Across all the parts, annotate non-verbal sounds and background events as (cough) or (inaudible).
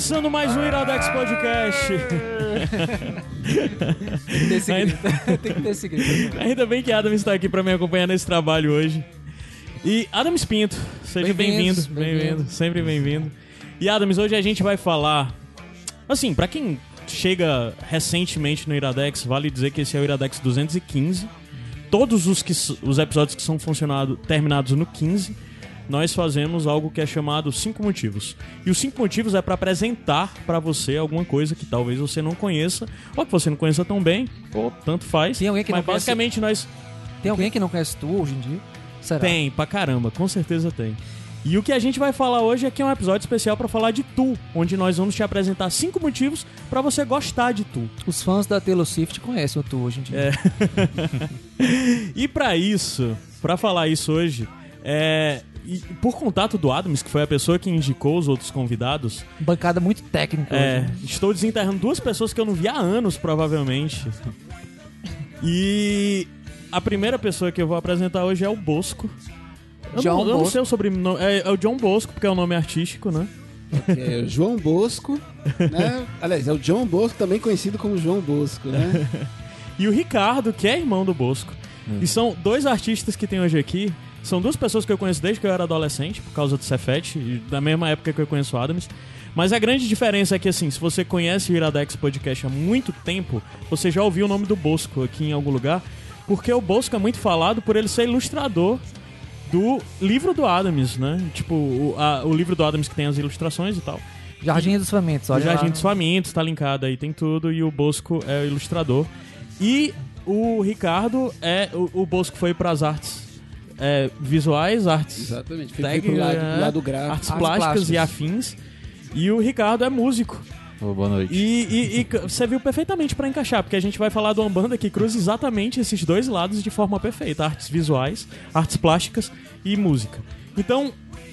Começando mais um Iradex Podcast. Tem que ter segredo. Ainda bem que Adam está aqui para me acompanhar nesse trabalho hoje. E Adams Pinto, seja bem-vindo. Bem-vindo, bem sempre bem-vindo. E Adams, hoje a gente vai falar. Assim, para quem chega recentemente no Iradex, vale dizer que esse é o Iradex 215. Todos os, que, os episódios que são funcionado, terminados no 15 nós fazemos algo que é chamado cinco motivos. E os cinco motivos é para apresentar para você alguma coisa que talvez você não conheça ou que você não conheça tão bem, ou tanto faz. Tem alguém que mas não basicamente conhece... nós Tem alguém que não conhece tu hoje em dia? Será? Tem, pra caramba, com certeza tem. E o que a gente vai falar hoje é que é um episódio especial para falar de Tu, onde nós vamos te apresentar cinco motivos para você gostar de Tu. Os fãs da Taylor Swift conhecem o Tu hoje em dia. É. (laughs) e para isso, para falar isso hoje, é, e por contato do Adams, que foi a pessoa que indicou os outros convidados. Bancada muito técnica. É, hoje. estou desenterrando duas pessoas que eu não vi há anos, provavelmente. E a primeira pessoa que eu vou apresentar hoje é o Bosco. Eu, John não, eu não sei o sobrenome. É, é, o John Bosco, porque é o nome artístico, né? É, João Bosco, né? (laughs) Aliás, é o John Bosco, também conhecido como João Bosco, né? (laughs) e o Ricardo, que é irmão do Bosco. Hum. E são dois artistas que tem hoje aqui. São duas pessoas que eu conheço desde que eu era adolescente, por causa do Cefete, da mesma época que eu conheço o Adams. Mas a grande diferença é que, assim, se você conhece o Iradex Podcast há muito tempo, você já ouviu o nome do Bosco aqui em algum lugar, porque o Bosco é muito falado por ele ser ilustrador do livro do Adams, né? Tipo, o, a, o livro do Adams que tem as ilustrações e tal. Jardim dos Famintos, olha Jardim lá. dos Famintos, tá linkado aí, tem tudo, e o Bosco é o ilustrador. E o Ricardo é. O, o Bosco foi para as artes é, visuais, artes. Exatamente, tag, pro lado, é, lado gráfico. Artes plásticas, plásticas, e afins. E o Ricardo é músico. Oh, boa noite. E, e, e você viu perfeitamente para encaixar, porque a gente vai falar de uma banda que cruza exatamente esses dois lados de forma perfeita: artes visuais, artes plásticas e música. Então,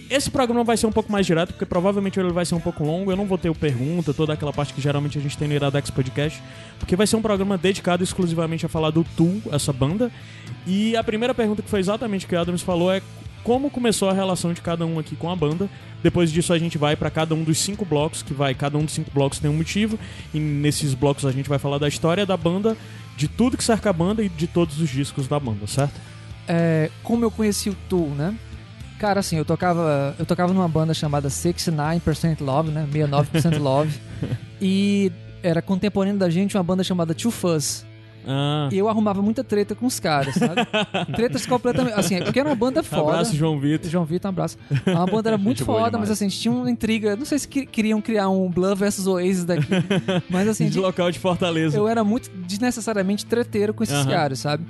esse programa vai ser um pouco mais direto, porque provavelmente ele vai ser um pouco longo. Eu não vou ter o pergunta, toda aquela parte que geralmente a gente tem no Iradex Podcast, porque vai ser um programa dedicado exclusivamente a falar do Tu, essa banda. E a primeira pergunta que foi exatamente o que o Adams falou é como começou a relação de cada um aqui com a banda. Depois disso a gente vai para cada um dos cinco blocos, que vai, cada um dos cinco blocos tem um motivo, e nesses blocos a gente vai falar da história da banda, de tudo que cerca a banda e de todos os discos da banda, certo? É, como eu conheci o Tu, né? Cara, assim, eu tocava, eu tocava numa banda chamada 69% Love, né? 69% Love. (laughs) e era contemporâneo da gente uma banda chamada Two Fuzz. Ah. E eu arrumava muita treta com os caras, sabe? (laughs) Tretas completamente. Assim, porque era uma banda foda. Abraço, João Vitor. João Vitor, um abraço. A banda era muito (laughs) foda, mas assim, tinha uma intriga. Não sei se queriam criar um Blur versus Oasis daqui. (laughs) Mas assim. de local de Fortaleza. Eu era muito desnecessariamente treteiro com esses uh -huh. caras, sabe?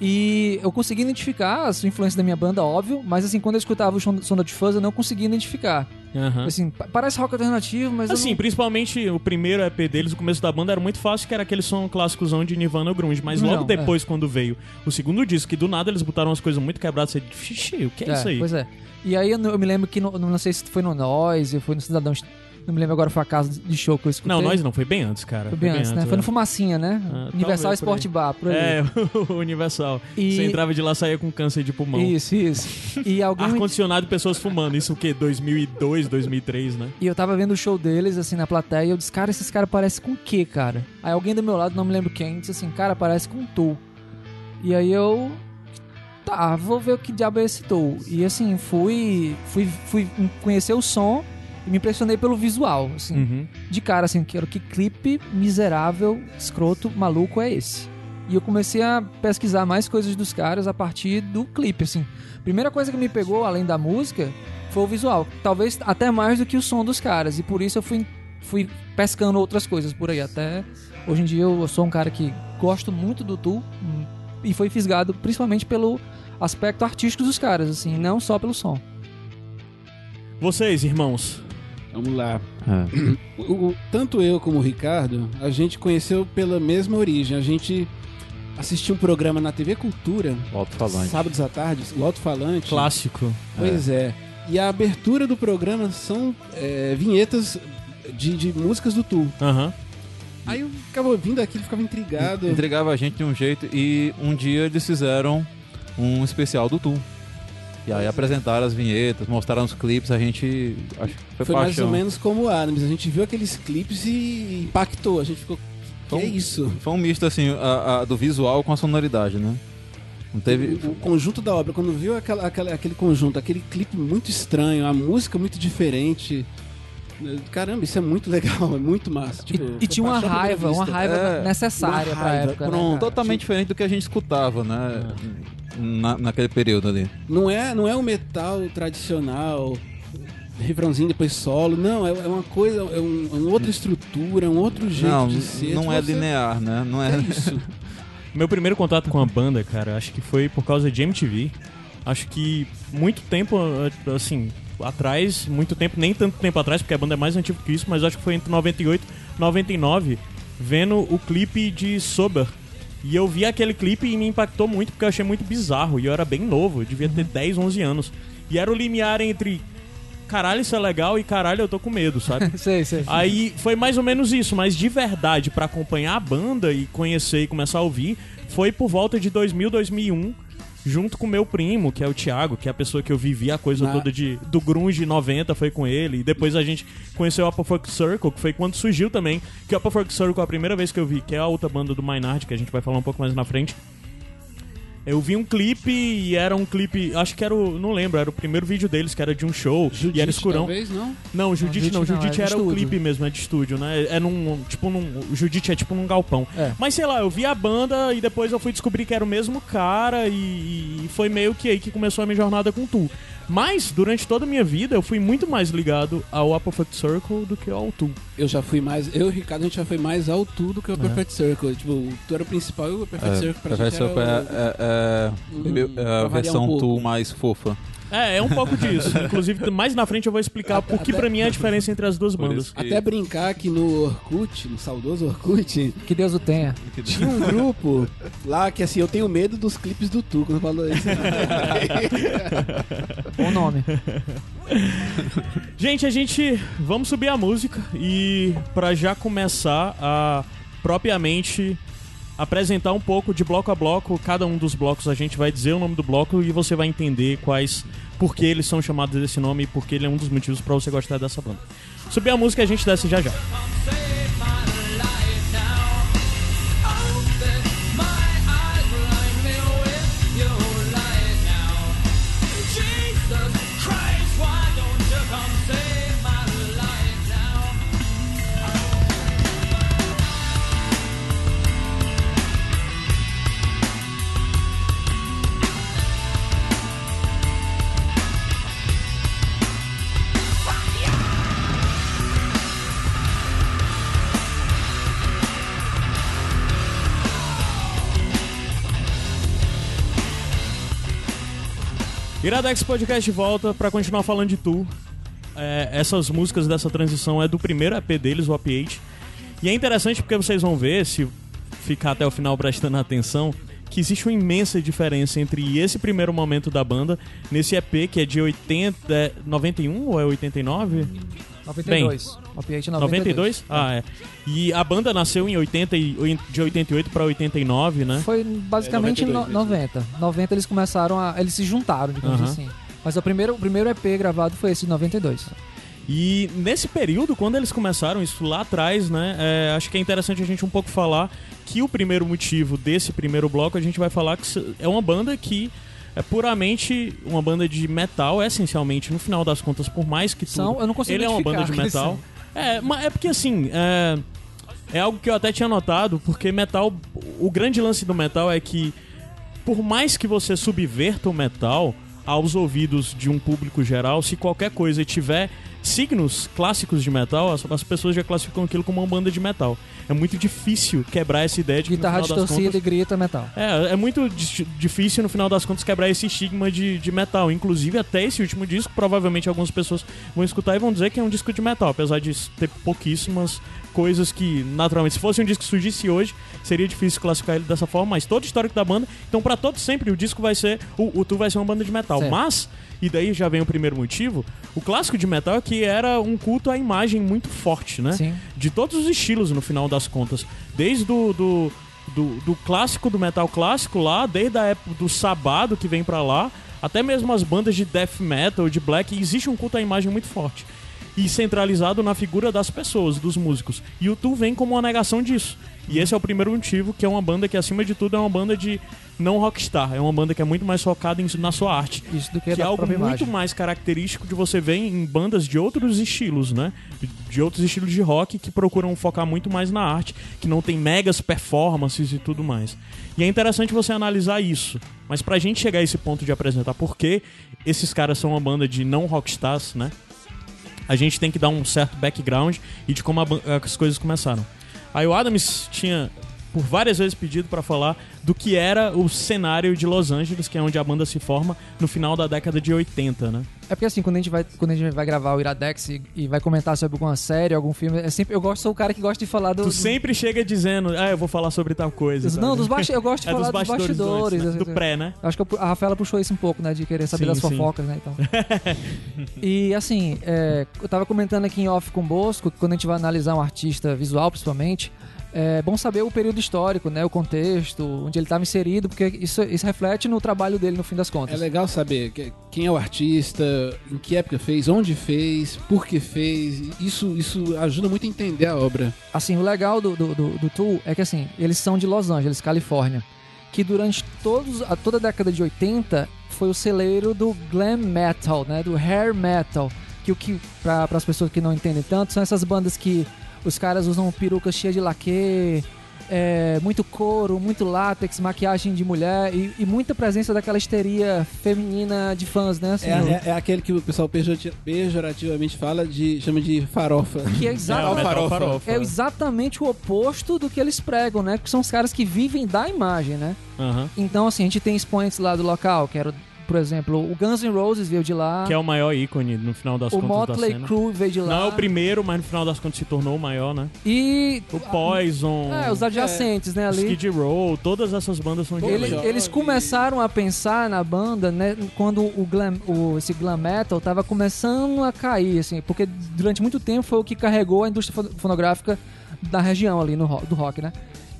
E eu consegui identificar a influência da minha banda, óbvio, mas assim, quando eu escutava o som da Fuzz, eu não conseguia identificar. Uhum. Assim, parece rock alternativo, mas. Assim, não... principalmente o primeiro EP deles, o começo da banda, era muito fácil, que era aquele som clássicozão de Nirvana ou Grunge. Mas logo não, é. depois, é. quando veio o segundo disco, que do nada eles botaram umas coisas muito quebradas, você disse, o que é, é, isso aí? Pois é. E aí eu, eu me lembro que, no, não sei se foi no Noise, foi no Cidadão não me lembro agora foi a casa de show que eu escutei. Não, nós não, foi bem antes, cara. Foi bem, foi antes, bem né? Foi no é. Fumacinha, né? Ah, Universal Sport Bar, por aí. É, (laughs) o Universal. E... Você entrava de lá saía com câncer de pulmão. Isso, isso. E (laughs) alguém... Ar-condicionado e pessoas fumando. Isso o quê? 2002, 2003, né? E eu tava vendo o show deles, assim, na plateia, e eu disse, cara, esses caras parecem com o quê, cara? Aí alguém do meu lado, não me lembro quem, disse assim, cara, parece com Tu. E aí eu tá, vou ver o que diabo é esse Tool. E assim, fui, fui, fui conhecer o som me impressionei pelo visual, assim. Uhum. De cara, assim, que, que clipe miserável, escroto, maluco é esse? E eu comecei a pesquisar mais coisas dos caras a partir do clipe, assim. Primeira coisa que me pegou, além da música, foi o visual. Talvez até mais do que o som dos caras. E por isso eu fui fui pescando outras coisas por aí. Até hoje em dia eu sou um cara que gosto muito do Tu e foi fisgado principalmente pelo aspecto artístico dos caras, assim, não só pelo som. Vocês, irmãos. Vamos lá. É. O- o- tanto eu como o Ricardo, a gente conheceu pela mesma origem. A gente assistiu um programa na TV Cultura, O alto-falante. sábados à tarde, o Alto Falante. Clássico. Pois é. E a abertura do programa são é, vinhetas de, de músicas do Tu. Aham. Aí eu ficava ouvindo aquilo, ficava intrigado. Entregava a gente de um jeito e um dia eles fizeram um especial do Tu. E aí apresentaram as vinhetas, mostraram os clipes, a gente. Acho que foi, Foi mais ou menos como o Adams. A gente viu aqueles clipes e impactou. A gente ficou. Que Foi é um- isso? Foi um misto assim, a- a- do visual com a sonoridade, né? Não teve. O, o conjunto da obra, quando viu aquela, aquela- aquele conjunto, aquele clipe muito estranho, a música muito diferente. Caramba, isso é muito legal, é muito massa. E, Tipo, e foi tinha uma raiva, uma raiva É, necessária uma pra raiva, época, né, pronto. cara? Totalmente diferente do que a gente escutava, né? Na, naquele período ali. Não é, não é o metal tradicional, refrãozinho depois solo. Não, é, é uma coisa, é, um- é uma outra estrutura, é um outro jeito não, de ser. não é você- linear, né? Não É é. isso. (laughs) Meu primeiro contato com a banda, cara, acho que foi por causa de MTV. Acho que muito tempo, assim, atrás, muito tempo, nem tanto tempo atrás, porque a banda é mais antiga que isso, mas acho que foi entre 98 e 99, vendo o clipe de Sober. E eu vi aquele clipe e me impactou muito porque eu achei muito bizarro. E eu era bem novo, eu devia ter 10, 11 anos. E era o limiar entre caralho, isso é legal e caralho, eu tô com medo, sabe? (laughs) Sei, sei. Aí foi mais ou menos isso, mas de verdade, pra acompanhar a banda e conhecer e começar a ouvir, foi por volta de 2000, 2001, junto com meu primo, que é o Thiago, que é a pessoa que eu vivi a coisa Na- toda de do grunge 90, foi com ele. E depois a gente conheceu o Folk Circle, que foi quando surgiu também, que o Folk Circle a primeira vez que eu vi, que é a outra banda do Maynard, que a gente vai falar um pouco mais na frente. Eu vi um clipe e era um clipe, acho que era o, não lembro, era o primeiro vídeo deles, que era de um show, e Judite, era escurão. Talvez, não? Não, Judite não, Judite não, Judite é era o clipe mesmo, é de estúdio, né? É num, tipo num, o Judite é tipo num galpão. É. Mas sei lá, eu vi a banda e depois eu fui descobrir que era o mesmo cara e, e foi meio que aí que começou a minha jornada com Tu. Mas, durante toda a minha vida, eu fui muito mais ligado ao Upper Perfect Circle do que ao Tu. Eu já fui mais. Eu e o Ricardo, a gente já foi mais ao Tu do que É. o Perfect Circle. Tipo, Tu era o principal e o Perfect É, Circle pra Perfect gente Circle era é, o- é- é- Hum, a versão um pouco. tu mais fofa. É, é um pouco disso. (laughs) Inclusive, mais na frente eu vou explicar por que pra mim é a diferença entre as duas bandas. isso. Até brincar que no Orkut, no saudoso Orkut, Que Deus o tenha. tinha um grupo lá que assim, eu tenho medo dos clipes do Tu, quando falou isso. (laughs) Bom nome. Gente, a gente vamos subir a música e pra já começar a propriamente apresentar um pouco de bloco a bloco, cada um dos blocos a gente vai dizer o nome do bloco e você vai entender quais por que eles são chamados desse nome e por que ele é um dos motivos pra você gostar dessa banda. Subir a música a gente desce já já. Iradex Podcast de volta pra continuar falando de Tu. É, essas músicas dessa transição é do primeiro EP deles, o OP8. E é interessante porque vocês vão ver, se ficar até o final prestando atenção, que existe uma imensa diferença entre esse primeiro momento da banda, nesse EP que é de 80, é 91 ou é 89? 92. Opiate 92. 92? Ah, é. E a banda nasceu em 80 e, de 88 pra 89, né? Foi basicamente É, em 92 no- 90. 90 eles começaram a. Eles se juntaram, digamos Aham. assim. Mas o primeiro, o primeiro EP gravado foi esse de 92. E nesse período, quando eles começaram isso lá atrás, né? é, acho que é interessante a gente um pouco falar que o primeiro motivo desse primeiro bloco, a gente vai falar que é uma banda que é puramente uma banda de metal, essencialmente, no final das contas, por mais que tudo, São, eu não consigo ele é uma banda de metal. É, mas é porque assim, é, é algo que eu até tinha notado, porque metal, o grande lance do metal é que por mais que você subverta o metal aos ouvidos de um público geral, se qualquer coisa tiver signos clássicos de metal, as, as pessoas já classificam aquilo como uma banda de metal. É muito difícil quebrar essa ideia de que Guitarra no final das distorcida contas, e grita metal. é, é muito di- difícil no final das contas quebrar esse estigma de, de metal. Inclusive, até esse último disco, provavelmente algumas pessoas vão escutar e vão dizer que é um disco de metal, apesar de ter pouquíssimas coisas que, naturalmente, se fosse um disco que surgisse hoje, seria difícil classificar ele dessa forma, mas todo o histórico da banda, então pra todo sempre o disco vai ser, o, o Tu vai ser uma banda de metal. Certo. Mas, e daí já vem o primeiro motivo, o clássico de metal é que era um culto à imagem muito forte, né? Sim. de todos os estilos no final das contas. Desde do, do, do, do clássico, do metal clássico lá, desde a época do Sabado que vem pra lá, até mesmo as bandas de death metal, de black, existe um culto à imagem muito forte. E centralizado na figura das pessoas, dos músicos. E o Tu vem como uma negação disso. E esse é o primeiro motivo, que é uma banda que, acima de tudo, é uma banda de não rockstar. É uma banda que é muito mais focada em- na sua arte Isso do que, que é algo muito imagem. mais característico de você ver em bandas de outros estilos, né? De outros estilos de rock que procuram focar muito mais na arte, que não tem megas performances e tudo mais. E é interessante você analisar isso. Mas pra gente chegar a esse ponto de apresentar por que esses caras são uma banda de não rockstars, né? A gente tem que dar um certo background e de como a as coisas começaram. Aí o Adams tinha por várias vezes pedido pra falar do que era o cenário de Los Angeles, que é onde a banda se forma no final da década de 80, né? É porque assim, quando a gente vai, quando a gente vai gravar o Iradex e, e vai comentar sobre alguma série, algum filme, é sempre, eu gosto, sou o cara que gosta de falar do. Tu sempre chega dizendo, ah, eu vou falar sobre tal coisa. sabe? não, dos basti eu gosto de (laughs) É falar dos dos bastidores, bastidores. antes, né? do assim, pré, né? Acho que a Rafaela puxou isso um pouco, né? De querer saber Sim, das sim. fofocas, né? Então. (laughs) e assim, é, eu tava comentando aqui em off com o Bosco, que quando a gente vai analisar um artista visual, principalmente, é bom saber o período histórico, né? O contexto, onde ele estava inserido, porque isso, isso reflete no trabalho dele no fim das É contas. legal saber que- quem é o artista, em que época fez, onde fez, por que fez. Isso, isso ajuda muito a entender a obra. Assim, o legal do, do, do, do Tool é que assim, eles são de Los Angeles, Califórnia. Que durante todos, a, toda a década de 80 foi o celeiro do glam metal, né? Do hair metal. Que o que, para as pessoas que não entendem tanto, são essas bandas que os caras usam perucas cheias de laque, é, muito couro, muito látex, maquiagem de mulher e, e muita presença daquela histeria feminina de fãs, né? Assim, É, é- é aquele que o pessoal pejorati- pejorativamente fala de. chama de farofa. que é É, o exatamente, metal farofa. é exatamente o oposto do que eles pregam, né? Que são os caras que vivem da imagem, né? Aham. Então, assim, a gente tem expoentes lá do local, que era, por exemplo, o Guns N' Roses veio de lá, Que é o maior ícone no final das o contas da Motley cena. Crue veio de lá. Não é o primeiro, mas no final das contas se tornou o maior, né? E O Poison, é, os adjacentes, né, ali. Skid Row, todas essas bandas são de Ele- eles começaram a pensar na banda, né, quando o glam, o, esse glam metal tava começando a cair, assim, porque durante muito tempo foi o que carregou a indústria fo- fonográfica da região ali no do rock, né?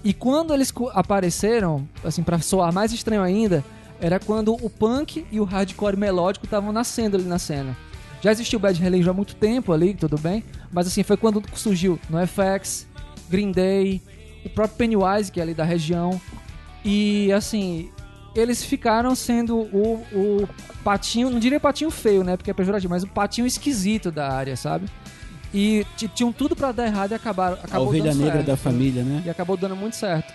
E quando eles apareceram, assim, pra soar mais estranho ainda, era quando o punk e o hardcore melódico estavam nascendo ali na cena. Já existiu o Bad Religion há muito tempo ali, tudo bem, mas assim, foi quando surgiu NoFX, Green Day, o próprio Pennywise, que é ali da região, e assim, eles ficaram sendo o, o patinho, não diria patinho feio, né? Porque é pejorativo, mas o patinho esquisito da área, sabe? E tinham tudo pra dar errado e acabaram, A acabou ovelha dando negra certo. da família, né? E acabou dando muito certo.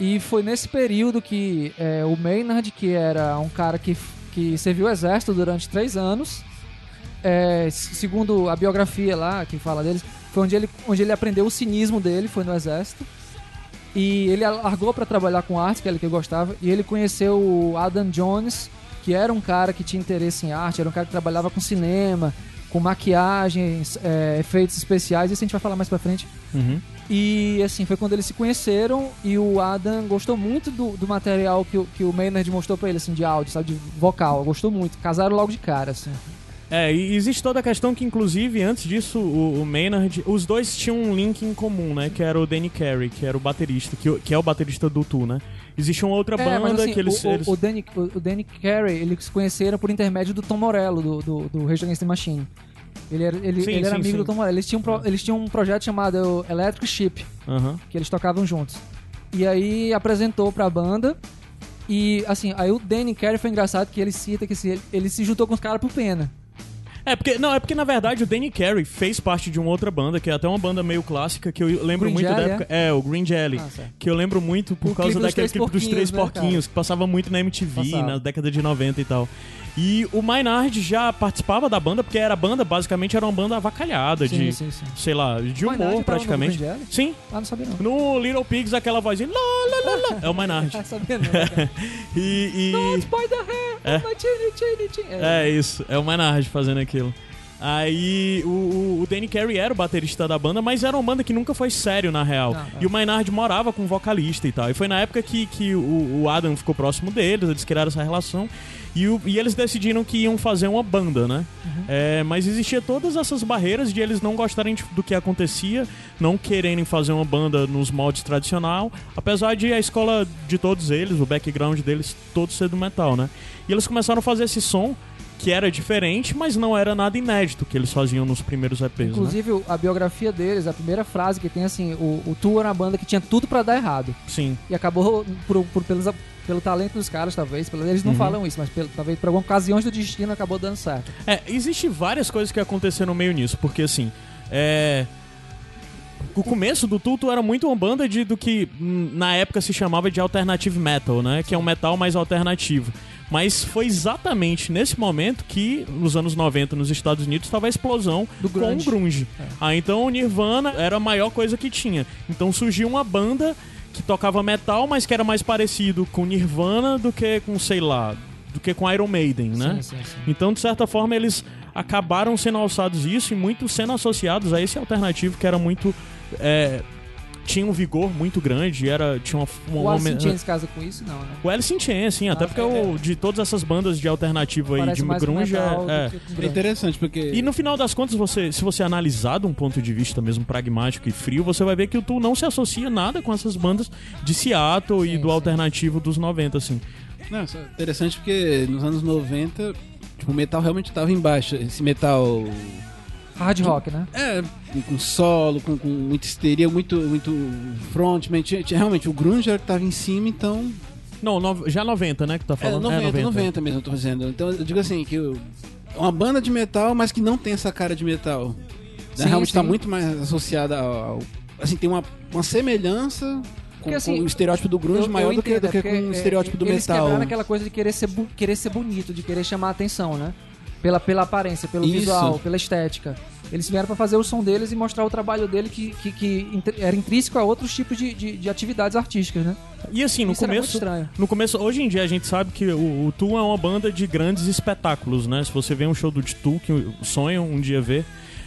E foi nesse período que é, o Maynard, que era um cara que, que serviu o exército durante três anos, é, segundo a biografia lá que fala deles, foi onde ele, onde ele aprendeu o cinismo dele, foi no exército. E ele largou pra trabalhar com arte, que era que ele gostava, e ele conheceu o Adam Jones, que era um cara que tinha interesse em arte, era um cara que trabalhava com cinema, com maquiagens, é, efeitos especiais, isso a gente vai falar mais pra frente. Uhum. E assim, foi quando eles se conheceram e o Adam gostou muito do, do material que, o- que o Maynard mostrou pra ele, assim, de áudio, sabe, de vocal. Gostou muito. Casaram logo de cara, assim. É, e existe toda a questão que, inclusive, antes disso, o, o Maynard, os dois tinham um link em comum, né? Que era o Danny Carey, que era o baterista, que, que é o baterista do Tu, né? Existe uma outra É, banda mas assim, que eles. o, o- eles- o Danny, o Danny Carey, eles se conheceram por intermédio do Tom Morello, do, do, do Rage Against the Machine. Ele era, ele, Sim, ele era sim, amigo sim. do Tom Morello. Eles tinham, um pro- eles tinham um projeto chamado Electric Ship, Aham. que eles tocavam juntos. E aí apresentou pra banda. E assim, aí o Danny Carey foi engraçado que ele cita que assim, ele, ele se juntou com os caras por pena. É porque, não, é porque na verdade o Danny Carey fez parte de uma outra banda, que é até uma banda meio clássica, que eu lembro Green muito Jelly, da época. É, o Green Jelly. Ah, que eu lembro muito por O causa daquele clipe dos Três Porquinhos, né, Porquinhos, que passava muito na MTV, Passava. na década de 90 e tal. E o Maynard já participava da banda, porque era banda, basicamente era uma banda avacalhada, Sim, de, sim, sim. sei lá, de humor no praticamente. Green Jelly? Sim, Ah, não sabia não. no Little Pigs, aquela vozinha. Lá, lá, lá, lá, é o Maynard. (laughs) Não sabia não. (laughs) E. e- Don't spoil the hair É. chinny. É isso, é o Maynard fazendo aquilo. Aí o, o, o Danny Carey era o baterista da banda, mas era uma banda que nunca foi sério, na real. Não, é. E o Maynard morava com um vocalista e tal. E foi na época que, que o, o Adam ficou próximo deles, eles criaram essa relação. E, o- e eles decidiram que iam fazer uma banda, né? Uhum. É, mas existia todas essas barreiras de eles não gostarem de- do que acontecia, não quererem fazer uma banda nos moldes tradicional, apesar de a escola de todos eles, o background deles, todo ser do metal, né? E eles começaram a fazer esse som que era diferente, mas não era nada inédito que eles faziam nos primeiros EPs, né? Inclusive, o- a biografia deles, a primeira frase que tem assim, o, o Tu era uma banda que tinha tudo pra dar errado. Sim. E acabou, por, por- pelos, pelo talento dos caras, talvez, pelo- eles não Uhum. falam isso, mas pelo, talvez por alguma ocasiões do destino acabou dando certo. É, existe várias coisas que aconteceram meio nisso, porque assim, é. O começo do Tuto era muito uma banda de, do que hum, na época se chamava de alternative metal, né? Que é um metal mais alternativo. Mas foi exatamente nesse momento que, nos anos 90, nos Estados Unidos, estava a explosão Do com o grunge. grunge. É. Ah, então o Nirvana era a maior coisa que tinha. Então surgiu uma banda que tocava metal, mas que era mais parecido com Nirvana do que com, sei lá, do que com Iron Maiden, né? Sim, sim, sim. Então, de certa forma, eles acabaram sendo alçados isso e muito sendo associados a esse alternativo que era muito. é, tinha um vigor muito grande, era, tinha uma. uma, O uma- Alice in Chains casa com isso? Não, né? o Alice in Chains, sim, até Ah, porque é, o, de todas essas bandas de alternativo aí, de grunge, é, é. É interessante, porque. E no final das contas, você, se você analisar de um ponto de vista mesmo pragmático e frio, você vai ver que o Tool não se associa nada com essas bandas de Seattle e Sim, do sim. alternativo dos 90, assim. Não, é interessante porque nos anos 90, tipo, o metal realmente tava em baixa. Esse metal. Hard rock, né? É, com- solo, com, com muita histeria, muito, muito frontman. Realmente, o grunge era que tava em cima, então... Não, no- já 90, né, que tá É, falando? 90, 90, mesmo, eu tô dizendo. Então, eu digo assim, que o- é uma banda de metal, mas que não tem essa cara de metal. Né, Sim, realmente tá sim. muito mais associada ao... ao- assim, tem uma, uma semelhança com, Porque, assim, com o estereótipo do grunge Eu- maior eu do que, entendo, do que é com o é, estereótipo do eles metal. quebraram aquela coisa de querer ser, querer ser bonito, de querer chamar a atenção, né? Pela, pela aparência, pelo Isso. visual, pela estética. Eles vieram pra fazer o som deles e mostrar o trabalho dele que, que, que era intrínseco a outros tipos de, de, de atividades artísticas, né? E assim, no Isso começo, no começo, hoje em dia a gente sabe que o, o Tool é uma banda de grandes espetáculos, né? Se você vê um show do Tool, que sonham um dia ver,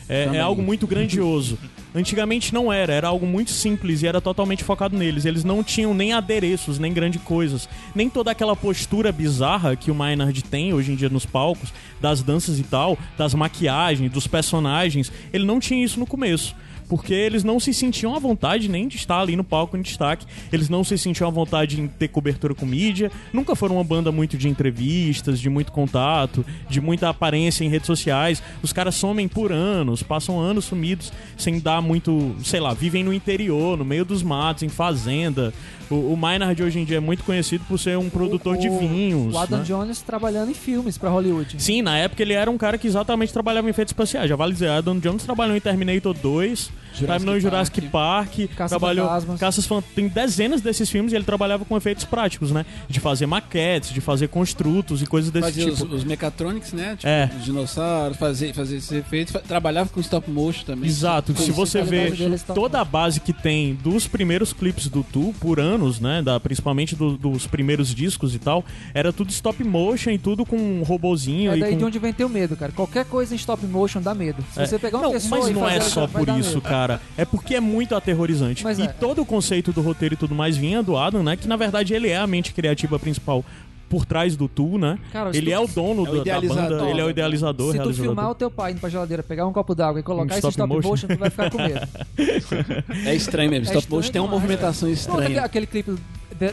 é, é algo muito grandioso. (laughs) Antigamente não era, era algo muito simples e era totalmente focado neles. Eles não tinham nem adereços, nem grandes coisas, nem toda aquela postura bizarra que o Maynard tem hoje em dia nos palcos, das danças e tal, das maquiagens, dos personagens. Ele não tinha isso no começo. Porque eles não se sentiam à vontade nem de estar ali no palco em destaque. Eles não se sentiam à vontade em ter cobertura com mídia. Nunca foram uma banda muito de entrevistas, de muito contato, de muita aparência em redes sociais. Os caras somem por anos, passam anos sumidos sem dar muito, sei lá, vivem no interior, no meio dos matos, em fazenda. O, o Maynard hoje em dia é muito conhecido por ser um produtor O- de vinhos. O Adam né? Jones trabalhando em filmes pra Hollywood. Sim, na época ele era um cara que exatamente trabalhava em efeitos especiais. Já vale dizer, Adam Jones trabalhou em Terminator 2, trabalhou em Jurassic Park, trabalhou Caça-fantasmas. Caças Fan- tem dezenas desses filmes e ele trabalhava com efeitos práticos, né? De fazer maquetes, de fazer construtos e coisas desse Fazia tipo. os, os mechatronics, né? Tipo, É. os dinossauros, fazer, fazer esse efeito. Fa- Trabalhava com stop motion também. Exato, se você vê tá toda a base que tem dos primeiros clipes do Tu por anos, né, da, principalmente do- dos primeiros discos e tal, era tudo stop motion e tudo com um robozinho É daí com... de onde vem teu medo, cara. Qualquer coisa em stop motion dá medo. Se É. você pegar uma não, pessoa mas e não fazer é só por isso, medo. Cara. É porque é muito aterrorizante. Mas e é. todo o conceito do roteiro e tudo mais vinha do Adam, né? Que na verdade ele é a mente criativa principal por trás do Tu, né? Cara, ele tu- é o dono É o da- banda, ele é o idealizador, Se tu filmar o teu pai indo pra geladeira, pegar um copo d'água e colocar Um esse stop stop motion. motion, tu vai ficar com medo. (laughs) É estranho mesmo. É stop estranho motion tem uma demais, movimentação estranha. aquele, aquele clipe do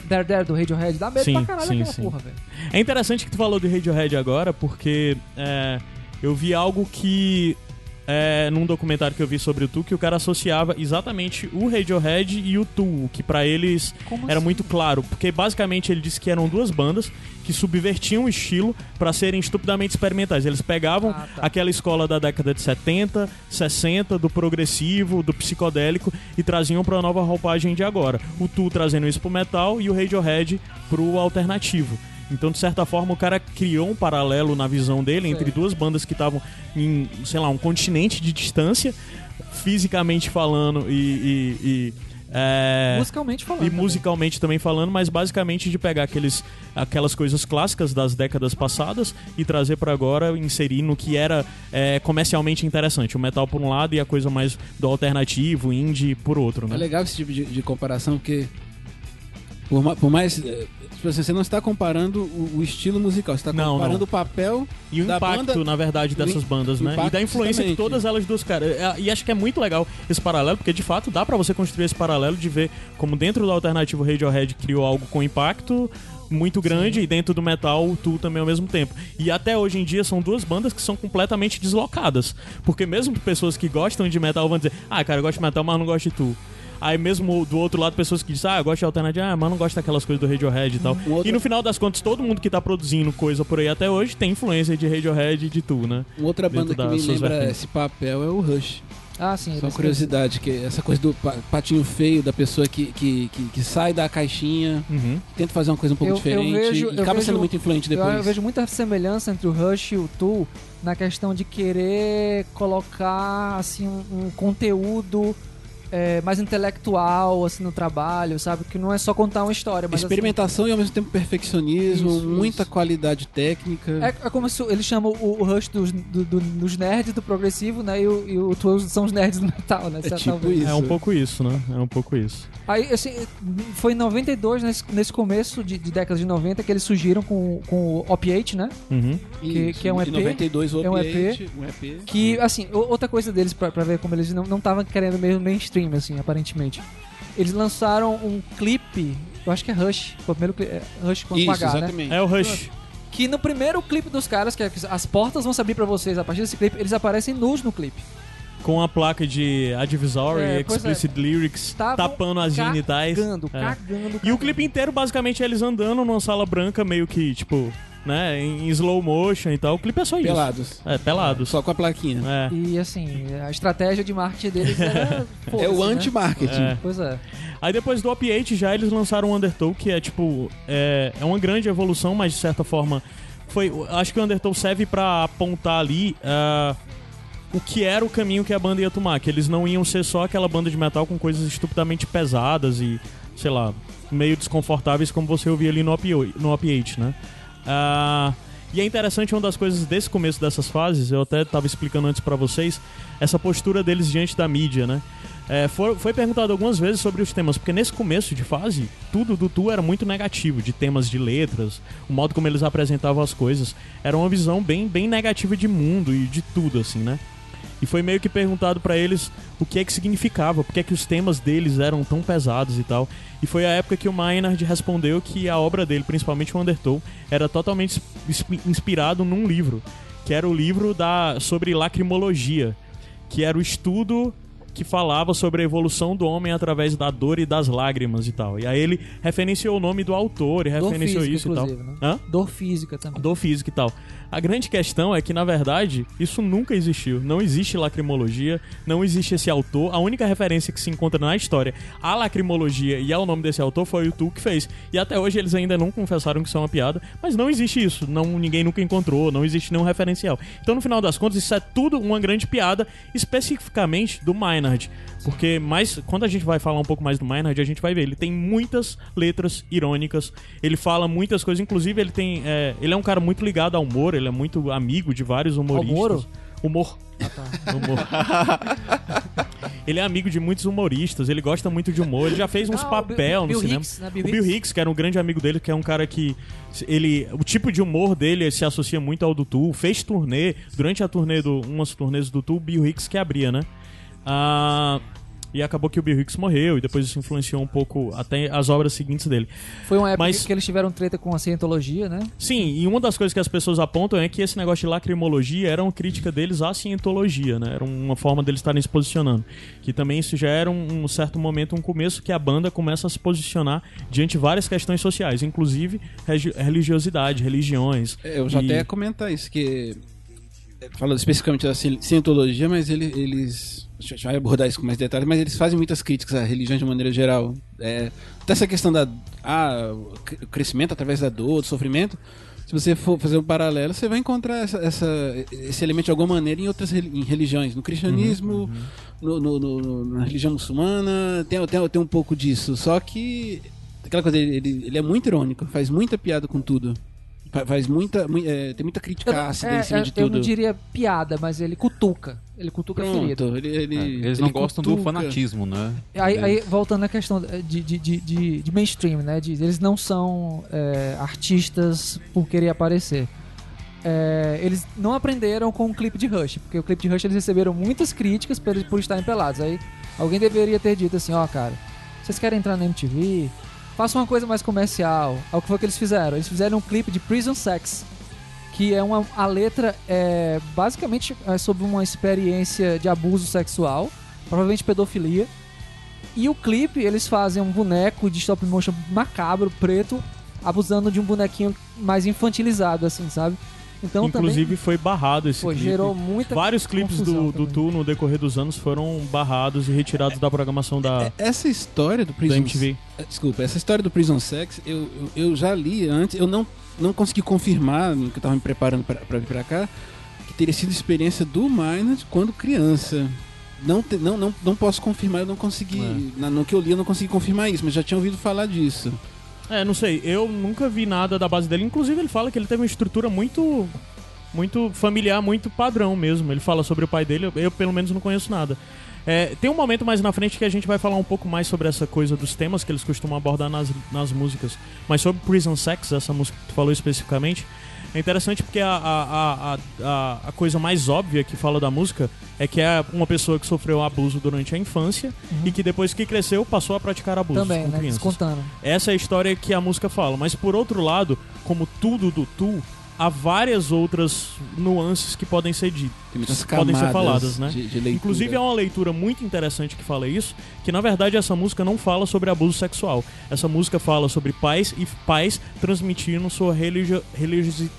There There do Radiohead dá medo Sim, pra caralho sim, aquela sim. porra, velho. É interessante que tu falou do Radiohead agora, porque é, eu vi algo que é, num documentário que eu vi sobre o Tu que o cara associava exatamente o Radiohead e o Tu, que pra eles Como era assim? muito claro, porque basicamente ele disse que eram duas bandas que subvertiam o estilo pra serem estupidamente experimentais. Eles pegavam Ah, tá. aquela escola da década de 70, 60, do progressivo, do psicodélico e traziam pra nova roupagem de agora. O Tu trazendo isso pro metal e o Radiohead pro alternativo. Então, de certa forma, o cara criou um paralelo na visão dele entre duas bandas que estavam em, sei lá, um continente de distância, fisicamente falando e. e- e, é, Musicalmente falando. e também. musicalmente também falando, mas basicamente de pegar aqueles, aquelas coisas clássicas das décadas passadas e trazer pra agora, inserir no que era é, comercialmente interessante. O metal por um lado e a coisa mais do alternativo, indie por outro, É né? legal esse tipo de, de comparação, porque por, por mais. eh, tipo assim, você não está comparando o, o estilo musical, você está Não, comparando não. o papel. E o impacto, banda- na verdade, dessas bandas, né? E da influência de todas elas duas, cara. É, E acho que é muito legal esse paralelo, porque de fato dá pra você construir esse paralelo de ver como dentro do alternativo Radiohead criou algo com impacto muito grande e dentro do metal o Tu também ao mesmo tempo. E até hoje em dia são duas bandas que são completamente deslocadas. Porque mesmo pessoas que gostam de metal vão dizer, ah, cara, eu gosto de metal, mas não gosto de Tu. Aí mesmo do outro lado, pessoas que dizem, ah, eu gosto de alternativo, ah, mas não gosto daquelas coisas do Radiohead e tal. Um outro- E no final das contas, todo mundo que tá produzindo coisa por aí até hoje tem influência de Radiohead e de Tu, né? Uma outra Dentro banda que me lembra vertentes. esse papel é o Rush. Ah, sim. Só uma curiosidade, que essa coisa do pa- patinho feio, da pessoa que, que, que, que sai da caixinha, Uhum. tenta fazer uma coisa um pouco Eu- eu diferente vejo- e eu acaba vejo- sendo muito influente Eu, depois. eu vejo muita semelhança entre o Rush e o Tool na questão de querer colocar assim um, um conteúdo é, mais intelectual assim no trabalho, sabe? Que não é só contar uma história, mas assim, Experimentação e ao mesmo tempo perfeccionismo, Isso, muita isso. qualidade técnica. É, é como se eles chamam o, o Rush dos, do- do- dos nerds do progressivo, né? E o, e o são os nerds do metal, né? É certo? tipo Talvez. isso. É um pouco isso, né? É um pouco isso. Aí, assim, foi em 92, nesse, nesse começo de, de década de 90, que eles surgiram com, com o Opiate, né? Uhum. que- Isso. que é um Em EP, 92 o é um Opiate, um EP. Que, assim, outra coisa deles, pra, pra ver como eles não estavam querendo mesmo mainstream, assim, aparentemente. Eles lançaram um clipe, eu acho que é Rush, foi o primeiro clipe, é Rush com, Isso, H, né? exatamente. É o Rush. Que no primeiro clipe dos caras, que é que as portas vão se abrir pra vocês a partir desse clipe, eles aparecem nus no clipe. Com a placa de Advisory, É, é. Explicit Lyrics, Estavam tapando as genitais. Cagando, É. cagando, E o cagando. clipe inteiro, basicamente, é eles andando numa sala branca, meio que, tipo, né, em slow motion e tal. O clipe é só isso. Pelados. É, pelados. Só com a plaquinha. É. E assim, a estratégia de marketing deles era. (laughs) É o né? anti-marketing. É. Pois é. Aí depois do Opiate já eles lançaram o Undertow, que é tipo. É, é uma grande evolução, mas de certa forma. Foi, acho que o Undertow serve pra apontar ali ah, o que era o caminho que a banda ia tomar. Que eles não iam ser só aquela banda de metal com coisas estupidamente pesadas e, sei lá, meio desconfortáveis como você ouvia ali no, Opio- no Opiate, né? Ah, e é interessante uma das coisas desse começo dessas fases, eu até tava explicando antes pra vocês, essa postura deles diante da mídia, né? É, foi, foi perguntado algumas vezes sobre os temas, porque nesse começo de fase, tudo do Tu era muito negativo, de temas de letras, o modo como eles apresentavam as coisas. Era uma visão bem, bem negativa de mundo e de tudo, assim, né? E foi meio que perguntado pra eles o que é que significava, porque é que os temas deles eram tão pesados e tal. E foi a época que o Maynard respondeu que a obra dele, principalmente o Undertow, era totalmente inspi- inspirado num livro, que era o livro da sobre lacrimologia, que era o estudo que falava sobre a evolução do homem através da dor e das lágrimas e tal. E aí ele referenciou o nome do autor e referenciou física, isso e tal. né? Dor física também. Dor física e tal. A grande questão é que, na verdade, isso nunca existiu. Não existe lacrimologia, não existe esse autor. A única referência que se encontra na história à lacrimologia e ao nome desse autor foi o Tu que fez. E até hoje eles ainda não confessaram que isso é uma piada, mas não existe isso. Não, ninguém nunca encontrou, não existe nenhum referencial. Então, no final das contas, isso é tudo uma grande piada, especificamente do Maynard. Porque mais, quando a gente vai falar um pouco mais do Maynard, a gente vai ver. Ele tem muitas letras irônicas, ele fala muitas coisas, inclusive ele tem. é, ele é um cara muito ligado ao humor, ele é muito amigo de vários humoristas. Moro? Humor. Ah, tá. (laughs) Humor. (laughs) ele é amigo de muitos humoristas, ele gosta muito de humor, ele já fez uns Ah, o papel Bill- no Bill cinema. Né? o Bill Bill Hicks. Hicks, que era um grande amigo dele, que é um cara que ele, o tipo de humor dele se associa muito ao do Tu, fez turnê, durante a turnê do umas turnês do Tu, o Bill Hicks que abria, né? Ah, E acabou que o Bill Hicks morreu, e depois isso influenciou um pouco até as obras seguintes dele. Foi uma época Mas- que eles tiveram treta com a cientologia, né? Sim, e uma das coisas que as pessoas apontam é que esse negócio de lacrimologia era uma crítica deles à cientologia, né? Era uma forma deles estarem se posicionando. Que também isso já era um, um certo momento, um começo que a banda começa a se posicionar diante de várias questões sociais, inclusive religiosidade, religiões. É, Eu já E- até ia comentar isso, que falando especificamente da ci- cientologia, mas ele- eles. A gente vai abordar isso com mais detalhes, mas eles fazem muitas críticas à religião de maneira geral. É, até essa questão da ah, o crescimento através da dor, do sofrimento. Se você for fazer um paralelo, você vai encontrar essa, essa- esse elemento de alguma maneira em outras em religiões. No cristianismo, no- no- no- no- na religião muçulmana, tem, tem, tem um pouco disso. Só que aquela coisa, ele, ele- é muito irônico, faz muita piada com tudo. Fa- Faz muita. mui- é, tem muita crítica Eu, ácida é, em cima é, de eu tudo. não diria piada, mas ele cutuca. Ele cutuca a ferida. Pronto, ele, ele- É, eles ele não gostam do fanatismo, né? Aí, aí, voltando à questão de, de, de, de- de mainstream, né? De- eles não são é, artistas por querer aparecer. É, eles não aprenderam com o clipe de Rush, porque o clipe de Rush eles receberam muitas críticas por, por estarem pelados. Aí alguém deveria ter dito assim: ó, cara, vocês querem entrar na MTV? Façam uma coisa mais comercial. Aí o que foi que eles fizeram? Eles fizeram um clipe de Prison Sex, que é uma a letra é basicamente é sobre uma experiência de abuso sexual, provavelmente pedofilia. E o clipe, eles fazem um boneco de stop motion macabro, preto, abusando de um bonequinho mais infantilizado, assim, sabe? Então Inclusive foi barrado esse também, pô, clipe. gerou muita Vários clipes do, do também. Tu no decorrer dos anos foram barrados e retirados da programação da, É, Essa história do Prison MTV. Eh, Desculpa, essa história do Prison Sex, eu, eu, eu já li antes, eu não, não consegui confirmar, no que eu tava me preparando pra vir pra cá, que teria sido experiência do Maynard quando criança. Não, te- não, não, não posso confirmar, eu não consegui. na- no que eu li, eu não consegui confirmar isso, mas já tinha ouvido falar disso. É, não sei, eu nunca vi nada da base dele. Inclusive, ele fala que ele teve uma estrutura muito. Muito familiar, muito padrão mesmo. Ele fala sobre o pai dele, eu, eu, pelo menos não conheço nada. É, tem um momento mais na frente que a gente vai falar um pouco mais sobre essa coisa dos temas que eles costumam abordar nas, nas músicas. Mas sobre Prison Sex, essa música que tu falou especificamente, é interessante porque a, a, a, a, coisa mais óbvia que fala da música é que é uma pessoa que sofreu abuso durante a infância e que depois que cresceu passou a praticar abuso também, com né? crianças. Descontando. Essa é a história que a música fala. Mas por outro lado, como tudo do Tu, há várias outras nuances que podem ser ditas. Podem ser faladas, né? de, de. Inclusive é uma leitura muito interessante que fala isso, que na verdade essa música não fala sobre abuso sexual. Essa música fala sobre pais e pais transmitindo sua religio religiosi-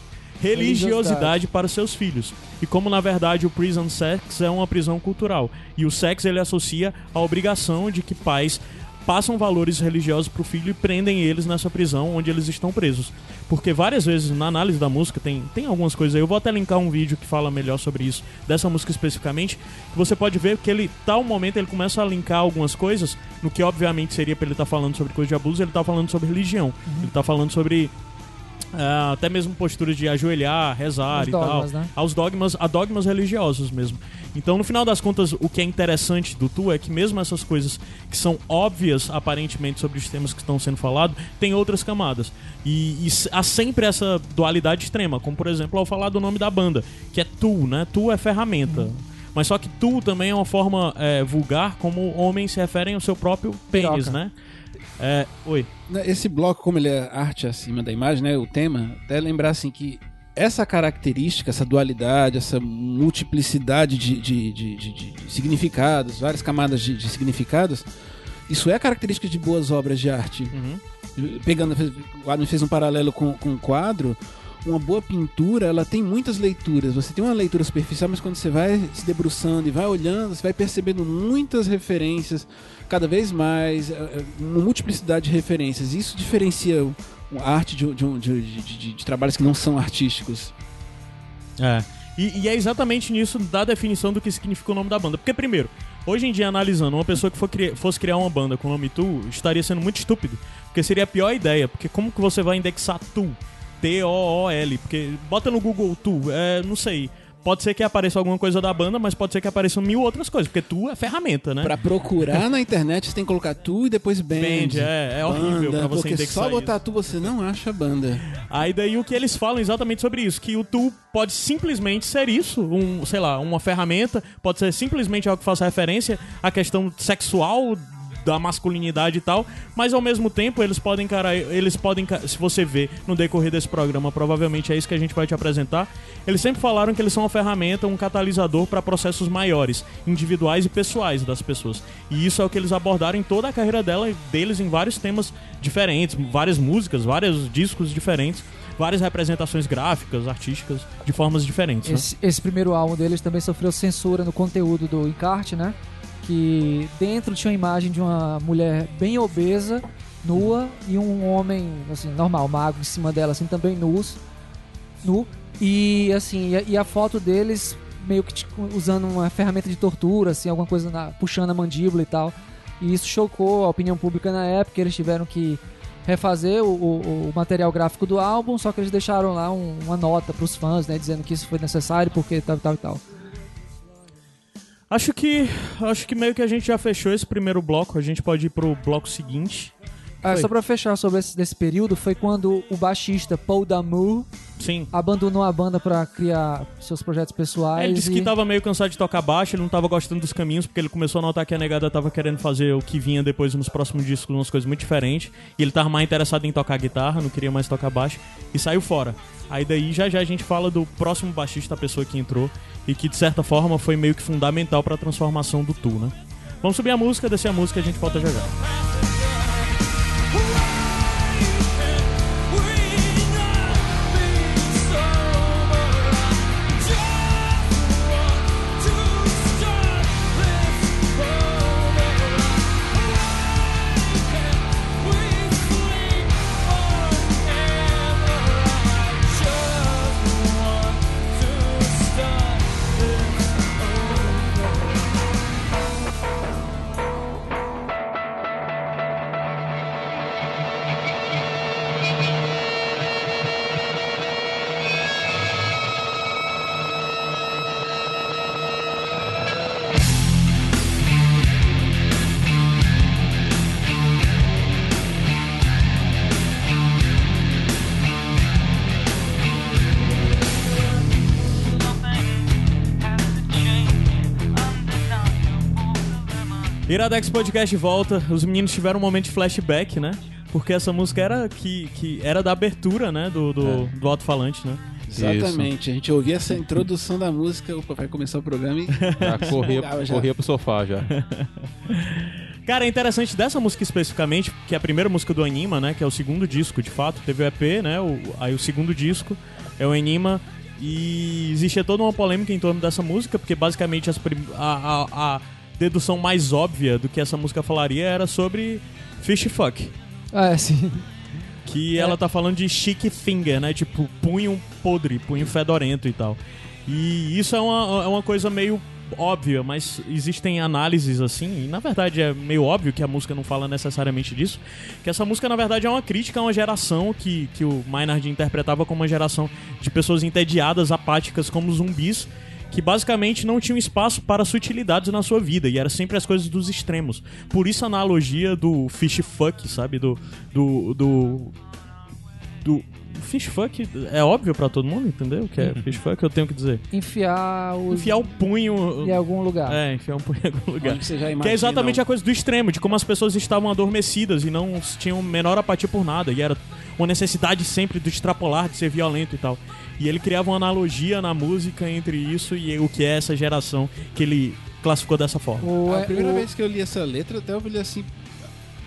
religiosidade para seus filhos. E como na verdade o prison sex é uma prisão cultural e o sexo ele associa a obrigação de que pais passam valores religiosos pro filho e prendem eles nessa prisão onde eles estão presos. Porque várias vezes na análise da música tem, tem algumas coisas aí. Eu vou até linkar um vídeo que fala melhor sobre isso, dessa música especificamente. Que você pode ver que ele, tal momento, ele começa a linkar algumas coisas, no que obviamente seria pra ele estar falando sobre coisa de abuso, ele tá falando sobre religião. Ele tá falando sobre. Ah, até mesmo posturas de ajoelhar, rezar Os e dogmas, tal. né? Aos dogmas, a dogmas religiosos mesmo. Então, no final das contas, o que é interessante do Tu é que mesmo essas coisas que são óbvias aparentemente sobre os temas que estão sendo falados, tem outras camadas. E, e há sempre essa dualidade extrema, como por exemplo ao falar do nome da banda, que é Tu, né? Tu é ferramenta. Mas só que tu também é uma forma é, vulgar como homens se referem ao seu próprio pênis, Piroca. né? É, oi. Né, Esse bloco, como ele é arte acima da imagem, né? O tema, até lembrar assim que essa característica, essa dualidade, essa multiplicidade de, de, de, de- significados, várias camadas de, significados, isso é característica de boas obras de arte. Pegando, o Adam fez um paralelo com, com o quadro. Uma boa pintura, ela tem muitas leituras. Você tem uma leitura superficial, mas quando você vai se debruçando e vai olhando, você vai percebendo muitas referências, cada vez mais, é, é, uma multiplicidade de referências. Isso diferencia a arte de, de, de, de- trabalhos que não são artísticos. É. E, e é exatamente nisso da definição do que significa o nome da banda. Porque, primeiro, hoje em dia, analisando, uma pessoa que for fosse criar uma banda com o nome Tu estaria sendo muito estúpido. Porque seria a pior ideia. Porque como que você vai indexar Tu? T-O-O-L. Porque bota no Google Tu, é, não sei. pode ser que apareça alguma coisa da banda, mas pode ser que apareçam mil outras coisas, porque tu é ferramenta, né? Pra procurar na internet, você tem que colocar tu e depois band. Band, é, é horrível banda, pra você Porque só botar isso. tu você não acha banda. Aí daí o que eles falam exatamente sobre isso, que o tu pode simplesmente ser isso, um, sei lá, uma ferramenta, pode ser simplesmente algo que faça referência à questão sexual da masculinidade e tal, mas ao mesmo tempo eles podem encarar, eles podem, se você ver no decorrer desse programa, provavelmente é isso que a gente vai te apresentar. Eles sempre falaram que eles são uma ferramenta, um catalisador para processos maiores, individuais e pessoais das pessoas. E isso é o que eles abordaram em toda a carreira dela, deles em vários temas diferentes, várias músicas, vários discos diferentes, várias representações gráficas, artísticas, de formas diferentes. né? Esse, esse primeiro álbum deles também sofreu censura no conteúdo do encarte, né? Que dentro tinha uma imagem de uma mulher bem obesa, nua, e um homem, assim, normal, magro, em cima dela, assim, também nus, nu. E, assim, e a, a foto deles meio que tipo, usando uma ferramenta de tortura, assim, alguma coisa, na- puxando a mandíbula e tal. E isso chocou a opinião pública na época, eles tiveram que refazer o, o- o material gráfico do álbum, só que eles deixaram lá um- uma nota pros fãs, né, dizendo que isso foi necessário porque tal, tal tal. Acho que acho que meio que a gente já fechou esse primeiro bloco, a gente pode ir pro bloco seguinte. Ah, só pra fechar sobre esse desse período, foi quando o baixista Paul Damour Sim. abandonou a banda pra criar seus projetos pessoais. É, Ele disse e... que tava meio cansado de tocar baixo, ele não tava gostando dos caminhos, porque ele começou a notar que a negada tava querendo fazer o que vinha depois nos próximos discos, umas coisas muito diferentes. E ele tava mais interessado em tocar guitarra, não queria mais tocar baixo, e saiu fora. Aí daí já já a gente fala do próximo baixista, a pessoa que entrou, e que de certa forma foi meio que fundamental pra transformação do Tu, né? Vamos subir a música, descer a música e a gente volta já já. Iradex Podcast volta. Os meninos tiveram um momento de flashback, né? Porque essa música era que, que era da abertura, né? Do, do, do alto-falante, né? Exatamente. A gente ouvia essa introdução da música, opa, vai começar o programa e. (laughs) Já corria, já. corria pro sofá já. (laughs) Cara, é interessante dessa música especificamente, que é a primeira música do Anima, né? Que é o segundo disco, de fato. Teve o EP, né? O, aí o segundo disco é o Anima. E existia toda uma polêmica em torno dessa música, porque basicamente as prim- a, a, a dedução mais óbvia do que essa música falaria era sobre fish fuck. Ah, é, sim. Que É. ela tá falando de chic finger, né? Tipo, punho podre, punho fedorento e tal. E isso é uma, é uma coisa meio óbvia, mas existem análises assim, e na verdade é meio óbvio que a música não fala necessariamente disso, que essa música na verdade é uma crítica a uma geração que, que o Maynard interpretava como uma geração de pessoas entediadas, apáticas, como zumbis, que basicamente não tinham espaço para sutilidades na sua vida, e era sempre as coisas dos extremos. Por isso a analogia do fish fuck, sabe? Do. do. do. do fish fuck é óbvio pra todo mundo, entendeu? O que é fish fuck, eu tenho que dizer. Enfiar o. Enfiar o punho. em algum lugar. É, enfiar um punho em algum lugar. Onde você já Que imagina. é exatamente a coisa do extremo, de como as pessoas estavam adormecidas e não tinham menor apatia por nada. E era uma necessidade sempre do extrapolar, de ser violento e tal. E ele criava uma analogia na música entre isso e o que é essa geração que ele classificou dessa forma. O, A primeira o- vez que eu li essa letra, até eu olhei assim.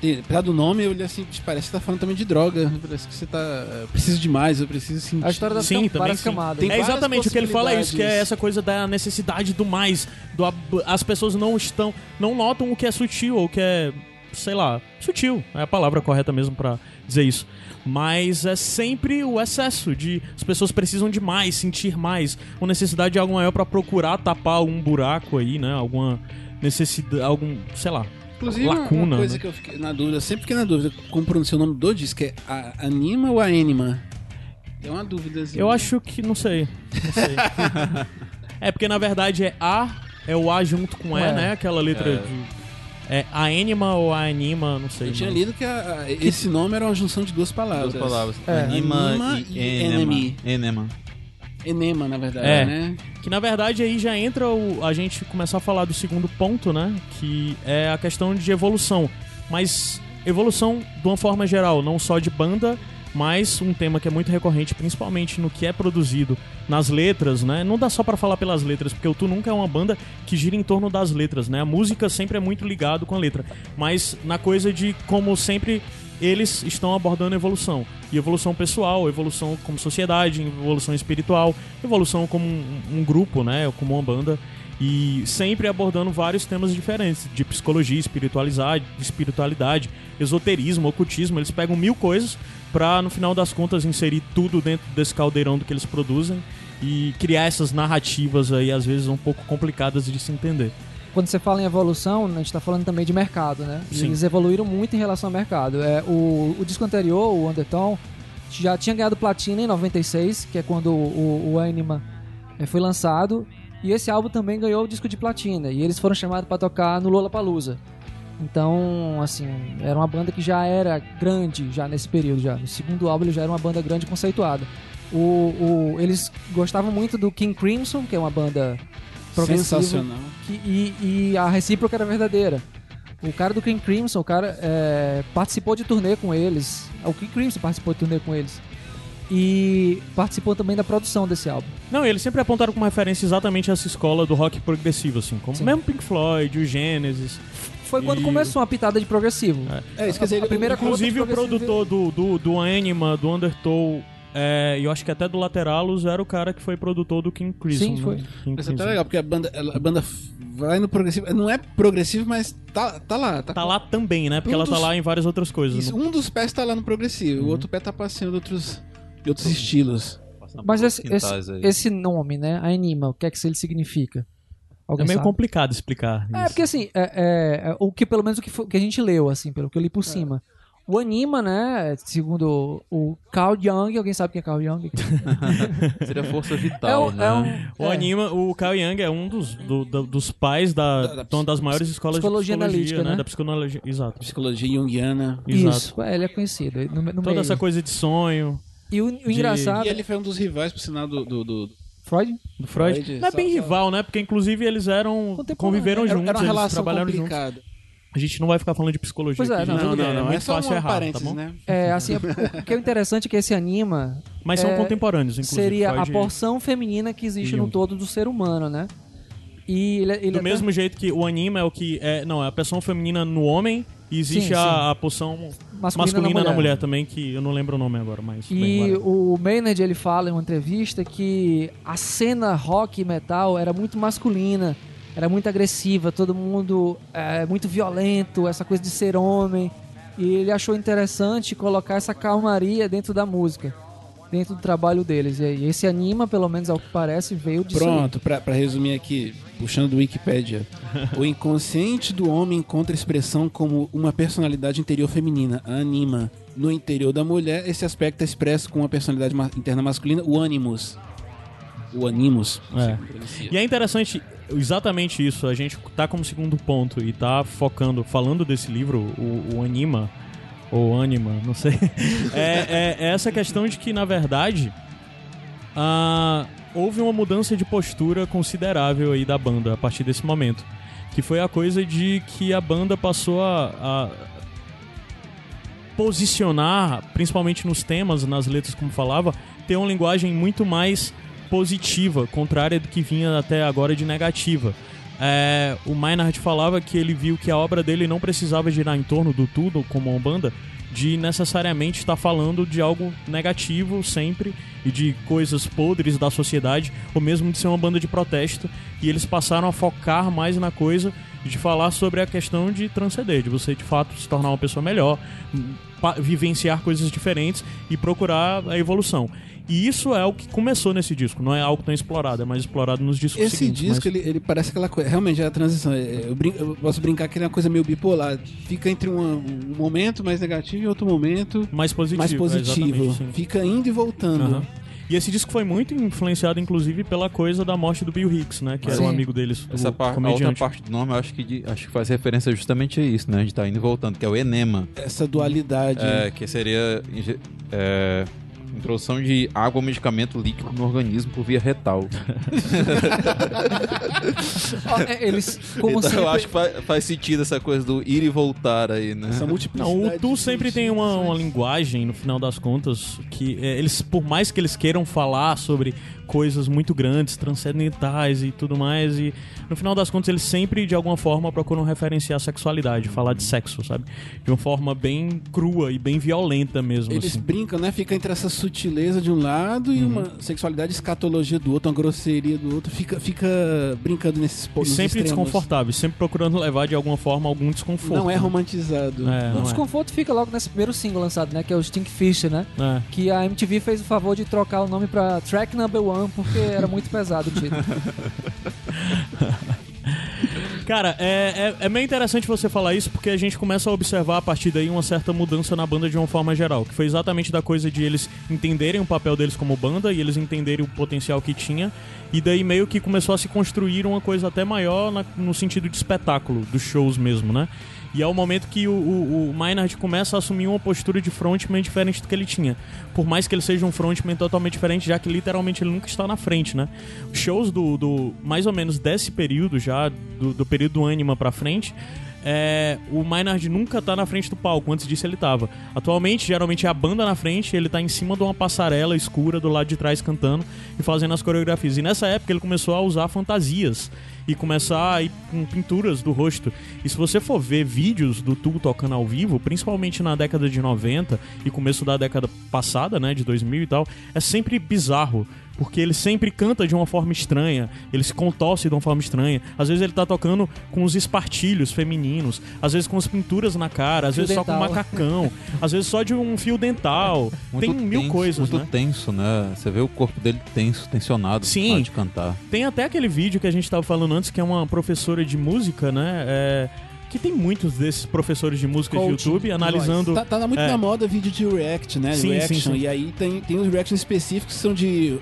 e, Apesar do nome, eu olhei assim, parece que tá falando também de droga. Parece que você tá. Eu preciso de mais, eu preciso sentir. A história das Sim, também sim. camadas. Tem é várias exatamente o que ele fala é isso, que é essa coisa da necessidade do mais. Do, ab- as pessoas não estão. não notam o que é sutil, ou o que é. sei lá, sutil. É a palavra correta mesmo pra dizer isso. Mas é sempre o excesso de. As pessoas precisam de mais, sentir mais. Uma necessidade de algo maior pra procurar tapar algum buraco aí, né? Alguma necessidade. algum. sei lá. Inclusive, lacuna, uma coisa né? que eu fiquei na dúvida, sempre fiquei na dúvida, como pronunciar o nome do disco, é a Anima ou a Anima? É uma dúvida. Eu acho que. não sei. Não sei. (laughs) É porque na verdade é A, é o A junto com E, É. né? Aquela letra É. de. É a anima ou a anima, não sei. Eu tinha lido que a- a- esse nome era uma junção de duas palavras. Duas palavras. É. Anima, Anima e, e enemy. Enema. Enema, na verdade, É. né? Que na verdade aí já entra o, a gente começar a falar do segundo ponto, né? Que é a questão de evolução. Mas evolução de uma forma geral, não só de banda, mas um tema que é muito recorrente, principalmente no que é produzido nas letras, né? Não dá só pra falar pelas letras, porque o Tu Nunca é uma banda que gira em torno das letras, né? A música sempre é muito ligado com a letra, mas na coisa de como sempre eles estão abordando evolução. E evolução pessoal, evolução como sociedade, evolução espiritual, evolução como um, um grupo, né? Como uma banda. E sempre abordando vários temas diferentes, de psicologia, espiritualidade, espiritualidade, esoterismo, ocultismo. Eles pegam mil coisas pra, no final das contas, inserir tudo dentro desse caldeirão do que eles produzem e criar essas narrativas aí, às vezes, um pouco complicadas de se entender. Quando você fala em evolução, a gente tá falando também de mercado, né? Sim. Eles evoluíram muito em relação ao mercado. É, o, o disco anterior, o Undertone, já tinha ganhado platina em 96, que é quando o, o Anima eh, foi lançado. E esse álbum também ganhou o disco de platina. E eles foram chamados para tocar no Lollapalooza. Então, assim, era uma banda que já era grande já nesse período já. No segundo álbum ele já era uma banda grande conceituada. O, o- eles gostavam muito do King Crimson, que é uma banda progressiva Sensacional. que- e, e a recíproca era verdadeira. O cara do King Crimson, o cara é, participou de turnê com eles. O King Crimson participou de turnê com eles. E participou também da produção desse álbum. Não, eles sempre apontaram como referência exatamente essa escola do rock progressivo, assim, como Sim. mesmo Pink Floyd, o Genesis. Foi quando E- começou uma pitada de progressivo. É, isso quer dizer, A primeira Inclusive o produtor do, do, do Anima, do Undertow, é, e eu acho que até do Lateralus era o cara que foi produtor do King Crimson. Sim, foi. né? King Isso é até legal, porque a banda, a banda vai no progressivo. Não é progressivo, mas tá, tá lá. Tá, Tá lá também, né? Porque Um ela tá dos- lá em várias outras coisas. Isso, né? um dos pés tá lá no progressivo, o outro pé tá passeando de outros, de outros estilos. Passando Mas esse, esse, esse nome, né? Anima, o que é que ele significa? É Alguém meio sabe? complicado explicar. É, isso. porque assim, é, é, é, o que pelo menos o que, foi- que a gente leu, assim, pelo que eu li por cima. O Anima, né, segundo o Carl Jung, alguém sabe quem é Carl Jung? (laughs) Seria força É vital, um- né? é um- O é. Anima, o Carl Jung é um dos, do- do- dos pais da, Da- da de uma das maiores escolas psicologia de psicologia, analítica, né? né? Da psicologia, exato. Psicologia junguiana. Exato. Isso, é, ele é conhecido. No, no Toda meio. essa coisa de sonho E o, o engraçado. E ele foi um dos rivais, por sinal, do. do, do- Freud? do Freud. Freud, Não é bem só- rival, né? Porque inclusive eles eram Contemporâneo. conviveram Era, juntos, era uma eles relação trabalharam juntos. complicada. A gente não vai ficar falando de psicologia Pois é, aqui, não, tudo porque bem. é é fácil um errar, tá bom? né? É, assim, o, o que é interessante é que esse anima Mas são É, contemporâneos, inclusive. seria a Freud- porção feminina que existe no todo do ser humano, né? E ele, ele Do até- mesmo jeito que o anima é o que é, não, é a porção feminina no homem e existe Sim, a, sim. a porção masculina, masculina, na na, mulher. mulher. também, que eu não lembro o nome agora, mas E o Maynard ele fala em uma entrevista que a cena rock e metal era muito masculina, era muito agressiva, todo mundo é muito violento, essa coisa de ser homem. E ele achou interessante colocar essa calmaria dentro da música, dentro do trabalho deles. E esse anima, pelo menos ao que parece, veio disso. Pronto, pra, pra resumir aqui, puxando do Wikipedia. (laughs) o inconsciente do homem encontra expressão como uma personalidade interior feminina, a anima. No interior da mulher, esse aspecto é expresso com uma personalidade ma- interna masculina, o animus. O animus. É. E é interessante exatamente isso. A gente tá como segundo ponto e tá focando, falando desse livro, o, o Anima, ou Anima, não sei. (laughs) é, é- é essa questão de que, na verdade, houve uma mudança de postura considerável aí da banda a partir desse momento. Que foi a coisa de que a banda passou a- a posicionar, principalmente nos temas, nas letras, como falava, ter uma linguagem muito mais positiva, contrária do que vinha até agora de negativa. É, o Maynard falava que ele viu que a obra dele não precisava girar em torno do tudo, como uma banda, de necessariamente estar falando de algo negativo sempre e de coisas podres da sociedade, ou mesmo de ser uma banda de protesto. E eles passaram a focar mais na coisa de falar sobre a questão de transcender, de você de fato se tornar uma pessoa melhor, vivenciar coisas diferentes e procurar a evolução. E isso é o que começou nesse disco, não é algo tão explorado, é mais explorado nos discos Esse seguintes. disco, mas- ele, ele parece aquela coisa. Realmente é a transição. É, Eu, brin- eu posso brincar que ele é uma coisa meio bipolar. Fica entre uma- um momento mais negativo e outro momento mais positivo. mais é, positivo. sim. Fica indo e voltando. Aham. E esse disco foi muito influenciado, inclusive, pela coisa da morte do Bill Hicks, né? Que era Sim. um amigo deles, Essa o par- a outra comediante. parte do nome eu acho que, de- acho que faz referência justamente a isso, né? A gente tá indo e voltando, que é o enema. Essa dualidade. É, que seria é, introdução de água ou medicamento líquido no organismo por via retal. (laughs) Ó, é, eles, como então sempre, eu acho que faz, faz sentido essa coisa do ir e voltar aí, né? Essa multiplicidade. Não, o Tu de sempre tem uma, uma linguagem, no final das contas, que é, eles, por mais que eles queiram falar sobre coisas muito grandes, transcendentais e tudo mais, e no final das contas eles sempre, de alguma forma, procuram referenciar a sexualidade, falar de sexo, sabe? De uma forma bem crua e bem violenta mesmo, Eles assim. brincam, né? Fica entre essa sutileza de um lado e uma sexualidade escatologia do outro, uma grosseria do outro. Fica, fica brincando nesses E pontos. sempre desconfortáveis, sempre procurando levar de alguma forma algum desconforto. Não é né? romantizado. É, o é. desconforto fica logo nesse primeiro single lançado, né? Que é o Stinkfish, né? É. Que a MTV fez o favor de trocar o nome pra Track Number One porque era muito pesado o título. (laughs) Cara, é, é, é meio interessante você falar isso porque a gente começa a observar a partir daí uma certa mudança na banda de uma forma geral, que foi exatamente da coisa de eles entenderem o papel deles como banda e eles entenderem o potencial que tinha, e daí meio que começou a se construir uma coisa até maior na- no sentido de espetáculo, dos shows mesmo, né? E é o momento que o, o, o Maynard começa a assumir uma postura de frontman diferente do que ele tinha. Por mais que ele seja um frontman totalmente diferente, já que literalmente ele nunca está na frente, né? Shows do, do mais ou menos desse período já, do, do período do Anima pra frente, é, o Maynard nunca tá na frente do palco, antes disso ele tava. Atualmente, geralmente é a banda na frente, ele tá em cima de uma passarela escura do lado de trás cantando e fazendo as coreografias. E nessa época ele começou a usar fantasias e começar a ir com pinturas do rosto. E se você for ver vídeos do Tu tocando ao vivo, principalmente na década de 90 e começo da década passada, né, de 2000 e tal, é sempre bizarro. Porque ele sempre canta de uma forma estranha, ele se contorce de uma forma estranha. Às vezes ele tá tocando com os espartilhos femininos, às vezes com as pinturas na cara, às Fio vezes só com dental. macacão, às vezes só de um fio dental. (laughs) Tem mil tenso, coisas, Muito né? tenso, né? Você vê o corpo dele tenso, tensionado Sim. de cantar. Tem até aquele vídeo que a gente tava falando antes, que é uma professora de música, né? É, que tem muitos desses professores de música de Coaching, YouTube analisando. Tá, tá muito É. na moda vídeo de react, né? Sim, Reaction. sim, sim. E aí tem, tem os reactions específicos que são de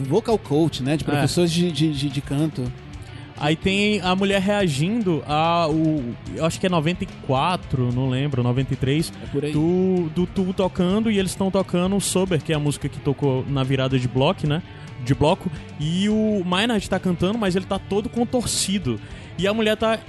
vocal coach, né? De É. professores de, de, de, de canto. Aí tem a mulher reagindo a o. Eu acho que é 94, não lembro, 93. É por aí. Do, do Tu tocando e eles estão tocando o Sober, que é a música que tocou na virada de bloco, né? De bloco. E o Maynard tá cantando, mas ele tá todo contorcido. E a mulher tá.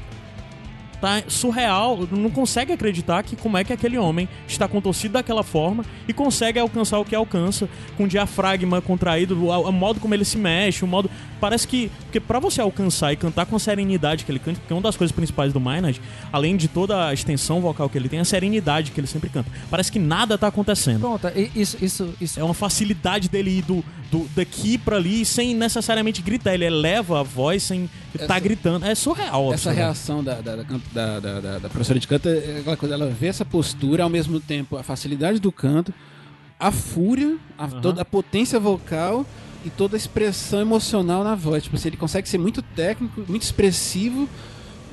Tá surreal, não consegue acreditar que como é que aquele homem está contorcido daquela forma e consegue alcançar o que alcança, com o diafragma contraído, o, o modo como ele se mexe, o modo. Parece que. Porque pra você alcançar e cantar com a serenidade que ele canta, porque uma das coisas principais do Maynard, além de toda a extensão vocal que ele tem, é a serenidade que ele sempre canta. Parece que nada tá acontecendo. Pronto, isso, isso, isso É uma facilidade dele ir do, do, daqui pra ali sem necessariamente gritar. Ele eleva a voz sem tá Essa- gritando. É surreal. Essa reação da, da, da, da, da- professora de canto é aquela coisa, ela vê essa postura, ao mesmo tempo a facilidade do canto, a fúria, a, toda a potência vocal e toda a expressão emocional na voz. Tipo, assim, ele consegue ser muito técnico, muito expressivo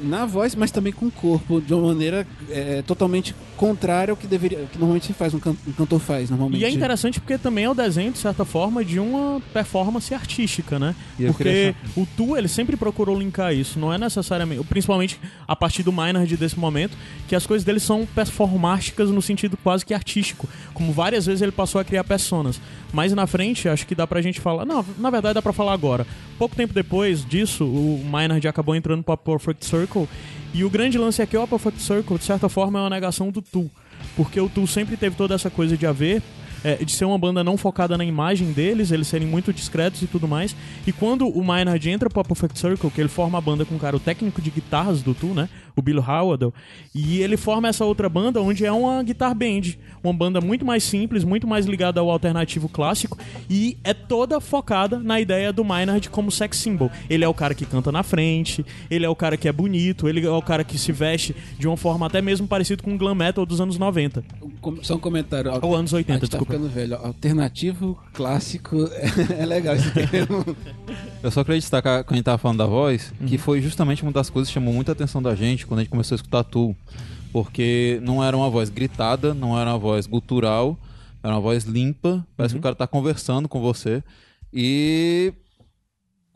na voz, mas também com o corpo, de uma maneira é, totalmente contrária ao que deveria, que normalmente se faz, um, can- um cantor faz normalmente. E é interessante porque também é o desenho, de certa forma, de uma performance artística, né? Porque o Tu, ele sempre procurou linkar isso. Não é necessariamente... Principalmente a partir do Maynard desse momento, que as coisas dele são performáticas no sentido quase que artístico. Como várias vezes ele passou a criar personas. Mas na frente, acho que dá pra gente falar... Não, na verdade dá pra falar agora. Pouco tempo depois disso, o Maynard acabou entrando pra Perfect Circle. E o grande lance é que o Perfect Circle, de certa forma, é uma negação do Tu. Porque o Tu sempre teve toda essa coisa de haver é, de ser uma banda não focada na imagem deles, eles serem muito discretos e tudo mais. E quando o Maynard entra pro Perfect Circle, que ele forma a banda com o cara, o técnico de guitarras do Tu, né? O Bill Howard, e ele forma essa outra banda onde é uma guitar band, uma banda muito mais simples, muito mais ligada ao alternativo clássico e é toda focada na ideia do Maynard como sex symbol. Ele é o cara que canta na frente, ele é o cara que é bonito, ele é o cara que se veste de uma forma até mesmo parecida com o glam metal dos anos 90. Com- Só um comentário. Ou anos 80, a gente tá ficando velho. Alternativo, clássico, (laughs) é legal esse termo. Eu só queria destacar, quando a gente tava falando da voz, Uhum. que foi justamente uma das coisas que chamou muita atenção da gente quando a gente começou a escutar Tu. Porque não era uma voz gritada, não era uma voz gutural, Era uma voz limpa, parece Uhum. que o cara tá conversando com você. E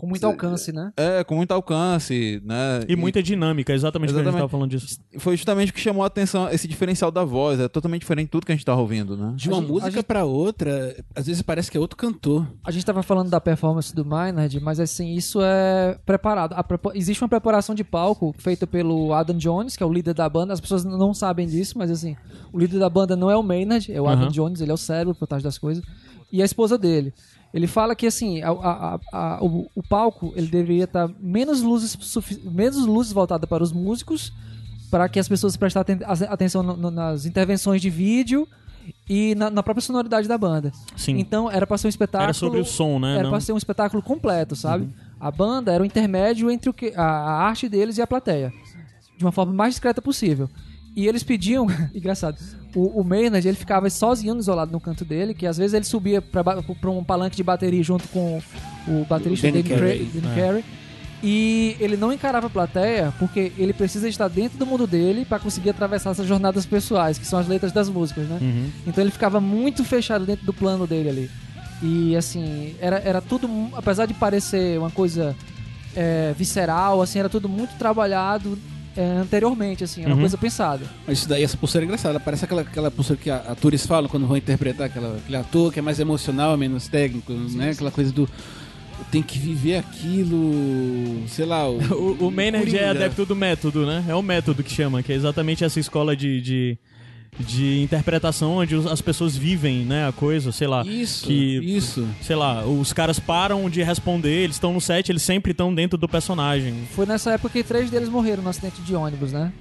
Com muito alcance, né? é com muito alcance, né? E muita dinâmica, exatamente, o que a gente Exatamente. tava falando disso. foi justamente o que chamou a atenção, esse diferencial da voz. É totalmente diferente de tudo que a gente tava ouvindo, né? De uma A música gente- pra outra, às vezes parece que é outro cantor. A gente tava falando da performance do Maynard, mas assim, isso é preparado. A prepa- Existe uma preparação de palco feita pelo Adam Jones, que é o líder da banda. As pessoas não sabem disso, mas assim, o líder da banda não é o Maynard, é o Adam Aham. Jones, ele é o cérebro por trás das coisas. E a esposa dele. Ele fala que assim, a- a- a- o, o palco ele deveria estar menos luzes, menos luzes voltadas para os músicos, para que as pessoas prestassem aten- atenção no- no- nas intervenções de vídeo e na, na própria sonoridade da banda. Sim. Então era para ser um espetáculo. Era sobre o som, né? Era pra ser um espetáculo completo, sabe? Uhum. A banda era o intermédio entre o que, a, a arte deles e a plateia. De uma forma mais discreta possível. E eles pediam, (laughs) engraçado, o, o Maynard, ele ficava sozinho isolado no canto dele, que às vezes ele subia pra um palanque de bateria junto com o baterista O Danny Carey. Cra- Danny É. Carey. E ele não encarava a plateia porque ele precisa estar dentro do mundo dele pra conseguir atravessar essas jornadas pessoais, que são as letras das músicas, né? Uhum. Então ele ficava muito fechado dentro do plano dele ali. E assim, era, era tudo, apesar de parecer uma coisa é, visceral, assim, era tudo muito trabalhado anteriormente, assim, era uma Uhum. coisa pensada. Mas isso daí, essa pulseira é engraçada. Parece aquela, aquela pulseira que a- atores falam quando vão interpretar aquela, aquele ator que é mais emocional, menos técnico, né? Aquela coisa do. Tem que viver aquilo, sei lá. O, (laughs) O, o Maynard é adepto do método, né? É o método que chama, que é exatamente essa escola de, de, de interpretação onde as pessoas vivem, né, a coisa, sei lá. Isso, que, isso. Sei lá, os caras param de responder, eles estão no set, eles sempre estão dentro do personagem. Foi nessa época que três deles morreram no acidente de ônibus, né?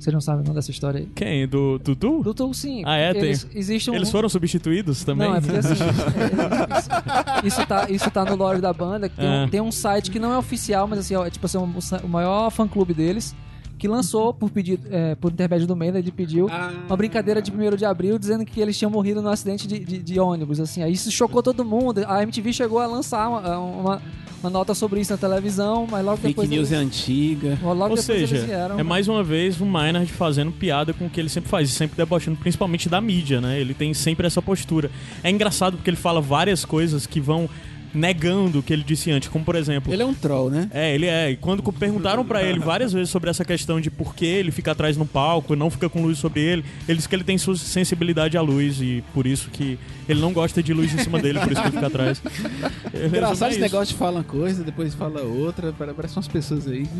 Vocês não sabem não dessa história aí. Quem? Do Dudu? Do Tool, sim. Ah, é? Eles, Tem- existe um... Eles foram substituídos também? Não, é porque assim. (laughs) é, isso, isso tá, isso tá no lore da banda. que Tem, um, É. tem um site que não é oficial, mas assim, ó, é tipo assim, um- o maior fã clube deles. Que lançou por pedido, é, por intermédio do Maynard, ele pediu Ah. uma brincadeira de 1 de abril dizendo que eles tinham morrido num acidente de, de, de ônibus. Assim, aí isso chocou todo mundo. A MTV chegou a lançar uma, uma, uma nota sobre isso na televisão, mas logo Fake depois. news é eles, antiga. logo Ou depois seja, eles vieram. é mais uma vez o Maynard fazendo piada com o que ele sempre faz, e sempre debochando, principalmente da mídia, né? Ele tem sempre essa postura. É engraçado porque ele fala várias coisas que vão negando o que ele disse antes, como por exemplo. Ele é um troll, né? É, ele é. E quando perguntaram pra ele várias vezes sobre essa questão de por que ele fica atrás no palco e não fica com luz sobre ele, ele disse que ele tem sua sensibilidade à luz e por isso que ele não gosta de luz em cima dele, por isso que ele fica atrás. (laughs) Engraçado é esse negócio de fala uma coisa, depois fala outra. pare- Parece umas pessoas aí. (laughs)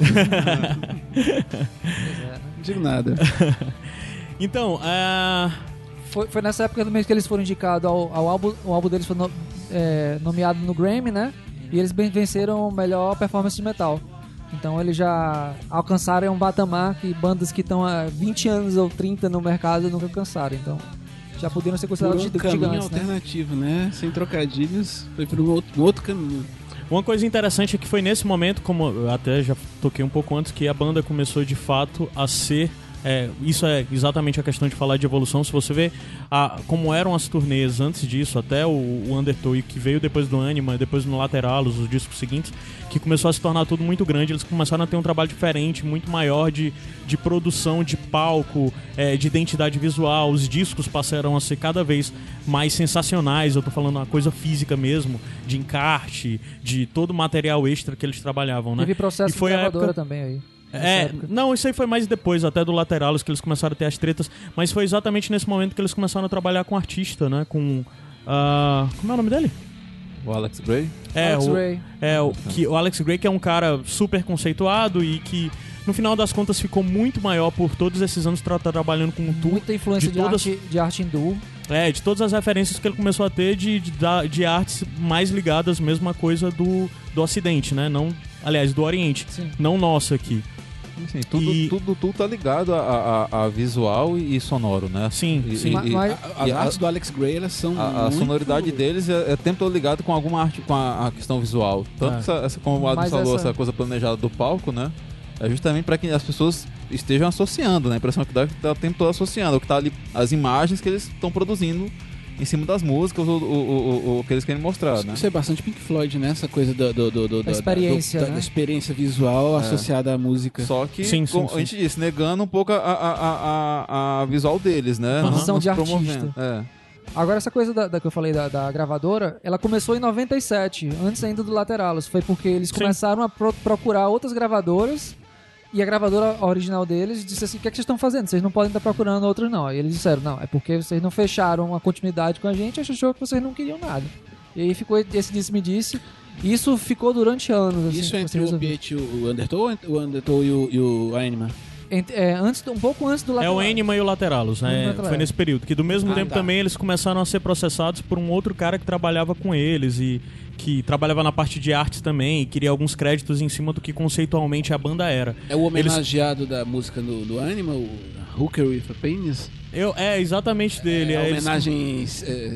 Não digo nada. Então, é... Foi, foi nessa época também que eles foram indicados ao, ao álbum. O álbum deles foi no- é, nomeado no Grammy, né? E eles venceram o melhor performance de metal. Então eles já alcançaram um patamar que bandas que estão há 20 anos ou 30 no mercado nunca alcançaram. Então já poderiam ser Por considerados um gi- caminho gigantes, né? alternativo, né? Sem trocadilhos, foi por um outro, um outro caminho. Uma coisa interessante é que foi nesse momento, como eu até já toquei um pouco antes, que a banda começou de fato a ser. É, isso é exatamente a questão de falar de evolução. Se você vê a, como eram as turnês antes disso, até o, o Undertow, que veio depois do Anima, depois no Lateralos, os discos seguintes, que começou a se tornar tudo muito grande. Eles começaram a ter um trabalho diferente, muito maior de, de produção, de palco, é, de identidade visual. Os discos passaram a ser cada vez mais sensacionais. Eu tô falando uma coisa física mesmo, de encarte, de todo o material extra que eles trabalhavam, né? Teve processo E foi de gravadora época- também aí. É, época. não, isso aí foi mais depois, até do Lateralos, que eles começaram a ter as tretas. Mas foi exatamente nesse momento que eles começaram a trabalhar com artista, né? Com. ah, como é o nome dele? O Alex Gray. É, Alex o, Ray. é o, que, o Alex Gray, que é um cara super conceituado e que, no final das contas, ficou muito maior por todos esses anos tra trabalhando com o. Muita influência de de, todas- arte, de arte hindu. É, de todas as referências que ele começou a ter de, de, de artes mais ligadas mesmo à coisa do, do Ocidente, né? Não, aliás, do Oriente. Sim. Não nosso aqui. Assim, tudo, E- tudo, tudo tá ligado a, a- a visual e sonoro, né? Sim, E- sim. e- Ma- e mas- A- As E a- artes do Alex Gray, elas são. a, a muito- sonoridade deles é, é tempo todo ligado com alguma arte, com a, a questão visual. Tanto É. essa, essa- como o Adam Mas falou, essa- essa coisa planejada do palco, né? É justamente para que as pessoas estejam associando, né? A impressão que dá é que tá o tempo todo associando, o que tá ali, as imagens que eles estão produzindo em cima das músicas, o, o, o, o que eles querem mostrar, né? Isso é bastante Pink Floyd, né? Essa coisa do, do, do, do- da- experiência, do- da, né? da experiência visual associada à música. Só que, Sim, sim, como sim. a gente disse, negando um pouco a, a, a, a, a visual deles, né? Aham. Não- de artista. É. Agora, essa coisa da, da que eu falei da, da gravadora, ela começou em 97, antes ainda do Lateralos. Foi porque eles Sim. começaram a pro- procurar outras gravadoras e a gravadora original deles disse assim: o que, é que vocês estão fazendo? Vocês não podem estar procurando outras, não. Aí eles disseram: não, é porque vocês não fecharam uma continuidade com a gente, a gente achou que vocês não queriam nada. E aí ficou esse disse-me-disse. E isso ficou durante anos. Assim, Isso que entre você o. Opiate e o Undertow, o Undertow e o, e o Anima? Ent- é, antes, um pouco antes do É Lateral. o Enima e o Lateralos, né? Lateralos. Foi nesse período. Que do mesmo Ah, tempo tá. também eles começaram a ser processados por um outro cara que trabalhava com eles e que trabalhava na parte de arte também e queria alguns créditos em cima do que conceitualmente a banda era. É o homenageado da música do, do Anima, o Hooker with a Penis? Eu, é exatamente dele. É, a é, eles- homenagem.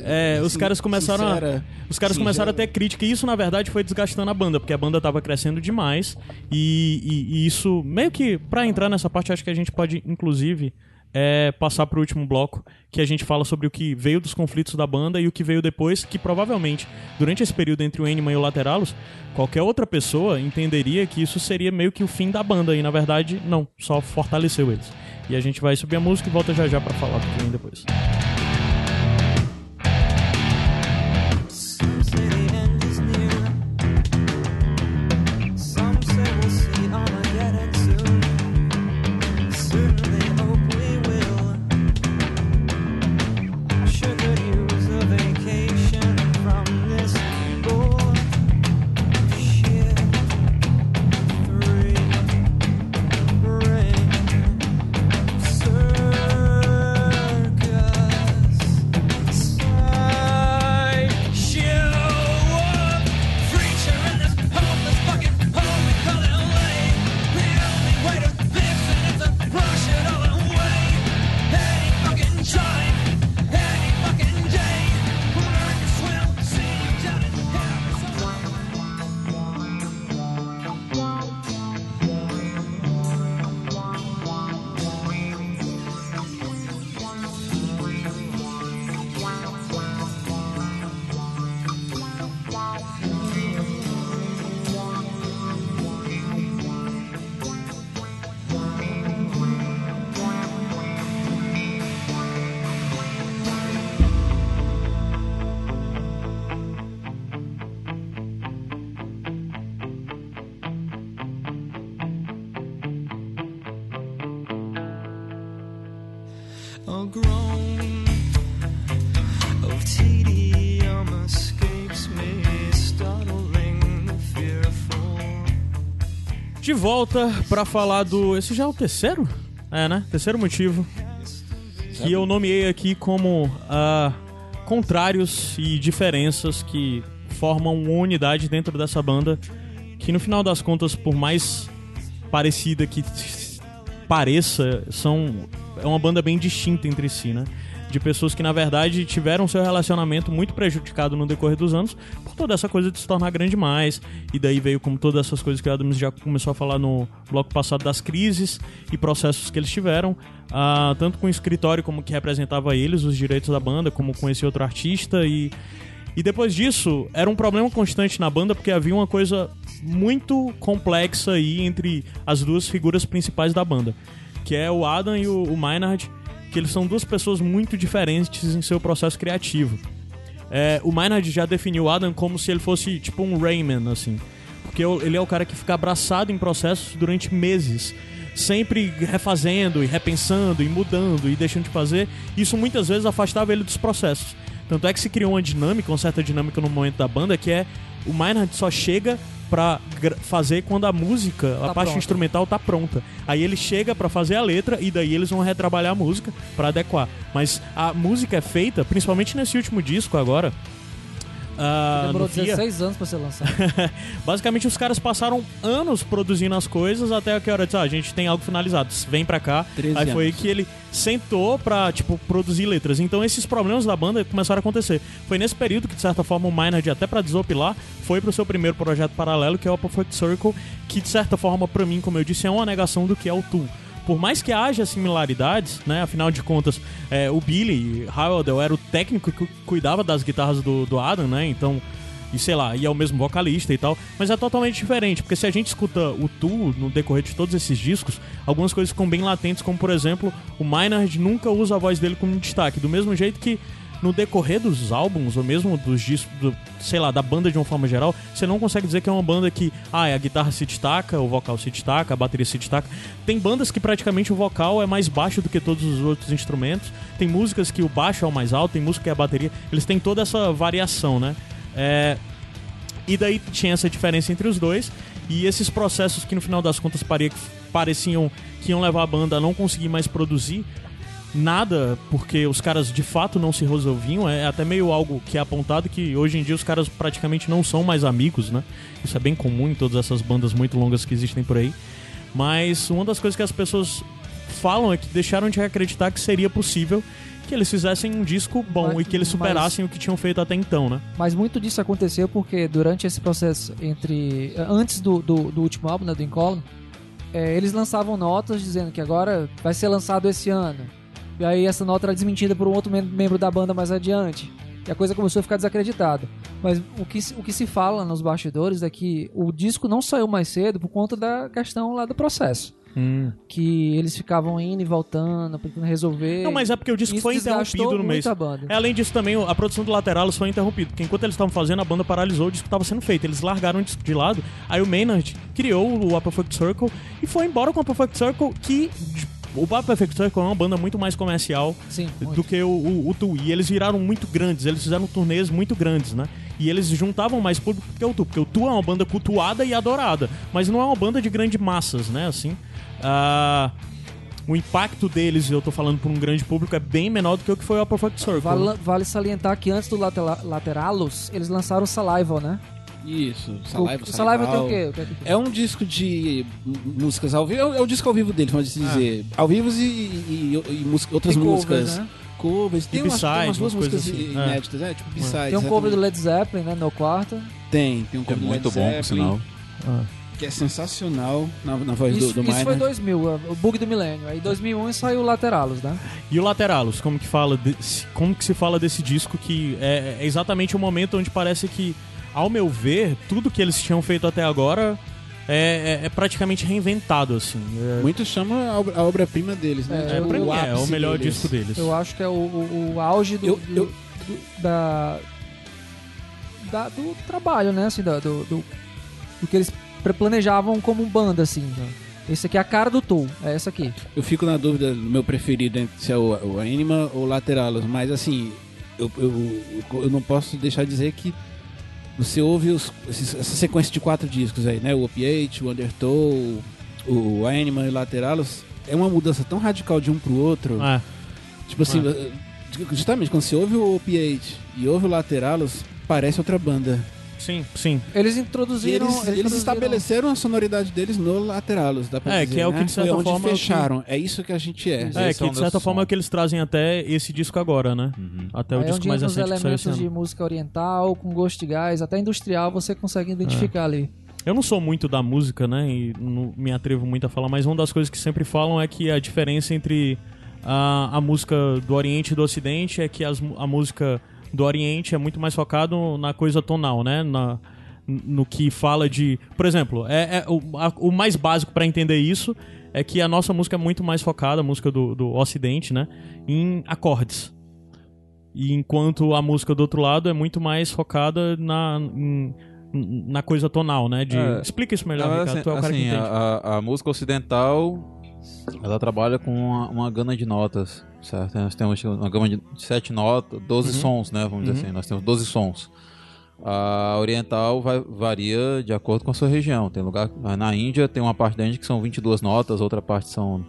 É, os sin- caras começaram a- sincera, Os caras singela. começaram a ter crítica e isso, na verdade, foi desgastando a banda, porque a banda tava crescendo demais. E, e- e isso, meio que, pra entrar nessa parte, acho que a gente pode, inclusive, é, passar pro último bloco, que a gente fala sobre o que veio dos conflitos da banda e o que veio depois, que provavelmente, durante esse período entre o Enima e o Lateralos, qualquer outra pessoa entenderia que isso seria meio que o fim da banda, e na verdade, não, só fortaleceu eles. E a gente vai subir a música e volta já já pra falar do que vem depois. De volta pra falar do. Esse já é o terceiro? É, né? Terceiro motivo. Que eu nomeei aqui como ah, contrários e diferenças que formam uma unidade dentro dessa banda. Que no final das contas, por mais parecida que pareça, são. É uma banda bem distinta entre si, né? De pessoas que, na verdade, tiveram seu relacionamento muito prejudicado no decorrer dos anos por toda essa coisa de se tornar grande demais. E daí veio como todas essas coisas que o Adams já começou a falar no bloco passado das crises e processos que eles tiveram. ah, tanto com o escritório como que representava eles, os direitos da banda, como com esse outro artista. E, e depois disso, era um problema constante na banda porque havia uma coisa muito complexa aí entre as duas figuras principais da banda, que é o Adam e o Maynard, que eles são duas pessoas muito diferentes em seu processo criativo. É, o Maynard já definiu o Adam como se ele fosse tipo um Rayman, assim. Porque ele é o cara que fica abraçado em processos durante meses. Sempre refazendo e repensando e mudando e deixando de fazer. Isso muitas vezes afastava ele dos processos. Tanto é que se criou uma dinâmica, uma certa dinâmica no momento da banda, que é o Maynard só chega pra fazer quando a música, a Tá parte pronta. instrumental tá pronta. Aí ele chega pra fazer a letra e daí eles vão retrabalhar a música pra adequar. Mas a música é feita, principalmente nesse último disco agora. Ah, Demorou no FIA, 16 anos pra ser lançado. (laughs) Basicamente, os caras passaram anos produzindo as coisas até que a hora de, ah, a gente tem algo finalizado, vem pra cá. 13 Aí foi anos. que ele sentou pra, tipo, produzir letras. Então, esses problemas da banda começaram a acontecer. Foi nesse período que, de certa forma, o Maynard, até pra desopilar, foi pro seu primeiro projeto paralelo, que é o Perfect Circle, que, de certa forma, pra mim, como eu disse, é uma negação do que é o Tool. Por mais que haja similaridades, né? Afinal de contas, é, o Billy Howell era o técnico que cu- cuidava das guitarras do, do Adam, né? Então, e sei lá, e é o mesmo vocalista e tal, mas é totalmente diferente, porque se a gente escuta o Tool no decorrer de todos esses discos, algumas coisas ficam bem latentes, como por exemplo, o Maynard nunca usa a voz dele como destaque, do mesmo jeito que no decorrer dos álbuns, ou mesmo dos discos, do- sei lá, da banda de uma forma geral, você não consegue dizer que é uma banda que, ah, a guitarra se destaca, o vocal se destaca, a bateria se destaca. Tem bandas que praticamente o vocal é mais baixo do que todos os outros instrumentos. Tem músicas que o baixo é o mais alto, tem música que é a bateria. Eles têm toda essa variação, né? É, e daí tinha essa diferença entre os dois. E esses processos que no final das contas pareciam que iam levar a banda a não conseguir mais produzir nada, porque os caras de fato não se resolviam. É até meio algo que é apontado que hoje em dia os caras praticamente não são mais amigos, né? Isso é bem comum em todas essas bandas muito longas que existem por aí. Mas uma das coisas que as pessoas falam é que deixaram de acreditar que seria possível que eles fizessem um disco bom Mas- e que eles mas- superassem o que tinham feito até então, né? Mas muito disso aconteceu porque durante esse processo entre. Antes do, do, do último álbum, né, do Incolum, é, eles lançavam notas dizendo que agora vai ser lançado esse ano. E aí essa nota era desmentida por um outro mem- membro da banda mais adiante. E a coisa começou a ficar desacreditada. Mas o que, se- o que se fala nos bastidores é que o disco não saiu mais cedo por conta da questão lá do processo. Que eles ficavam indo e voltando, tentando resolver. Não, mas é porque o disco Isso foi interrompido no mês. a. É, Além disso, também a produção do Lateralus foi interrompida, porque enquanto eles estavam fazendo, a banda paralisou, o disco estava sendo feito. Eles largaram o disco de lado, aí o Maynard criou o Upper Perfect Circle e foi embora com o Upper Perfect Circle, que o Upper Perfect Circle é uma banda muito mais comercial Sim, do muito. que o, o, o Tu. E eles viraram muito grandes, eles fizeram turnês muito grandes, né? E eles juntavam mais público que o Tu, porque o Tu é uma banda cultuada e adorada, mas não é uma banda de grande massas, né? Assim, ah, o impacto deles, eu tô falando por um grande público, é bem menor do que o que foi o Perfect Circle. Vale, vale salientar que antes do Latela- Lateralus, eles lançaram o Saliva, né? Isso, Saliva, o Saliva tem o quê? O é? É um disco de músicas ao vivo. É o- é o disco ao vivo deles, pode se dizer. Ao vivo e, e, e música- outras Tem covers, músicas. né? Covers. Tem, E umas, tem umas duas músicas assim. É. inéditas, é, tipo B-sides. Tem um cover do. Led Zeppelin, né? No quarto. Tem, tem um É cover do muito Led bom, por Zeppelin, sinal. Que é sensacional na, na voz Isso, do, do isso foi Maynard. 2000, o bug do milênio. Aí 2001 saiu o Lateralus, né? E o Lateralus, como que fala desse, como que se fala desse disco que é, é exatamente o momento onde parece que, ao meu ver, tudo que eles tinham feito até agora é, é- é praticamente reinventado, assim. É, Muitos chamam a obra- a obra-prima deles, né? É, é, pra o mim é, é o melhor deles. disco deles. Eu acho que é o, o, o auge do, Eu- do- eu- do- da, da- do trabalho, né? Assim, da- do, do, do que eles planejavam como banda, assim. né? Esse aqui é a cara do Tool, é essa aqui. Eu fico na dúvida do meu preferido se é o, o Anima ou o Lateralus, mas assim, eu, eu, eu não posso deixar de dizer que você ouve os- esses- essa sequência de quatro discos aí, né? O Opiate, o Undertow, o Anima e o Lateralus, é uma mudança tão radical de um pro outro. É, tipo assim, justamente quando você ouve o Opiate e ouve o Lateralus, parece outra banda. Sim, sim. Eles introduziram. eles, eles introduziram- estabeleceram a sonoridade deles no Lateralus, dá pra É, dizer, que é o né? que, de certa Foi onde forma, é o que- fecharam. É isso que a gente é. É, Esse que é de certa forma é som. o que eles trazem até esse disco agora, né? Uhum. Até o Aí é disco mais recente elementos de música oriental, com gosto de gás, até industrial, você consegue identificar ali. Eu não sou muito da música, né? E não me atrevo muito a falar, mas uma das coisas que sempre falam é que a diferença entre a, a música do Oriente e do Ocidente é que as a música do Oriente é muito mais focado na coisa tonal, né? Na, no que fala de. Por exemplo, é, é o, a- o mais básico pra entender isso é que a nossa música é muito mais focada, a música do, do Ocidente, né? Em acordes. E enquanto a música do outro lado é muito mais focada na, em- na coisa tonal, né? De... É. Explica isso melhor, Ricardo. assim, tu é o cara assim, que entende. a, a- música ocidental ela trabalha com uma, uma gama de notas, certo? Nós temos uma gama de sete notas, 12 Uhum. sons, né? Vamos dizer assim, nós temos 12 sons. A oriental vai, varia de acordo com a sua região. Tem lugar na Índia tem uma parte da Índia que são 22 notas, outra parte são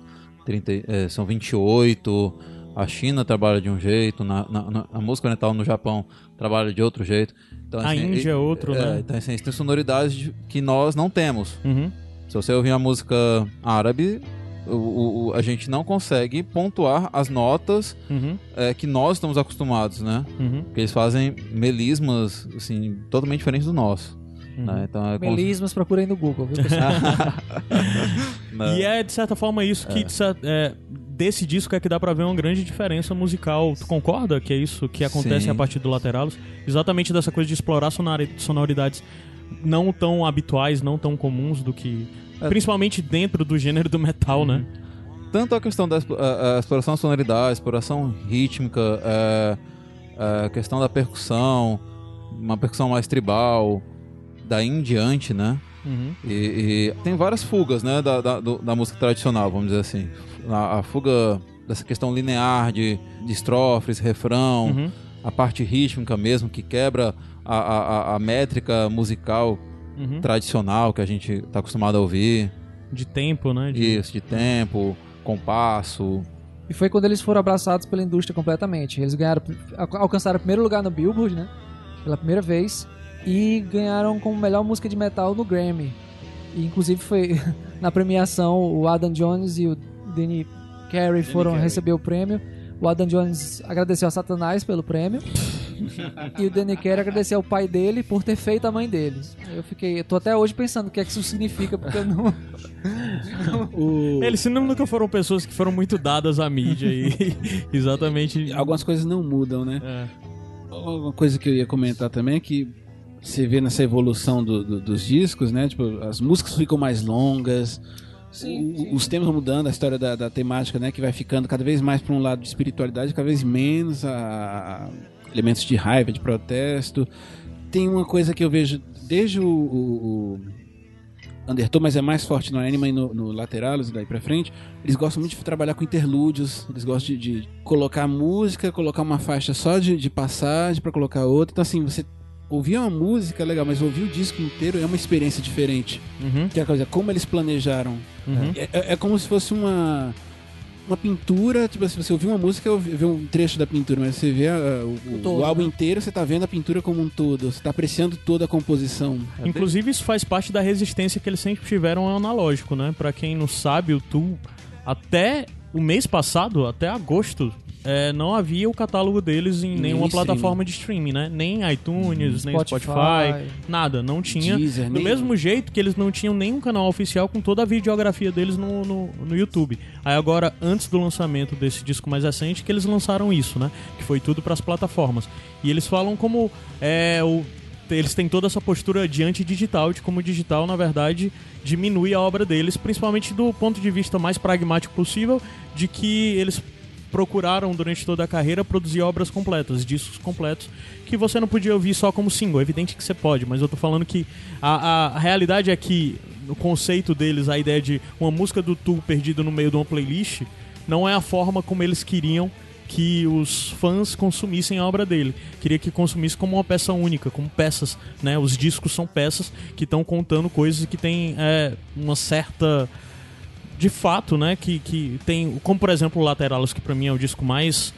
30, eh, são 28. A China trabalha de um jeito, na, na, na- a música oriental no Japão trabalha de outro jeito. Então, A assim, Índia é outro, é, né? Então, assim, tem sonoridades de- que nós não temos. Uhum. Se você ouvir uma música árabe, o, o- a gente não consegue pontuar as notas Uhum. é, que nós estamos acostumados, né? Uhum. Porque eles fazem melismas, assim, totalmente diferentes do nosso. Uhum. Né? Então é Melismas, procurem no Google, viu, pessoal? (laughs) E é, de certa forma, isso que cer- é, desse disco é que dá pra ver uma grande diferença musical. Tu concorda que é isso que acontece Sim. a partir do Lateralos? Exatamente dessa coisa de explorar sonori- sonoridades não tão habituais, não tão comuns do que... É. Principalmente dentro do gênero do metal, né? Tanto a questão da a- a exploração da sonoridade, exploração rítmica, é, a questão da percussão, uma percussão mais tribal, daí em diante, né? Uhum. E, e tem várias fugas, né, da, da, da música tradicional, vamos dizer assim. A, a fuga dessa questão linear de, de estrofes, refrão, Uhum. a parte rítmica mesmo, que quebra a, a, a- métrica musical Uhum. tradicional que a gente está acostumado a ouvir. De tempo, né? De... Isso, de tempo, compasso. E foi quando eles foram abraçados pela indústria completamente. Eles ganharam, al- alcançaram o primeiro lugar no Billboard, né? Pela primeira vez. E ganharam como melhor música de metal no Grammy. E inclusive foi (laughs) na premiação o Adam Jones e o Danny Carey foram Carey. receber o prêmio. O Adam Jones agradeceu a Satanás pelo prêmio. (laughs) e o Danny Carey agradeceu ao pai dele por ter feito a mãe dele. Eu fiquei, eu tô até hoje pensando o que é que isso significa, porque eu não. (laughs) O- Eles se não nunca foram pessoas que foram muito dadas à mídia e (laughs) exatamente. Algumas coisas não mudam, né? É. Uma coisa que eu ia comentar também é que você vê nessa evolução do- do- dos discos, né? Tipo, as músicas ficam mais longas, o- os temas vão mudando, a história da, da temática, né? Que vai ficando cada vez mais para um lado de espiritualidade, cada vez menos a elementos de raiva, de protesto. Tem uma coisa que eu vejo desde o, o, o Undertow, mas é mais forte no Anima e no, no e daí pra frente. Eles gostam muito de trabalhar com interlúdios, eles gostam de, de colocar música, colocar uma faixa só de, de passagem pra colocar outra. Então, assim, você ouvir uma música é legal, mas ouvir o disco inteiro é uma experiência diferente. Uhum. Que é a coisa, como eles planejaram. Uhum. É, é- é como se fosse uma. Uma pintura, tipo, se você ouvir uma música, ver um trecho da pintura, mas você vê a- o, o- todo, o álbum né? inteiro, você tá vendo a pintura como um todo, você tá apreciando toda a composição. Inclusive, isso faz parte da resistência que eles sempre tiveram ao analógico, né? Pra quem não sabe, o Tool, até o mês passado, até agosto, é, não havia o catálogo deles em nenhuma plataforma de streaming, né? Nem iTunes, nem Spotify. Spotify, nada, não tinha. Deezer, Do mesmo jeito que eles não tinham nenhum canal oficial com toda a videografia deles no, no, no YouTube. Aí agora, antes do lançamento desse disco mais recente, que eles lançaram isso, né? Que foi tudo pras plataformas. E eles falam como é, o, eles têm toda essa postura de anti-digital, de como o digital, na verdade, diminui a obra deles, principalmente do ponto de vista mais pragmático possível, de que eles procuraram durante toda a carreira produzir obras completas, discos completos, que você não podia ouvir só como single. É evidente que você pode, mas eu tô falando que a, a- realidade é que no conceito deles, a ideia de uma música do Tool perdida no meio de uma playlist, não é a forma como eles queriam que os fãs consumissem a obra dele. Queria que consumisse como uma peça única, como peças, né? Os discos são peças que estão contando coisas que têm é, uma certa de fato, né, que, que tem, como por exemplo o Lateralos, que pra mim é o disco mais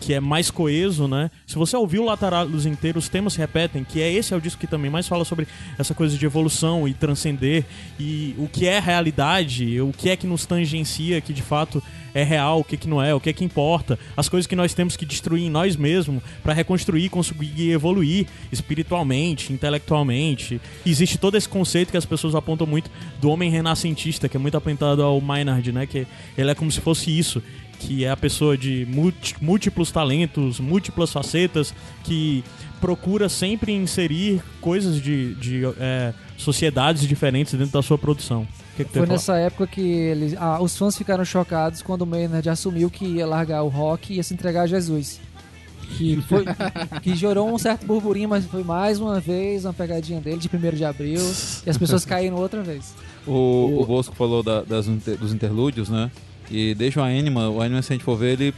que é mais coeso, né? Se você ouvir o Lateralos inteiro, os temas se repetem, que é esse é o disco que também mais fala sobre essa coisa de evolução e transcender e o que é realidade, o que é que nos tangencia, que de fato é real, o que que não é, o que é que importa, as coisas que nós temos que destruir em nós mesmos para reconstruir, conseguir evoluir espiritualmente, intelectualmente. Existe todo esse conceito que as pessoas apontam muito do homem renascentista, que é muito apontado ao Maynard, né? Que ele é como se fosse isso, que é a pessoa de múlti- múltiplos talentos, múltiplas facetas, que procura sempre inserir coisas de, de é, sociedades diferentes dentro da sua produção. Que, que tu Foi nessa época que eles, ah, os fãs ficaram chocados quando o Maynard assumiu que ia largar o rock e ia se entregar a Jesus. Que, foi, que gerou um certo burburinho, mas foi mais uma vez uma pegadinha dele de 1 de abril e as pessoas caíram outra vez. O, o Bosco falou da- das dos interlúdios, né? E deixa o Anima, o Anima, se a gente for ver, ele,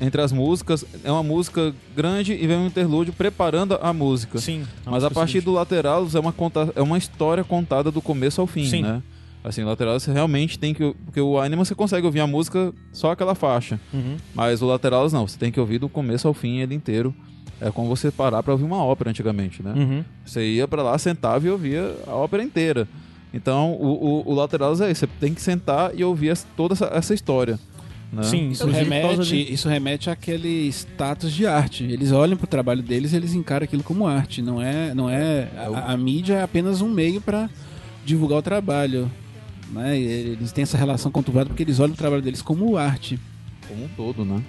entre as músicas, é uma música grande e vem um interlúdio preparando a música. Sim. Mas a partir do Lateralos é uma, conta, é uma história contada do começo ao fim, Sim. né? Assim, o Lateralos você realmente tem que. Porque o Anima você consegue ouvir a música só aquela faixa. Uhum. Mas o Lateralos não, você tem que ouvir do começo ao fim ele inteiro. É como você parar pra ouvir uma ópera antigamente, né? Uhum. Você ia pra lá, sentava e ouvia a ópera inteira. Então, o, o, o Lateralos é isso, você tem que sentar e ouvir essa- toda essa, essa história. Né? Sim, Isso remete, de... isso remete àquele status de arte. Eles olham pro trabalho deles e eles encaram aquilo como arte. Não é, não é a, a mídia é apenas um meio para divulgar o trabalho. Né? E Eles têm essa relação conturbada porque eles olham o trabalho deles como arte. Como um todo, né?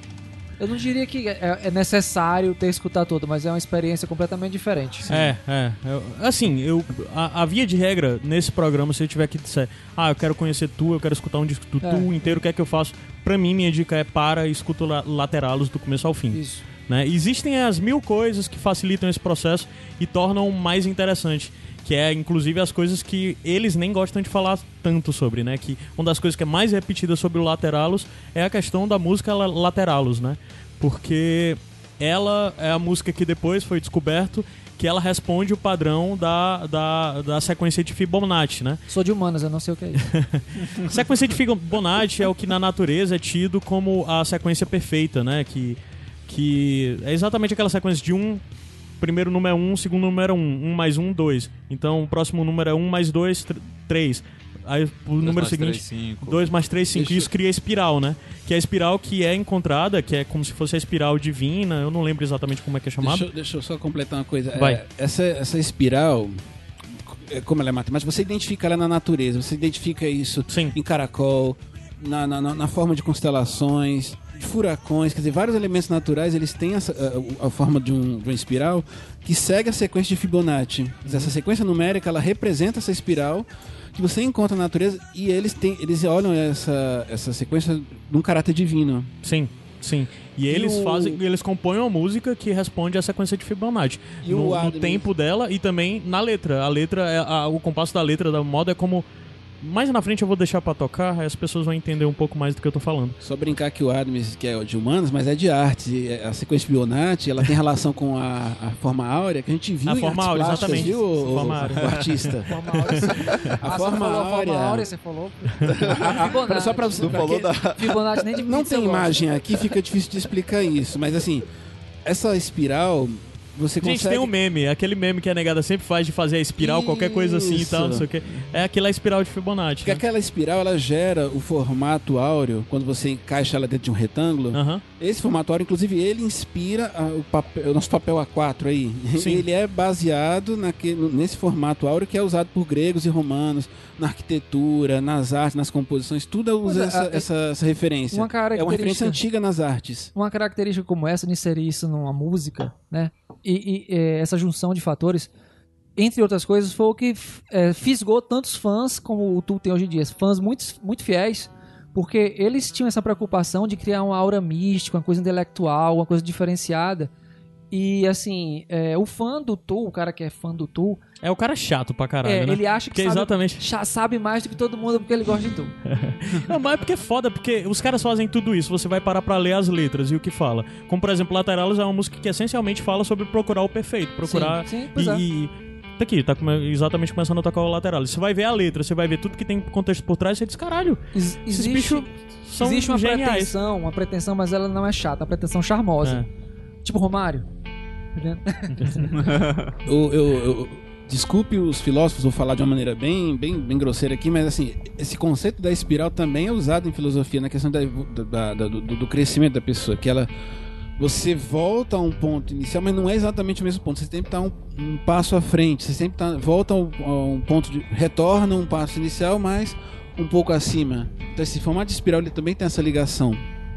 Eu não diria que é, é necessário ter escutado tudo, mas é uma experiência completamente diferente. É, é. Eu- assim, eu, a, a via de regra nesse programa, se eu tiver que dizer, ah, eu quero conhecer tu, eu quero escutar um disco do É. tu inteiro, o que é que eu faço? Pra mim, minha dica é para e escuta o la- Lateralos do começo ao fim. Isso. Né? Existem as mil coisas que facilitam esse processo e tornam mais interessante. Que é, inclusive, as coisas que eles nem gostam de falar tanto sobre, né? Que uma das coisas que é mais repetida sobre o Lateralos é a questão da música la- Lateralos, né? Porque ela é a música que depois foi descoberto que ela responde o padrão da, da, da sequência de Fibonacci, né? Sou de humanas, eu não sei o que é isso. (laughs) sequência de Fibonacci é o que na natureza é tido como a sequência perfeita, né? Que, que é exatamente aquela sequência de um. Primeiro número é um, segundo número é um. Um mais um, dois. Então o próximo número é um mais dois, tr- três. Aí o número seguinte. 2 mais 3, 5. Deixa- Isso cria espiral, né? Que é a espiral que é encontrada, que é como se fosse a espiral divina. Eu não lembro exatamente como é que é chamado. Deixa, eu- deixa eu só completar uma coisa. Vai. É, essa, essa espiral, é, como ela é matemática, você identifica ela na natureza, você identifica isso Sim. em caracol, na, na, na- forma de constelações, furacões, quer dizer, vários elementos naturais, eles têm essa, a, a forma de, um, de uma espiral que segue a sequência de Fibonacci. Essa sequência numérica, ela representa essa espiral que você encontra na natureza e eles, têm, eles olham essa, essa sequência num caráter divino. Sim, sim. E, E eles o- fazem, eles compõem uma música que responde à sequência de Fibonacci. E no, no tempo dela e também na letra. A letra, é, a- o compasso da letra da moda é como. Mais na frente eu vou deixar pra tocar, aí as pessoas vão entender um pouco mais do que eu tô falando. Só brincar que o Adams, que é de humanos, mas é de artes. E A sequência Fibonacci, ela tem relação com a, a forma áurea, que a gente viu A em forma artes áurea, plásticas, exatamente. viu, o, Forma o- áurea. o artista? (laughs) Forma áurea. A Ah, forma você falou a áurea... forma áurea, você falou. (laughs) Fibonacci. Só pra você... Pra falou que- da. (laughs) Fibonacci nem de Não tem imagem aqui, fica difícil de explicar isso. Mas assim, essa espiral, você Gente, consegue... tem um meme, aquele meme que a negada sempre faz de fazer a espiral, qualquer coisa assim e tal, não Isso. sei o que. É aquela espiral de Fibonacci. Porque Né? aquela espiral, ela gera o formato áureo, quando você encaixa ela dentro de um retângulo. Aham. Esse formato áureo, inclusive, ele inspira o, papel- o nosso papel A4 aí. Sim. Ele é baseado naque- no- nesse formato áureo que é usado por gregos e romanos, na arquitetura, nas artes, nas composições, tudo usa Mas, essa, a- essa, essa referência. Uma É uma referência antiga nas artes. uma característica como essa, de inserir isso numa música, né? E, e, é, essa junção de fatores, entre outras coisas, foi o que é, fisgou tantos fãs como o Tu tem hoje em dia. Fãs muito, muito fiéis, porque eles tinham essa preocupação de criar uma aura mística, uma coisa intelectual, uma coisa diferenciada. E assim, é, o fã do Tu, o cara que é fã do Tu, É o cara chato pra caralho, é, né? ele acha que sabe, exatamente. sabe mais do que todo mundo porque ele gosta de Tu. (laughs) Não, mas é porque é foda, porque os caras fazem tudo isso, você vai parar pra ler as letras e o que fala. Como, por exemplo, Lateralos é uma música que essencialmente fala sobre procurar o perfeito, procurar... Sim, sim, pois e, é. e- Tá aqui, tá come- exatamente começando a tocar o Lateralos. Você vai ver a letra, você vai ver tudo que tem contexto por trás, você diz, caralho, Ex- esses existe, bichos são existe uma geniais. pretensão, uma pretensão, mas ela não é chata, uma pretensão charmosa. É. Tipo Romário. (laughs) Eu, eu- eu- desculpe os filósofos, vou falar de uma maneira bem, bem, bem grosseira aqui, mas assim, esse conceito da espiral também é usado em filosofia na questão da- da- da- do, do crescimento da pessoa, que ela você volta a um ponto inicial, mas não é exatamente o mesmo ponto. Você sempre está um, um passo à frente. Você sempre tá, volta a um, a um ponto de retorna um passo inicial, mas um pouco acima. Então esse formato de espiral ele também tem essa ligação.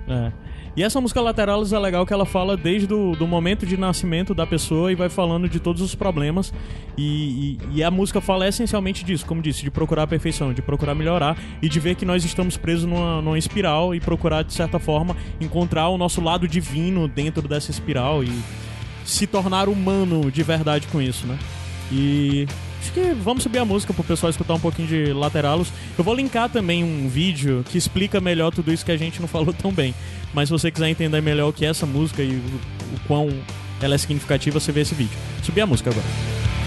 É. E essa música Lateralos é legal que ela fala desde o do momento de nascimento da pessoa e vai falando de todos os problemas. E, e- e a música fala essencialmente disso, como disse, de procurar a perfeição, de procurar melhorar e de ver que nós estamos presos numa, numa espiral e procurar, de certa forma, encontrar o nosso lado divino dentro dessa espiral e se tornar humano de verdade com isso, né? E acho que vamos subir a música pro pessoal escutar um pouquinho de Lateralos. Eu vou linkar também um vídeo que explica melhor tudo isso que a gente não (laughs) falou tão bem. Mas se você quiser entender melhor o que é essa música e o, o quão ela é significativa, você vê esse vídeo. Subir a música agora.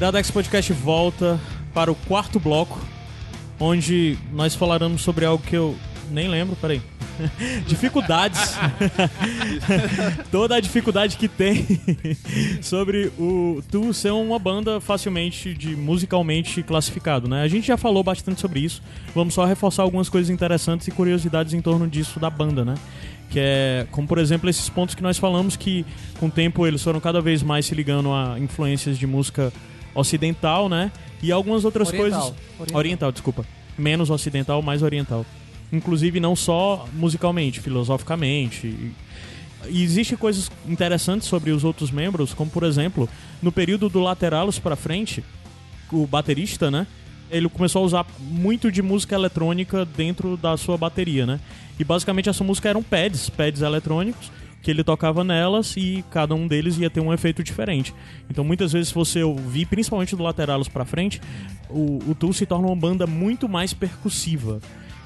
Iradex Podcast volta para o quarto bloco, onde nós falaremos sobre algo que eu nem lembro, peraí. (laughs) Dificuldades. (laughs) Toda a dificuldade que tem (laughs) sobre o Tu ser uma banda facilmente de musicalmente classificado, né? A gente já falou bastante sobre isso. Vamos só reforçar algumas coisas interessantes e curiosidades em torno disso da banda, né? Que é, como por exemplo, esses pontos que nós falamos que com o tempo eles foram cada vez mais se ligando a influências de música ocidental, né? E algumas outras Oriental. coisas. Oriental. oriental, desculpa. Menos ocidental, mais oriental. Inclusive não só musicalmente, filosoficamente. E, existe coisas interessantes sobre os outros membros, como por exemplo, no período do Lateralos pra frente, o baterista, né? Ele começou a usar muito de música eletrônica dentro da sua bateria, né? E basicamente essa música eram pads, pads eletrônicos, que ele tocava nelas e cada um deles ia ter um efeito diferente. Então muitas vezes se você ouvir, principalmente do Lateralos pra frente, o, o Tool se torna uma banda muito mais percussiva.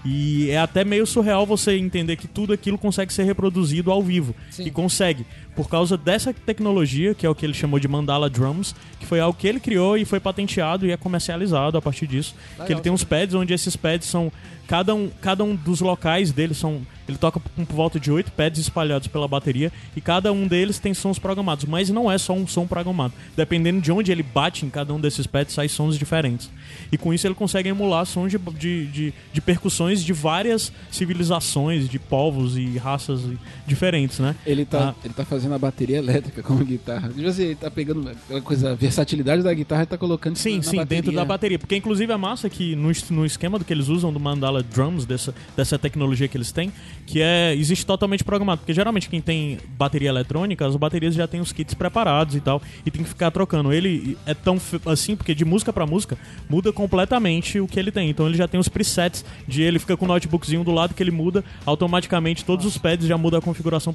E é até meio surreal você entender que tudo aquilo consegue ser reproduzido ao vivo. Sim. E consegue. Por causa dessa tecnologia, que é o que ele chamou de Mandala Drums, que foi algo que ele criou e foi patenteado e é comercializado a partir disso. que ele tem uns pads onde esses pads são. Cada um, cada um dos locais deles são. Ele toca com por volta de oito pads espalhados pela bateria e cada um deles tem sons programados. Mas não é só um som programado. Dependendo de onde ele bate em cada um desses pads, sai sons diferentes. E com isso ele consegue emular sons de, de, de, de percussões de várias civilizações, de povos e raças diferentes, né? Ele tá, Ah. ele tá fazendo a bateria elétrica como guitarra. Tipo assim, ele tá pegando aquela coisa, a versatilidade da guitarra e tá colocando Sim, na sim, dentro da bateria. Porque inclusive é massa que no, no esquema do que eles usam do Mandala Drums, dessa, dessa tecnologia que eles têm, que é existe totalmente programado. Porque geralmente quem tem bateria eletrônica, as baterias já têm os kits preparados e tal, e tem que ficar trocando. Ele é tão assim, porque de música pra música muda completamente o que ele tem. Então ele já tem os presets de ele fica com o notebookzinho do lado que ele muda, automaticamente todos os pads já muda a configuração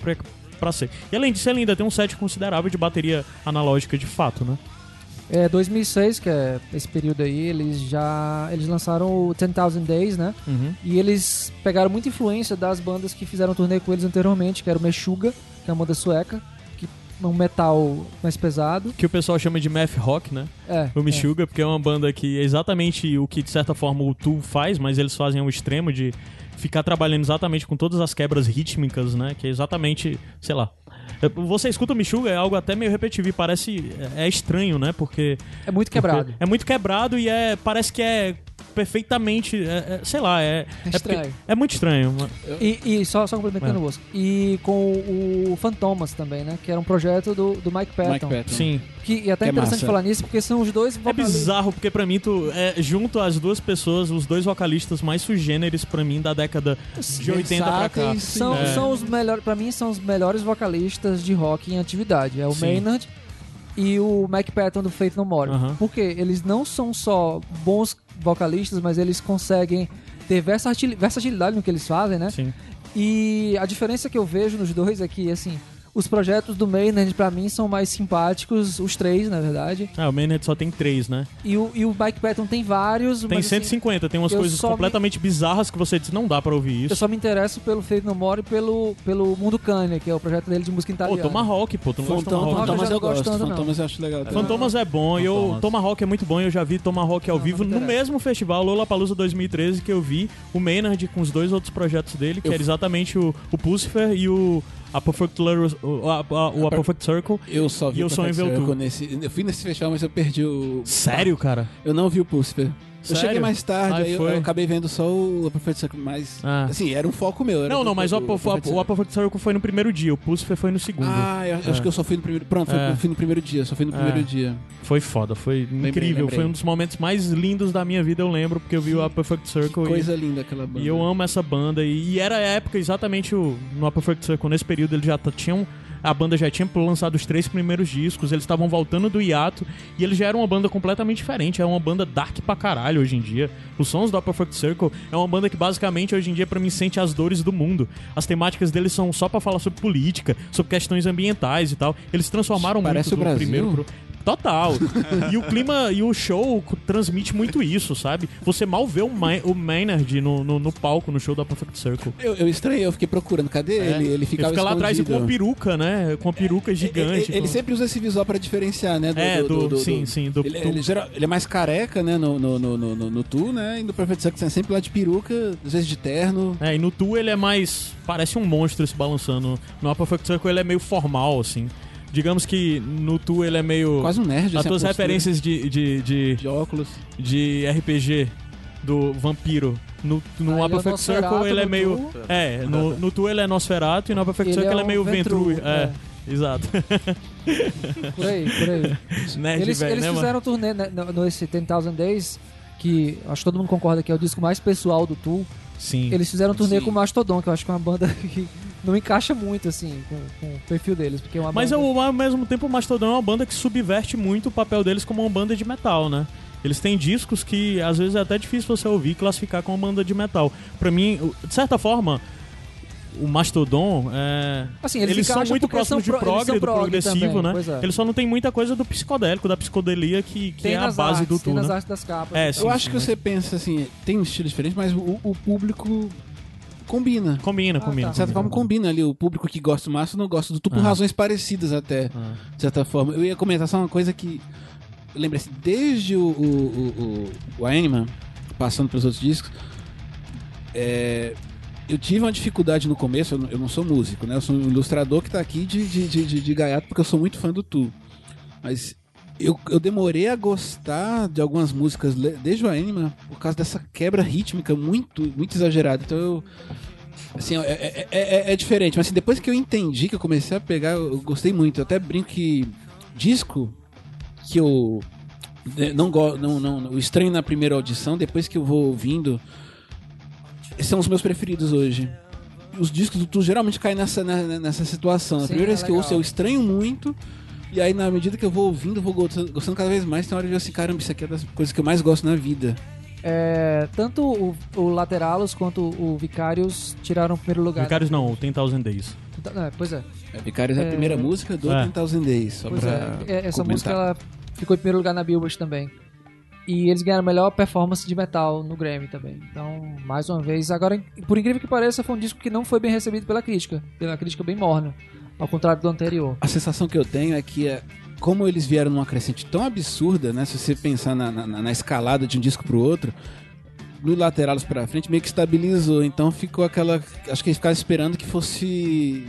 pra ser. E além disso, ele ainda tem um set considerável de bateria analógica de fato, né? É, 2006, que é esse período aí, eles já eles lançaram o 10,000 Days, né? Uhum. E eles pegaram muita influência das bandas que fizeram turnê com eles anteriormente, que era o Meshuga, que é uma banda sueca, que é um metal mais pesado. Que o pessoal chama de math rock, né? É, O Meshuggah, porque é uma banda que é exatamente o que, de certa forma, o Tool faz, mas eles fazem ao extremo de ficar trabalhando exatamente com todas as quebras rítmicas, né? Que é exatamente, sei lá. É, Você escuta o Meshuggah, é algo até meio repetitivo e parece... É é estranho, né? Porque... é, muito quebrado. É muito quebrado e é... Parece que é perfeitamente... é- é- sei lá, é... É porque- estranho. É muito estranho. E, e só, só complementando É. o Bosco. E com o Fantomas também, né? Que era um projeto do, do Mike Patton. Mike Patton. Sim. Que, e até é interessante massa. falar nisso, porque são os dois É vocalistas. bizarro, porque pra mim, tu, é, junto as duas pessoas, os dois vocalistas mais sugêneres pra mim da década de 80 pra cá. São, É. são os melhores, para mim são os melhores vocalistas de rock em atividade. É o Sim. Maynard e o Mike Patton do Faith No More. Porque eles não são só bons vocalistas, mas eles conseguem ter versatil- versatilidade no que eles fazem, né? Sim. E a diferença que eu vejo nos dois é que, assim, os projetos do Maynard pra mim são mais simpáticos, os três, na verdade. Ah, o Maynard só tem três, né? E o, e o Mike Patton tem vários, Tem mas assim, 150, tem umas eu coisas só me- completamente bizarras que você diz, não dá pra ouvir eu isso. só me interesso pelo Faith No More e pelo, pelo Mundo Cane, que é o projeto dele de música Pô, italiana. Tomahawk, pô, tu não gosta de? Fantomas Fantomas eu eu gosto tanto, não. Fantomas eu acho legal. também. Fantomas é bom, e eu, Fantomas. Tomahawk é muito bom, eu já vi Tomahawk ao Não, vivo não no mesmo festival, Lollapalooza 2013, que eu vi o Maynard com os dois outros projetos dele, que Eu- era exatamente o, o Pucifer e o a Perfect, Ler- o, a, a- o A Perfect Circle. Eu só vi E o Sonho. Circle nesse. Eu fui nesse festival, mas eu perdi o. Sério, cara? Eu não vi o Pulsifer. Eu Sério? cheguei mais tarde, aí eu, eu acabei vendo só o Perfect Circle, mas. Ah. Assim, era um foco meu. era Não, não, mas o, o Apo- Perfect o, A Perfect Circle foi no primeiro dia, o Pucifer foi no segundo. Ah, eu, eu acho É. que eu só fui no primeiro. Pronto, É. eu fui no primeiro dia, só fui no É. primeiro dia. Foi foda, foi Lembrei, incrível. lembrei. Foi um dos momentos mais lindos da minha vida, eu lembro, porque eu vi o A Perfect Circle e- Coisa linda aquela banda. E eu amo essa banda. E, e era a época exatamente o, no Perfect Circle. Nesse período eles já t- tinham. A banda já tinha lançado os três primeiros discos, eles estavam voltando do hiato e eles já eram uma banda completamente diferente. É uma banda dark pra caralho hoje em dia. Os sons do Upper Perfect Circle é uma banda que basicamente hoje em dia pra mim sente as dores do mundo. As temáticas deles são só pra falar sobre política, sobre questões ambientais e tal. Eles transformaram Parece muito o do Brasil. primeiro pro. Total. e o clima e o show transmite muito isso, sabe? Você mal vê o, Ma o Maynard no, no, no palco, no show da Perfect Circle. Eu, eu estranhei, eu fiquei procurando. Cadê ele? Ele ficava fica lá atrás com uma peruca, né? Com uma peruca gigante. Ele, ele com- sempre usa esse visual pra diferenciar, né? É, do- sim, sim, do- ele, do- ele, geral- ele é mais careca, né? No, no, no, no, no, no Tu, né? E no Perfect Circle é sempre lá de peruca, às vezes de terno. É, e no Tu ele é mais. Parece um monstro se balançando. No Perfect Circle ele é meio formal, assim. Digamos que no Tu ele é meio. Quase um nerd, As assim, a tuas referências de, de, de, De óculos. de RPG do vampiro. No, no Ah, ele é Circle ele é meio. Tu. É, no, no Tu ele é Nosferatu e no A Perfect Ele Circle é ele é um meio Ventru, Ventru. É, exato. (laughs) Por aí, por aí. Nerd eles velho, eles né, mano? fizeram um turnê né, no, no esse 10,000 Days, que acho que todo mundo concorda que é o disco mais pessoal do Tool. Sim. Eles fizeram um turnê Sim. com o Mastodon, que eu acho que é uma banda (laughs) que não encaixa muito, assim, com, com o perfil deles. Porque é uma Mas banda... ao, ao mesmo tempo o Mastodon é uma banda que subverte muito o papel deles como uma banda de metal, né? Eles têm discos que às vezes é até difícil você ouvir e classificar como uma banda de metal. Pra mim, de certa forma, o Mastodon é. Assim, eles eles são muito próximos de são pro- eles prog, do prog progressivo, também, né? é. Eles só não tem muita coisa do psicodélico, da psicodelia que, que tem é a base artes, do tem tu, nas né? artes das capas. É, e sim, eu acho que você pensa assim, tem um estilo diferente, mas o, o público combina. Combina, Ah, combina. tá. De certa forma, combina ali. O público que gosta do Márcio não gosta do Tu por Ah. razões parecidas até, Ah. de certa forma. Eu ia comentar só uma coisa que. Lembra-se, desde o, o, o, o, o Animal, passando pelos outros discos, é, eu tive uma dificuldade no começo. Eu não, eu não sou músico, né? Eu sou um ilustrador que tá aqui de, de, de, de, de gaiato porque eu sou muito fã do Tu. Mas eu, eu demorei a gostar de algumas músicas desde o Anima por causa dessa quebra rítmica muito, muito exagerada. Então eu. Assim, é, é, é- é diferente, mas assim, depois que eu entendi, que eu comecei a pegar, eu gostei muito. Eu até brinco que disco que eu né, não gosto, não, não, eu estranho na primeira audição, depois que eu vou ouvindo, são os meus preferidos hoje. Os discos do Tu geralmente caem nessa, né, nessa situação. A Sim, primeira é vez que eu ouço, eu estranho muito. E aí, na medida que eu vou ouvindo, eu vou gostando, gostando cada vez mais. Tem hora de eu assim, caramba, isso aqui é das coisas que eu mais gosto na vida. É, tanto o, o Lateralos quanto o Vicarius tiraram o primeiro lugar. Vicários não, o 10,000 Days. É, pois é. É, Vicarious é a É. primeira música do É. 10,000 Days. Só Pois pra é. É, Essa comentar. música ela ficou em primeiro lugar na Billboard também. E eles ganharam a melhor performance de metal no Grammy também. Então, mais uma vez, agora, por incrível que pareça, foi um disco que não foi bem recebido pela crítica. Pela crítica bem morna. Ao contrário do anterior. A sensação que eu tenho é que, é, como eles vieram numa crescente tão absurda, né? Se você pensar na, na- na escalada de um disco pro outro, no Lateralos pra frente meio que estabilizou. Então ficou aquela. Acho que eles ficaram esperando que fosse.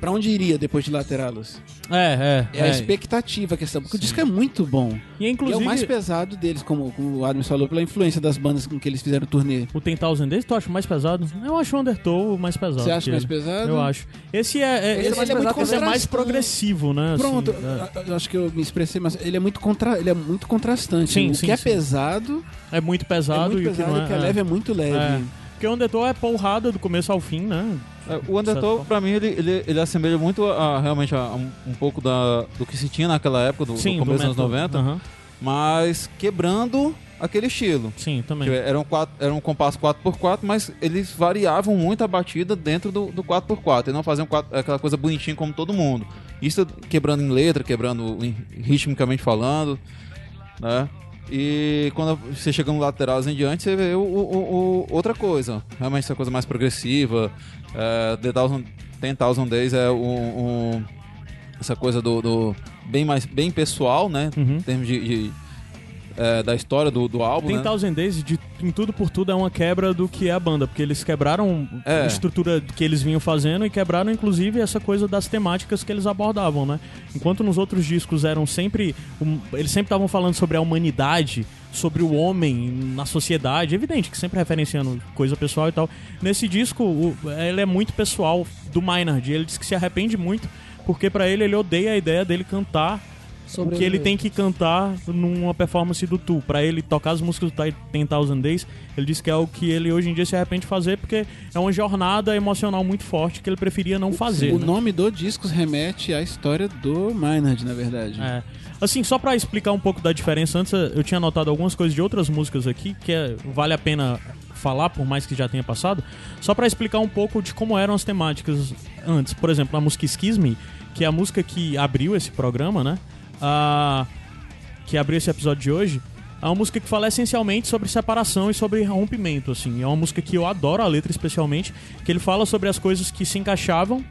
Pra onde iria depois de Lateralos? É, é. É, a expectativa a questão. Porque o disco é muito bom. E é, E é inclusive. o mais pesado deles, como, como o Adams falou, pela influência das bandas com que eles fizeram turnê. O 10,000 Days tu acha mais pesado? Eu acho o Undertow mais pesado. Você acha que mais ele. pesado? Eu acho. Esse é, é, Esse é esse mais é, muito, pesado esse é mais progressivo, né? assim, Pronto, é. eu acho que eu me expressei, mas ele é muito, contra, ele é muito contrastante. Sim, o sim, que é sim. pesado É muito é pesado muito e o que pesado, não é. Que é leve é muito leve. É. Porque o Undertow é porrada do começo ao fim, né? É, O Undertow, pra mim, ele, ele, ele assemelha muito a, realmente a um, um pouco da, do que se tinha naquela época, do, do Sim, começo dos anos 90, Aham. mas quebrando aquele estilo. Sim, também. Que era um, quatro, era um compasso 4x4, mas eles variavam muito a batida dentro do, do 4x4. E não faziam quatro- aquela coisa bonitinha como todo mundo. Isso quebrando em letra, quebrando em- ritmicamente falando, né? E quando você chega no lateral em diante, você vê o, o- o- outra coisa. Realmente essa coisa mais progressiva. É, The Thousand, Ten Thousand Days é um, um- essa coisa do, do bem mais bem pessoal, né? Uhum. Em termos de, de, é, da história do, do álbum. né? 10,000 Days, de, em tudo por tudo, é uma quebra do que é a banda, porque eles quebraram É. a estrutura que eles vinham fazendo e quebraram, inclusive, essa coisa das temáticas que eles abordavam, né? Enquanto nos outros discos eram sempre. um- eles sempre estavam falando sobre a humanidade, sobre o homem na sociedade, evidente que sempre referenciando coisa pessoal e tal. Nesse disco, o- ele é muito pessoal do Maynard, ele diz que se arrepende muito, porque pra ele ele odeia a ideia dele cantar Sobre o que ele tem que cantar numa performance do Tu. Pra ele tocar as músicas do 10,000 Days, ele disse que é o que ele hoje em dia se arrepende de fazer, porque é uma jornada emocional muito forte que ele preferia não fazer. O né? nome do disco remete à história do Maynard, na verdade. É. Assim, só pra explicar um pouco da diferença, antes eu tinha anotado algumas coisas de outras músicas aqui que é- vale a pena falar, por mais que já tenha passado, só pra explicar um pouco de como eram as temáticas antes. Por exemplo, a música Excuse Me, que é a música que abriu esse programa, né? Ah, que abriu esse episódio de hoje, é uma música que fala essencialmente sobre separação e sobre rompimento, assim. É uma música que eu adoro a letra especialmente, que ele fala sobre as coisas que se encaixavam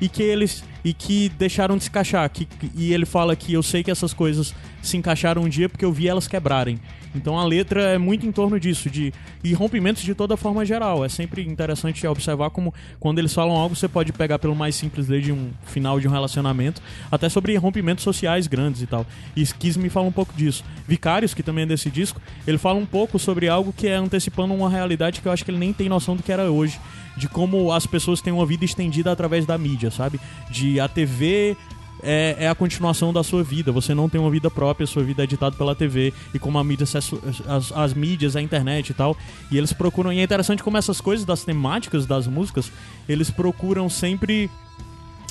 e que eles e que deixaram de se encaixar, que, e ele fala que eu sei que essas coisas se encaixaram um dia porque eu vi elas quebrarem. Então a letra é muito em torno disso, de e rompimentos de toda forma geral. É sempre interessante observar como quando eles falam algo você pode pegar pelo mais simples desde um final de um relacionamento, até sobre rompimentos sociais grandes e tal. E Kiss me fala um pouco disso. Vicários, que também é desse disco, ele fala um pouco sobre algo que é antecipando uma realidade que eu acho que ele nem tem noção do que era hoje, de como as pessoas têm uma vida estendida através da mídia, sabe? De a TV é, é a continuação da sua vida. Você não tem uma vida própria, sua vida é ditada pela TV e como a mídia, as, as mídias, a internet e tal. E eles procuram. E é interessante como essas coisas das temáticas das músicas, eles procuram sempre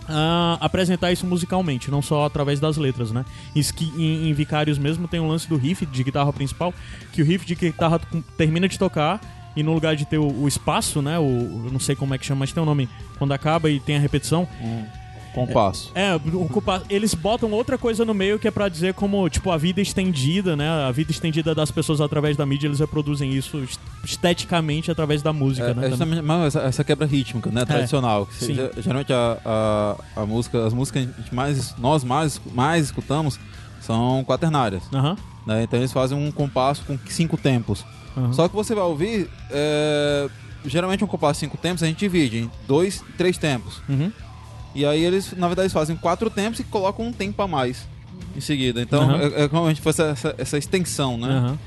ah, apresentar isso musicalmente, não só através das letras, né? Isso que em, em Vicários mesmo tem um lance do riff de guitarra principal, que o riff de guitarra termina de tocar e no lugar de ter o, o espaço, né? O, eu não sei como é que chama, mas tem um nome quando acaba e tem a repetição. Compasso. É, o culpa- eles botam outra coisa no meio que é pra dizer como, tipo, a vida estendida, né? A vida estendida das pessoas através da mídia, eles reproduzem isso est- esteticamente através da música, É, né? é essa, essa quebra rítmica, né? Tradicional. Que sim. ge- Geralmente a, a, a música, as músicas que mais, nós mais, mais escutamos são quaternárias. Aham. né? Então eles fazem um compasso com cinco tempos. aham. Só que você vai ouvir, é, geralmente um compasso de cinco tempos a gente divide em dois, três tempos. Uhum. E aí eles, na verdade, eles fazem quatro tempos e colocam um tempo a mais em seguida. Então Aham. é, é como a gente faz essa, essa, extensão, né? Aham.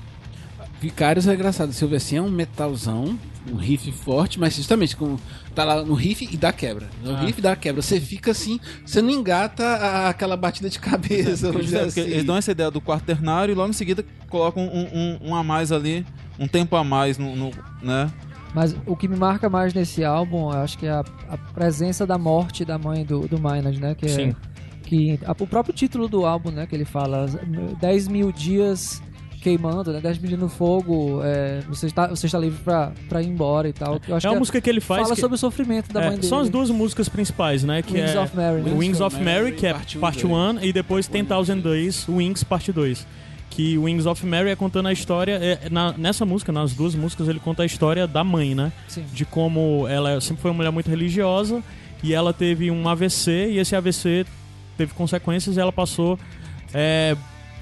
Vicários é engraçado. Assim, é um metalzão, um riff forte, mas justamente com, tá lá no riff e dá quebra. No Ah. riff dá quebra. Você fica assim, você não engata a- aquela batida de cabeça. (laughs) vamos dizer É, assim. eles dão essa ideia do quaternário e logo em seguida colocam um, um, um a mais ali, um tempo a mais no, no- né? Mas o que me marca mais nesse álbum, eu acho que é a, a presença da morte da mãe do, do Maynard, né? Que é, Sim. que a- o próprio título do álbum, né? Que ele fala 10 mil dias queimando, né? 10 mil dias no fogo, é, você, está, você está livre pra, pra ir embora e tal. Eu acho É uma que música que ele faz. fala que- sobre o sofrimento da é, mãe dele. são as duas músicas principais, né? Que Wings é of Mary. né? Wings of Mary, que é Parte um, parte dois. 1, e depois 10,000 Days, Wings, parte 2. Que Wings of Mary é contando a história. é, na- nessa música, nas duas músicas, ele conta a história da mãe, né? Sim. De como ela sempre foi uma mulher muito religiosa e ela teve um AVC, e esse AVC teve consequências e ela passou é,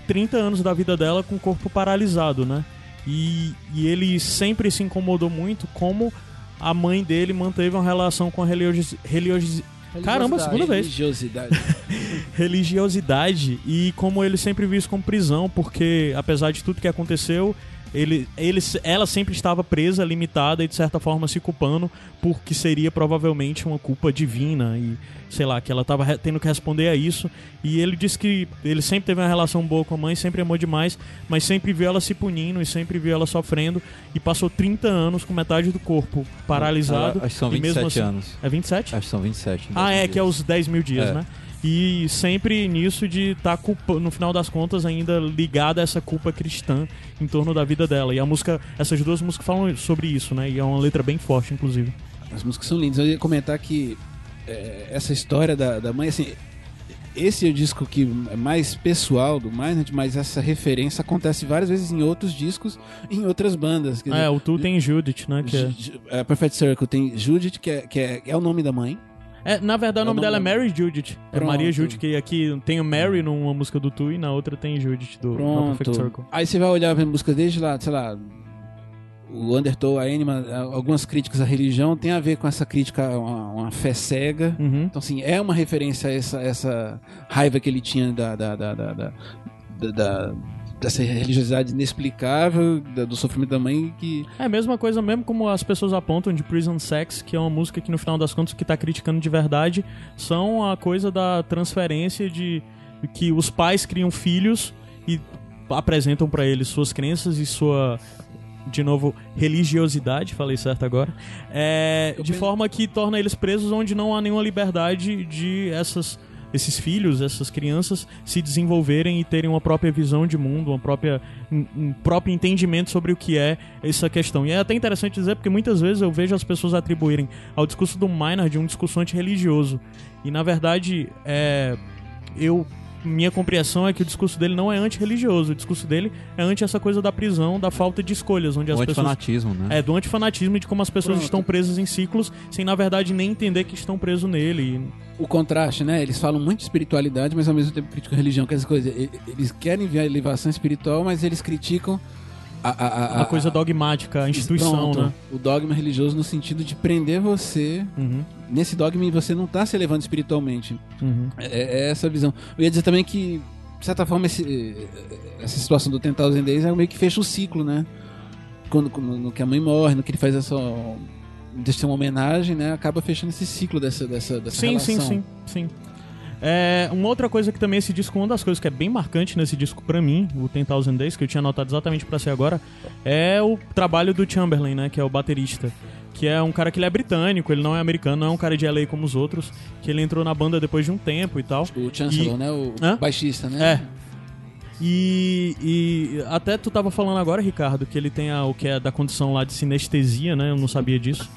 30 anos da vida dela com o corpo paralisado, né? E, e ele sempre se incomodou muito como a mãe dele manteve uma relação com a religiosi- religiosi- Caramba, segunda vez Religiosidade. (laughs) religiosidade e como ele sempre viu isso como prisão, porque apesar de tudo que aconteceu, ele, ele, ela sempre estava presa, limitada e de certa forma se culpando por que seria provavelmente uma culpa divina e sei lá, que ela estava tendo que responder a isso. E ele disse que ele sempre teve uma relação boa com a mãe, sempre amou demais, mas sempre viu ela se punindo e sempre viu ela sofrendo e passou 30 anos com metade do corpo paralisado. Acho que são e mesmo 27 assim- anos. É 27? Acho que são 27. Ah, é, que é os 10 mil dias, É. né? E sempre nisso de estar, culpa, no final das contas, ainda ligada a essa culpa cristã em torno da vida dela. E a música, essas duas músicas falam sobre isso, né? E é uma letra bem forte, inclusive. As músicas são lindas. Eu ia comentar que é, essa história da, da mãe, assim, esse é o disco que é mais pessoal do Maynard, mas essa referência acontece várias vezes em outros discos em outras bandas. Quer É, dizer, o Tu tem Judith, né? Que é... Ju- é, Perfect Circle tem Judith, que, é, que é, é o nome da mãe. É, na verdade, o nome não dela é. Mary Judith. É Pronto. Maria Judith, que aqui tem o Mary numa música do Tu e na outra tem Judith do do Perfect Circle. Pronto. Aí você vai olhar pra música desde lá, sei lá, o Undertow, a Anima, algumas críticas à religião tem a ver com essa crítica a uma, uma fé cega. Uhum. Então, assim, é uma referência a essa, essa raiva que ele tinha da, da, da, da, da- da- da- dessa religiosidade inexplicável, da- do sofrimento da mãe, que É a mesma coisa mesmo como as pessoas apontam de Prison Sex, que é uma música que no final das contas o que tá criticando de verdade são a coisa da transferência de que os pais criam filhos e apresentam pra eles suas crenças e sua de novo religiosidade, falei certo agora, é, de penso- forma que torna eles presos onde não há nenhuma liberdade de essas esses filhos, essas crianças se desenvolverem e terem uma própria visão de mundo, uma própria um, um próprio entendimento sobre o que é essa questão. E é até interessante dizer porque muitas vezes eu vejo as pessoas atribuírem ao discurso do Maynard um discurso antirreligioso. E na verdade, é, eu minha compreensão é que o discurso dele não é antirreligioso. O discurso dele é anti essa coisa da prisão, da falta de escolhas, onde as O pessoas. antifanatismo, né? É, do antifanatismo e de como as pessoas Pronto. estão presas em ciclos, sem na verdade nem entender que estão presos nele. o contraste, né? Eles falam muito de espiritualidade, mas ao mesmo tempo criticam a religião, que é essa coisa. E- Eles querem ver a elevação espiritual, mas eles criticam a, a, a, A, coisa dogmática, a instituição, Pronto, né? O dogma religioso no sentido de prender você Uhum, nesse dogma e você não tá se elevando espiritualmente. uhum. É, é essa a visão. Eu ia dizer também que, de certa forma, esse- essa situação do Ten Thousand Days é meio que fecha o ciclo, né? Quando, quando- no que a mãe morre, no que ele faz essa. Deixa uma homenagem, né? Acaba fechando esse ciclo dessa, dessa, dessa Sim, relação. sim, sim, sim. É, uma outra coisa que também esse disco, uma das coisas que é bem marcante nesse disco pra mim, o Ten Thousand Days, que eu tinha anotado exatamente pra ser agora, é o trabalho do Chamberlain, né, que é o baterista. Que é um cara que ele é britânico, ele não é americano, não é um cara de LA como os outros, que ele entrou na banda depois de um tempo e tal. O Chancellor, E- né? O Hã? baixista, né? É. E, e até tu tava falando agora, Ricardo, que ele tem a- o que é da condição lá de sinestesia, né? Eu não sabia disso.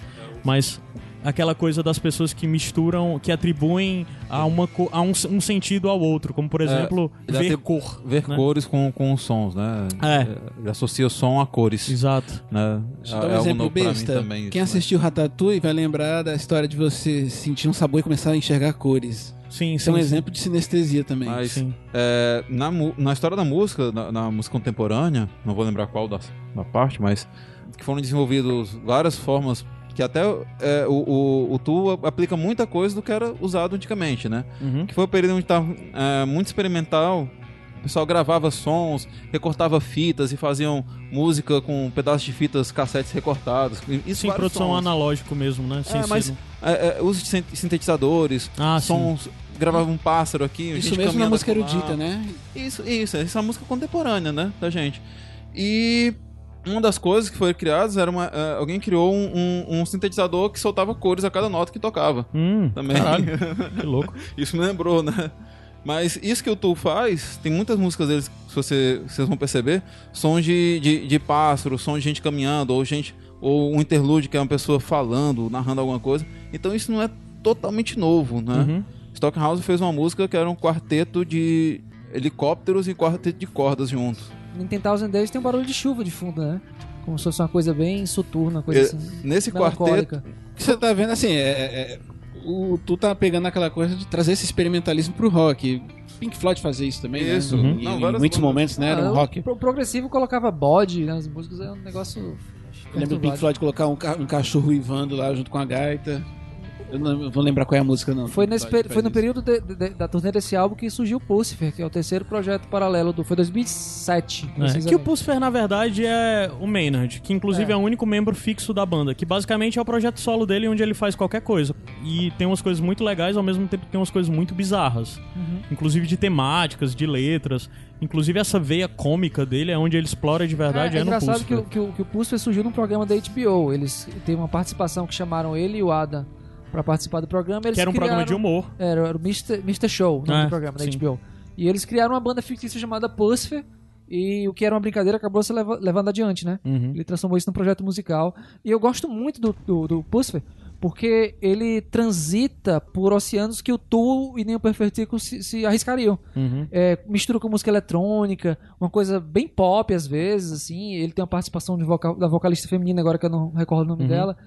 Mas aquela coisa das pessoas que misturam, que atribuem a, uma, a um, um sentido ao outro, como por exemplo, ele ver cor. Ver né? cores com, com os sons, né? É. Ele associa o som a cores. Exato. Né? Deixa eu dar um É algo exemplo besta. também. Quem isso, né? assistiu Ratatouille vai lembrar da história de você sentir um sabor e começar a enxergar cores. Sim, sim. é um sim. exemplo de sinestesia também. Mas Sim. é, na, na história da música, na, na música contemporânea, não vou lembrar qual da, da parte, mas que foram desenvolvidos várias formas que até é, o, o, o Tu aplica muita coisa do que era usado antigamente, né? Uhum. Que foi o período onde estava muito experimental. O pessoal gravava sons, recortava fitas e faziam música com pedaços de fitas, cassetes recortados. Isso Sim, produção sons. analógico mesmo, né? Sem É, mas é, é, uso de sin- sintetizadores, Ah, sim. sons. Gravava um pássaro aqui. Isso gente mesmo na música erudita, né? Isso, isso, essa é uma música contemporânea, né, da gente. E uma das coisas que foi criadas era uma, eh, alguém criou um, um- um sintetizador que soltava cores a cada nota que tocava. Hum, Também. (laughs) que louco. isso me lembrou, né? Mas isso que o Tu faz, tem muitas músicas deles, se você, vocês vão perceber, sons de, de, de pássaro, sons de gente caminhando, ou gente, ou um interlúdio que é uma pessoa falando, narrando alguma coisa. Então isso não é totalmente novo, né? Uhum. Stockhouse fez uma música que era um quarteto de helicópteros e quarteto de cordas juntos. Em Ten Thousand Days tem um barulho de chuva de fundo, né? Como se fosse uma coisa bem soturna, coisa É, assim. Nesse quarteto. O que você tá vendo assim, é, é- é- o, tu tá pegando aquela coisa de trazer esse experimentalismo pro rock. Pink Floyd fazia isso também, Isso. né? Uhum. Em, Não, em muitos bandas. momentos, né? Era Ah, um o rock. pro- progressivo colocava bode nas músicas, é um negócio. Eu lembro do Pink. Floyd colocar um, ca- um cachorro uivando lá junto com a gaita. Eu não vou lembrar qual é a música, não. Foi, nesse peri- foi no período de- de- da turnê desse álbum que surgiu o Pucifer, que é o terceiro projeto paralelo do. Foi 2007. É, que o. Pucifer, na verdade, é o Maynard, que inclusive é. É. o único membro fixo da banda, que basicamente é o projeto solo dele onde ele faz qualquer coisa. E tem umas coisas muito legais, ao mesmo tempo que tem umas coisas muito bizarras. Uhum. Inclusive de temáticas, de letras. Inclusive essa veia cômica dele é onde ele explora de verdade, é, é, é no engraçado que, Pucifer. o- que, o- que o Pucifer surgiu num programa da HBO. Eles teve uma participação que chamaram ele e o Adam pra participar do programa. Eles Que era um programa de criaram- humor. Era, era o Mr. Mr. Show, o nome É, do programa da sim. HBO. E eles criaram uma banda fictícia chamada Pucifer. E o que era uma brincadeira acabou se leva- levando adiante, né? Uhum. Ele transformou isso num projeto musical. E eu gosto muito do, do, do porque ele transita por oceanos que o Tu e nem o Perfectico se, se arriscariam. Uhum. É, mistura com música eletrônica, uma coisa bem pop às vezes, assim. Ele tem uma participação de vocal, da vocalista feminina, agora que eu não recordo o nome Uhum. dela.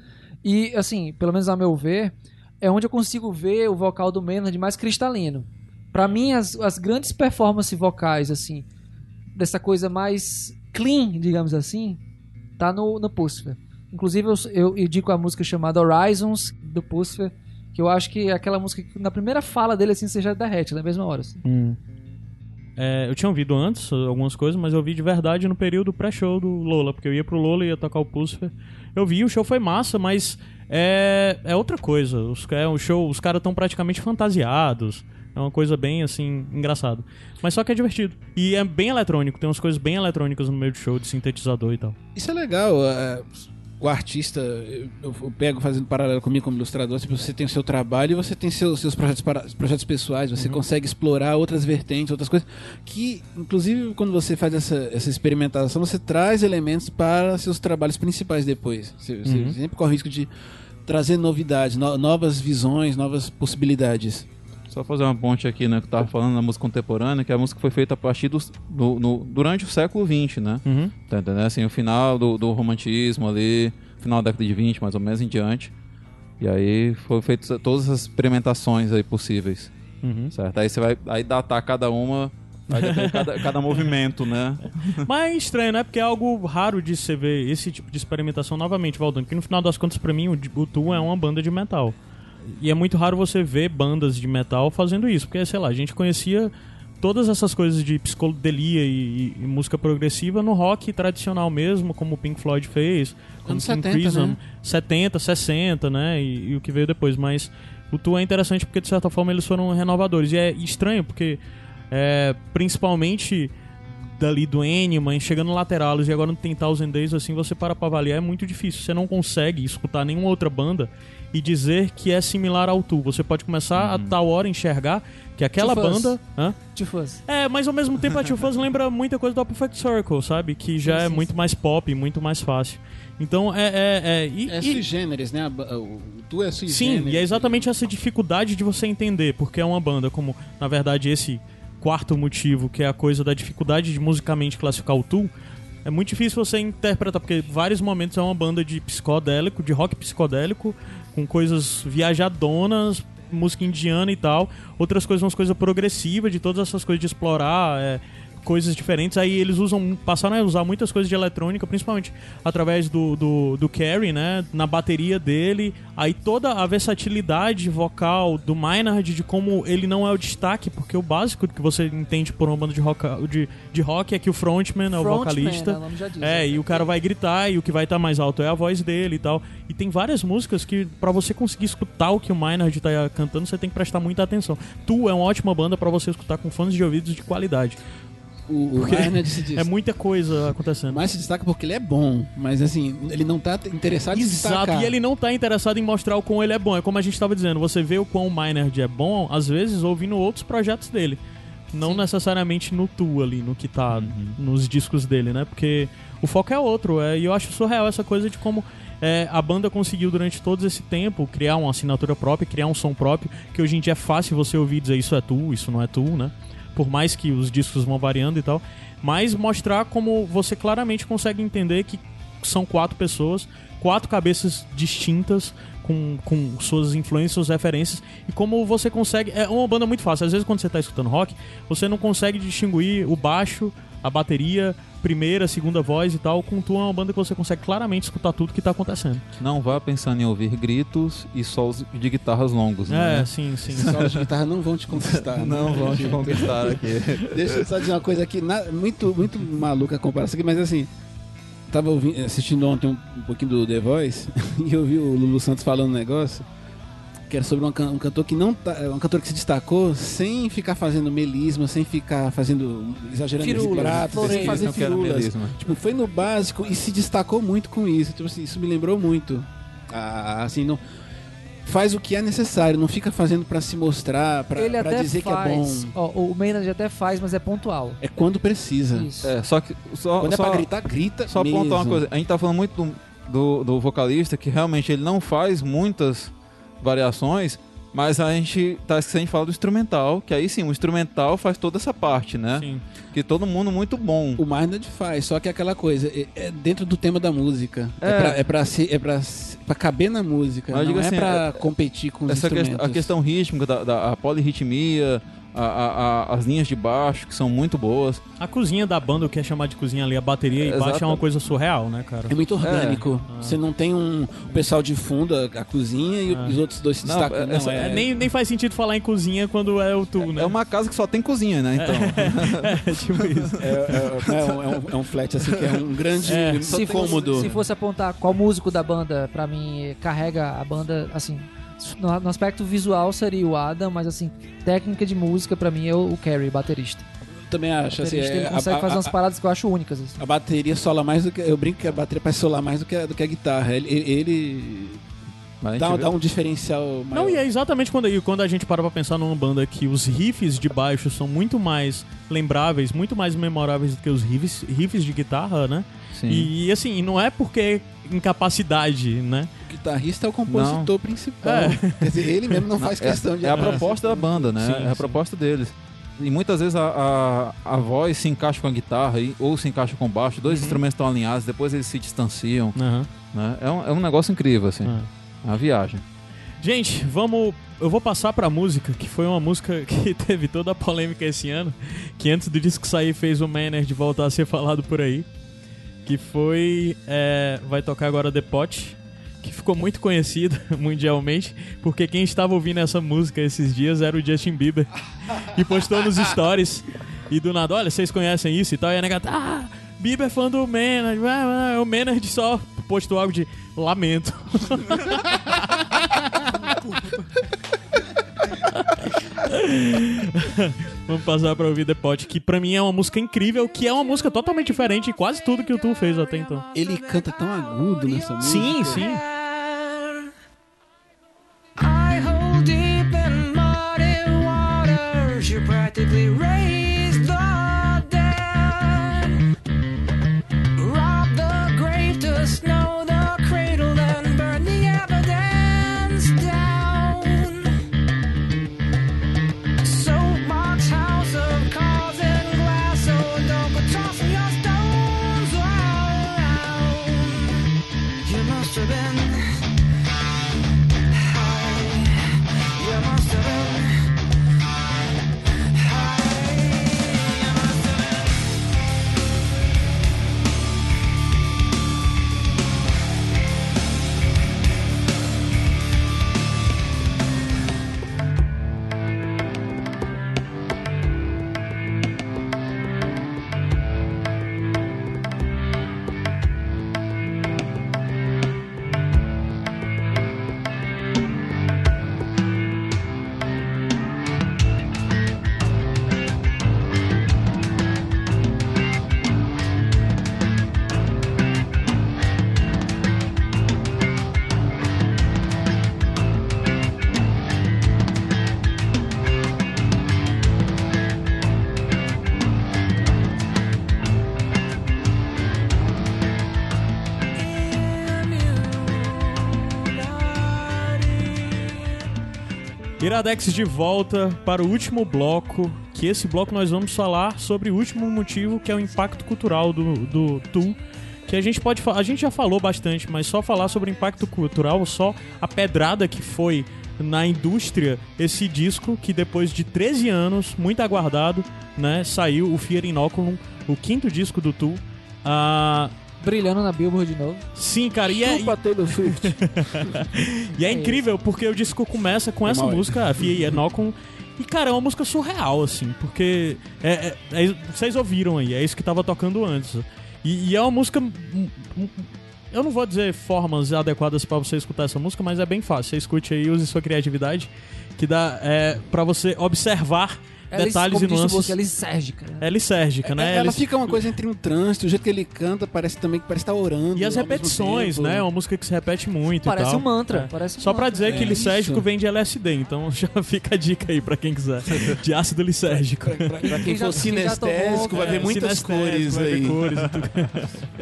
E, assim, pelo menos a meu ver, é onde eu consigo ver o vocal do Maynard mais cristalino. Pra mim, as, as grandes performances vocais, assim, dessa coisa mais clean, digamos assim, tá no, no Pucifer. Inclusive, eu, eu indico a música chamada Horizons, do Pucifer, que eu acho que é aquela música que na primeira fala dele, assim, você já derrete na mesma hora. assim. Hum. É, eu tinha ouvido antes algumas coisas, mas eu vi de verdade no período pré-show do Lola, porque eu ia pro Lola e ia tocar o Pucifer. Eu vi, o show foi massa, mas é, é outra coisa. Os, é um show, os caras estão praticamente fantasiados. É uma coisa bem, assim, engraçada. Mas só que é divertido. E é bem eletrônico, tem umas coisas bem eletrônicas no meio do show, de sintetizador e tal. Isso é legal. é, o artista, eu, eu pego fazendo paralelo comigo como ilustrador, tipo, você tem o seu trabalho e você tem seus, seus projetos, para- projetos pessoais, você consegue explorar outras vertentes, outras coisas, que, inclusive, quando você faz essa, essa experimentação, você traz elementos para seus trabalhos principais depois. Você, você Uhum. sempre corre o risco de trazer novidades, no- novas visões, novas possibilidades. Só fazer uma ponte aqui, né? Que eu tava falando da música contemporânea, que a música foi feita a partir dos, do, no- durante o século XX, né? Uhum. Tá entendendo? Assim, o final do, do romantismo ali, final da década de 20, mais ou menos, em diante. E aí foram feitas todas as experimentações aí possíveis, Uhum. certo? Aí você vai aí datar cada uma, cada, (laughs) cada movimento, né? Mas é estranho, né? Porque é algo raro de você ver esse tipo de experimentação novamente, Valdão. Que no final das contas, pra mim, o, o Tu é uma banda de metal. E é muito raro você ver bandas de metal fazendo isso. Porque, sei lá, a gente conhecia todas essas coisas de psicodelia e, e música progressiva no rock tradicional mesmo, como o Pink Floyd fez, como Anos King 70, Crimson, né? 70, 60, né? E, e o que veio depois. Mas o Tu é interessante porque, de certa forma, eles foram renovadores. E é estranho porque, é, principalmente dali do Animal, chegando no Lateralis e agora no Ten Thousand Days, assim, você para pra avaliar, é muito difícil. Você não consegue escutar nenhuma outra banda e dizer que é similar ao Tu. Você pode começar a tal hora enxergar que aquela banda... Hã? Tifus. É, mas ao mesmo tempo a Two Fuzz lembra muita coisa do Perfect Circle, sabe? Que já Sim, é sim, muito mais pop, muito mais fácil. Então é... é, é, e- É e- sui generis, né? O tu é sui Sim, generis. e é exatamente essa dificuldade de você entender, porque é uma banda como, na verdade, esse quarto motivo, que é a coisa da dificuldade de musicamente classificar o Tool, é muito difícil você interpretar, porque vários momentos é uma banda de psicodélico, de rock psicodélico, com coisas viajadonas, música indiana e tal. Outras coisas, umas coisas progressivas, de todas essas coisas de explorar é, coisas diferentes. Aí eles usam, passaram a usar muitas coisas de eletrônica, principalmente através do, do, do Carey, né? Na bateria dele. Aí toda a versatilidade vocal do Maynard, de como ele não é o destaque, porque o básico que você entende por uma banda de rock, de, de rock é que o frontman é o Frontman, vocalista. né? O nome já diz, É, né? e o cara vai gritar e o que vai estar mais alto é a voz dele e tal. E tem várias músicas que pra você conseguir escutar o que o Maynard tá cantando, você tem que prestar muita atenção. Tu é uma ótima banda pra você escutar com fones de ouvidos de qualidade. O, o Maynard se (laughs) diz. É muita coisa acontecendo. Mas se destaca porque ele é bom, mas assim, ele não tá interessado em Exato, destacar. e ele não tá interessado em mostrar o quão ele é bom. É como a gente tava dizendo, você vê o quão o Maynard é bom, às vezes ouvindo outros projetos dele. Não necessariamente no Tu ali, no que tá nos discos dele, né? Porque o foco é outro. É, e eu acho surreal essa coisa de como é, a banda conseguiu durante todo esse tempo criar uma assinatura própria, criar um som próprio, que hoje em dia é fácil você ouvir e dizer isso é Tu, isso não é Tu, né? Por mais que os discos vão variando e tal. Mas mostrar como você claramente consegue entender que são quatro pessoas, quatro cabeças distintas, com, com suas influências, suas referências, e como você consegue. É uma banda muito fácil. Às vezes, quando você tá escutando rock, você não consegue distinguir o baixo, a bateria, primeira, segunda voz e tal. Com é uma banda que você consegue claramente escutar tudo que tá acontecendo. Não vá pensando em ouvir gritos e solos de guitarras longos, É, né? sim, sim. Esses solos de guitarra não vão te conquistar. (laughs) Não né? vão te conquistar aqui. (laughs) Deixa eu só dizer uma coisa aqui, na- muito, muito maluca a comparação aqui, mas assim, tava ouvindo- assistindo ontem um, um pouquinho do The Voice (laughs) e eu vi o Lulu Santos falando um negócio que era sobre um, can- um cantor que não tá, um cantor que se destacou sem ficar fazendo melisma, sem ficar fazendo exagerando Firulas, vibrato, sem fazer firulas. melisma. Tipo, foi no básico e se destacou muito com isso. Tipo assim, isso me lembrou muito. Ah, assim, não faz o que é necessário, não fica fazendo pra se mostrar, até dizer faz. que é bom. Ó, o Maynard até faz, mas é pontual. É quando precisa. Isso. É, só que. Só, Quando é só, pra gritar, grita. só mesmo. apontar uma coisa. A gente tá falando muito do, do, do vocalista, que realmente ele não faz muitas variações, mas a gente tá esquecendo de falar do instrumental, que aí sim, o instrumental faz toda essa parte, né? Sim. Que todo mundo muito bom. O Maynard faz, só que é aquela coisa, é, é dentro do tema da música. É, É. pra, é, pra, ser, é pra, pra caber na música, Mas não é assim, pra é- competir com os Essa instrumentos. a questão rítmica, da, da a polirritmia, a, a- a- as linhas de baixo, que são muito boas. A cozinha da banda, o que é chamar de cozinha ali, a bateria e Exato. baixo é uma coisa surreal, né, cara? É muito orgânico. É. Você não tem um o pessoal de fundo, a, a cozinha e Ah. os outros dois se Não, destacam. é- Não, essa- é, É, nem, nem faz sentido falar em cozinha quando é o tu, né? É uma casa que só tem cozinha, né? Então. É, (laughs) tipo isso. é, é- é um, é um- é um flat assim que é um grande É. Se cômodo. fosse, se fosse apontar qual músico da banda, pra mim, carrega a banda, assim, no, no aspecto visual seria o Adam, mas assim, técnica de música, pra mim, é o, o Carey, baterista. Também acho. O Assim, é, ele a- consegue a- fazer a- umas paradas que eu acho únicas. assim. A bateria sola mais do que. Eu brinco que a bateria parece solar mais do que, a- do que a guitarra. Ele, ele- dá, dá um diferencial maior. Não, e é exatamente quando, e quando a gente para pra pensar numa banda que os riffs de baixo são muito mais lembráveis, muito mais memoráveis do que os riffs, riffs de guitarra, né? Sim. E assim, não é porque é incapacidade, né? Guitarrista é o compositor principal. É. Quer dizer, ele mesmo não faz É- questão de É, a proposta da banda, né? Sim, é a sim. proposta deles. E muitas vezes a, a, a voz se encaixa com a guitarra e- ou se encaixa com o baixo, Uhum. dois instrumentos estão alinhados, depois eles se distanciam. Aham. Né? É, um, é um negócio incrível, assim. É uma viagem. Gente, vamos. Eu vou passar pra música, que foi uma música (laughs) que teve toda a polêmica esse ano, que antes do disco sair fez o Manner de voltar a ser falado por aí. Que foi. é, vai tocar agora The Pot, que ficou muito conhecida (laughs) mundialmente, porque quem estava ouvindo essa música esses dias era o Justin Bieber. E postou nos stories. E do nada, olha, vocês conhecem isso e tal. E a negata, ah, Bieber é fã do Maynard. ah, ah, O Maynard só postou algo de lamento. (laughs) Vamos passar pra ouvir The Pot, que pra mim é uma música incrível, que é uma música totalmente diferente de quase tudo que o Tu fez até então. Ele canta tão agudo nessa música. Sim, sim. Iradex de volta para o último bloco, que esse bloco nós vamos falar sobre o último motivo, que é o impacto cultural do, do Tu. Que a gente pode A gente já falou bastante, mas só falar sobre o impacto cultural, só a pedrada que foi na indústria esse disco, que depois de 13 anos, muito aguardado, né, saiu o Fear Inoculum, o quinto disco do Tu. Ah, Brilhando na Billboard de novo. sim, cara, e é, Chupa Taylor Swift. (laughs) e é É incrível, porque o disco começa com essa mal, é. música, a Fia Enocum. E, cara, é uma música surreal, assim, porque. é- é- é- vocês ouviram aí, é isso que tava tocando antes. E, e é uma música. hum, hum, Eu não vou dizer formas adequadas pra você escutar essa música, mas é bem fácil. Você escute aí, use sua criatividade, que dá é, para você observar Ela, detalhes como e nuances. Bosco, ela é lisérgica. né? É lisérgica, né? Ela Ela- fica uma coisa entre um trânsito, o jeito que ele canta parece também que parece estar orando. E as repetições, né? É uma música que se repete muito e Parece tal. um mantra. É. Parece um Só pra mantra. dizer que É, lisérgico isso. vem de LSD, então (laughs) já fica a dica aí pra quem quiser. De ácido lisérgico. Pra, pra quem Quem já- for quem já sinestésico, tomou, vai ver É, muitas cores vai ver aí. cores e tudo.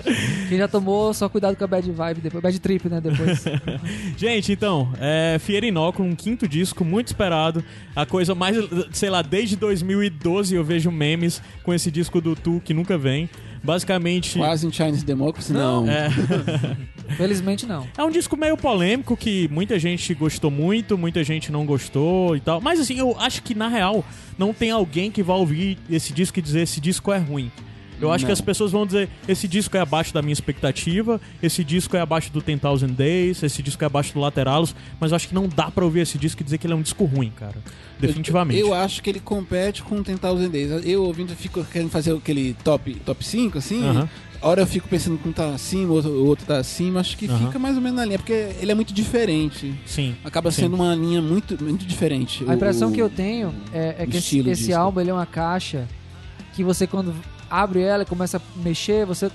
(laughs) Quem já tomou, só cuidado com a bad vibe depois. Bad trip, né? Depois. (laughs) Gente, então, é Fiera Inóculo, um quinto disco, muito esperado. A coisa mais, sei lá, desde 2012 eu vejo memes com esse disco do Tu que nunca vem. Basicamente. Quase em Chinese Democracy, não. É, (laughs) Felizmente não. é um disco meio polêmico que muita gente gostou muito, muita gente não gostou e tal. Mas assim, eu acho que na real não tem alguém que vá ouvir esse disco e dizer esse disco é ruim. Eu acho Não. que as pessoas vão dizer: esse disco é abaixo da minha expectativa, esse disco é abaixo do 10,000 Days, esse disco é abaixo do Lateralos, mas eu acho que não dá pra ouvir esse disco e dizer que ele é um disco ruim, cara. Definitivamente. Eu, acho que ele compete com Tentar os Days. Eu ouvindo, eu fico querendo fazer aquele top, top 5, assim. Aham. Hora eu fico pensando que um tá acima, o outro, o outro tá acima. Acho que fica mais ou menos na linha, porque ele é muito diferente. Sim. Acaba Sim. sendo uma linha muito, muito diferente. A impressão O- que eu tenho é, é o que esse, esse álbum ele é uma caixa que você, quando abre ela e começa a mexer, você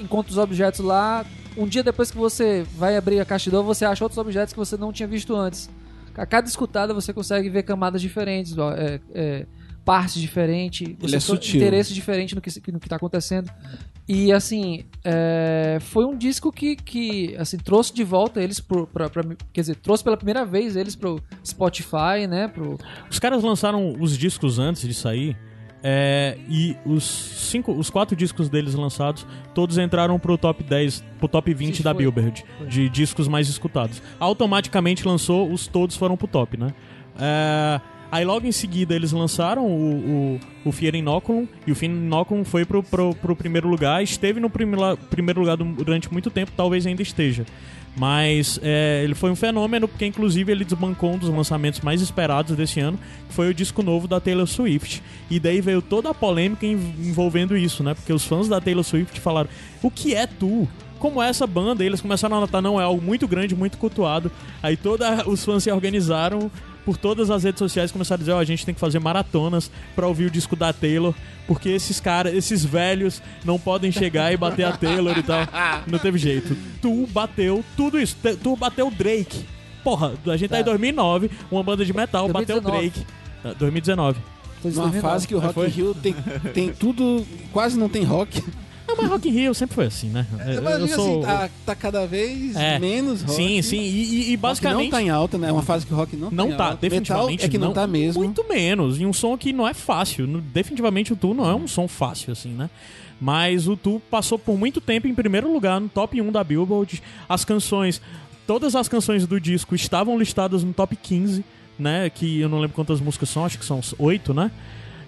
encontra os objetos lá. Um dia depois que você vai abrir a caixa de novo, você acha outros objetos que você não tinha visto antes. A cada escutada você consegue ver camadas diferentes, é, é, partes diferentes, você é tem sutil. interesse diferente no que, no que tá acontecendo. E assim, é, foi um disco que, que assim, trouxe de volta eles pro. Pra, pra- quer dizer, trouxe pela primeira vez eles pro Spotify, né? Pro, Os caras lançaram os discos antes de sair. É, e os cinco, os quatro discos deles lançados, todos entraram pro top 10, pro top 20 Sim, da foi. Billboard, Foi. de discos mais escutados. Automaticamente lançou, os todos foram pro top, né? É, aí logo em seguida eles lançaram o, o, o Fear Inoculum, e o Fear Inoculum foi pro, pro, pro primeiro lugar, esteve no primeiro, primeiro lugar durante muito tempo, talvez ainda esteja. Mas é, ele foi um fenômeno porque, inclusive, ele desbancou um dos lançamentos mais esperados desse ano, que foi o disco novo da Taylor Swift. E daí veio toda a polêmica env- envolvendo isso, né? Porque os fãs da Taylor Swift falaram: o que é tu? Como é essa banda? E eles começaram a notar: não, é algo muito grande, muito cultuado. Aí todos os fãs se organizaram por todas as redes sociais começaram a dizer: ó, a gente tem que fazer maratonas pra ouvir o disco da Taylor, porque esses caras, esses velhos, não podem chegar e bater a Taylor e tal. (laughs) Não teve jeito. Tu bateu tudo isso. Tu bateu o Drake. Porra, a gente tá em 2009, uma banda de metal bateu o 2019. Drake. Ah, 2019. foi Numa 2009. fase que o Rock in Rio tem, tem tudo, quase não tem rock. Não, mas Rock in Rio sempre foi assim, né? Eu, Mas eu diga sou... assim, tá, tá cada vez É. menos rock. Sim, sim, e, e- e basicamente... não tá em alta, né? É uma fase que o rock não, Não tá em tá, alta. definitivamente Metal é que não, tá mesmo. Muito menos. E um som que não é fácil. Definitivamente o Tu não é um som fácil, assim, né? Mas o Tu passou por muito tempo em primeiro lugar no top 1 da Billboard. As canções, todas as canções do disco estavam listadas no top 15, né? Que eu não lembro quantas músicas são, acho que são 8, né?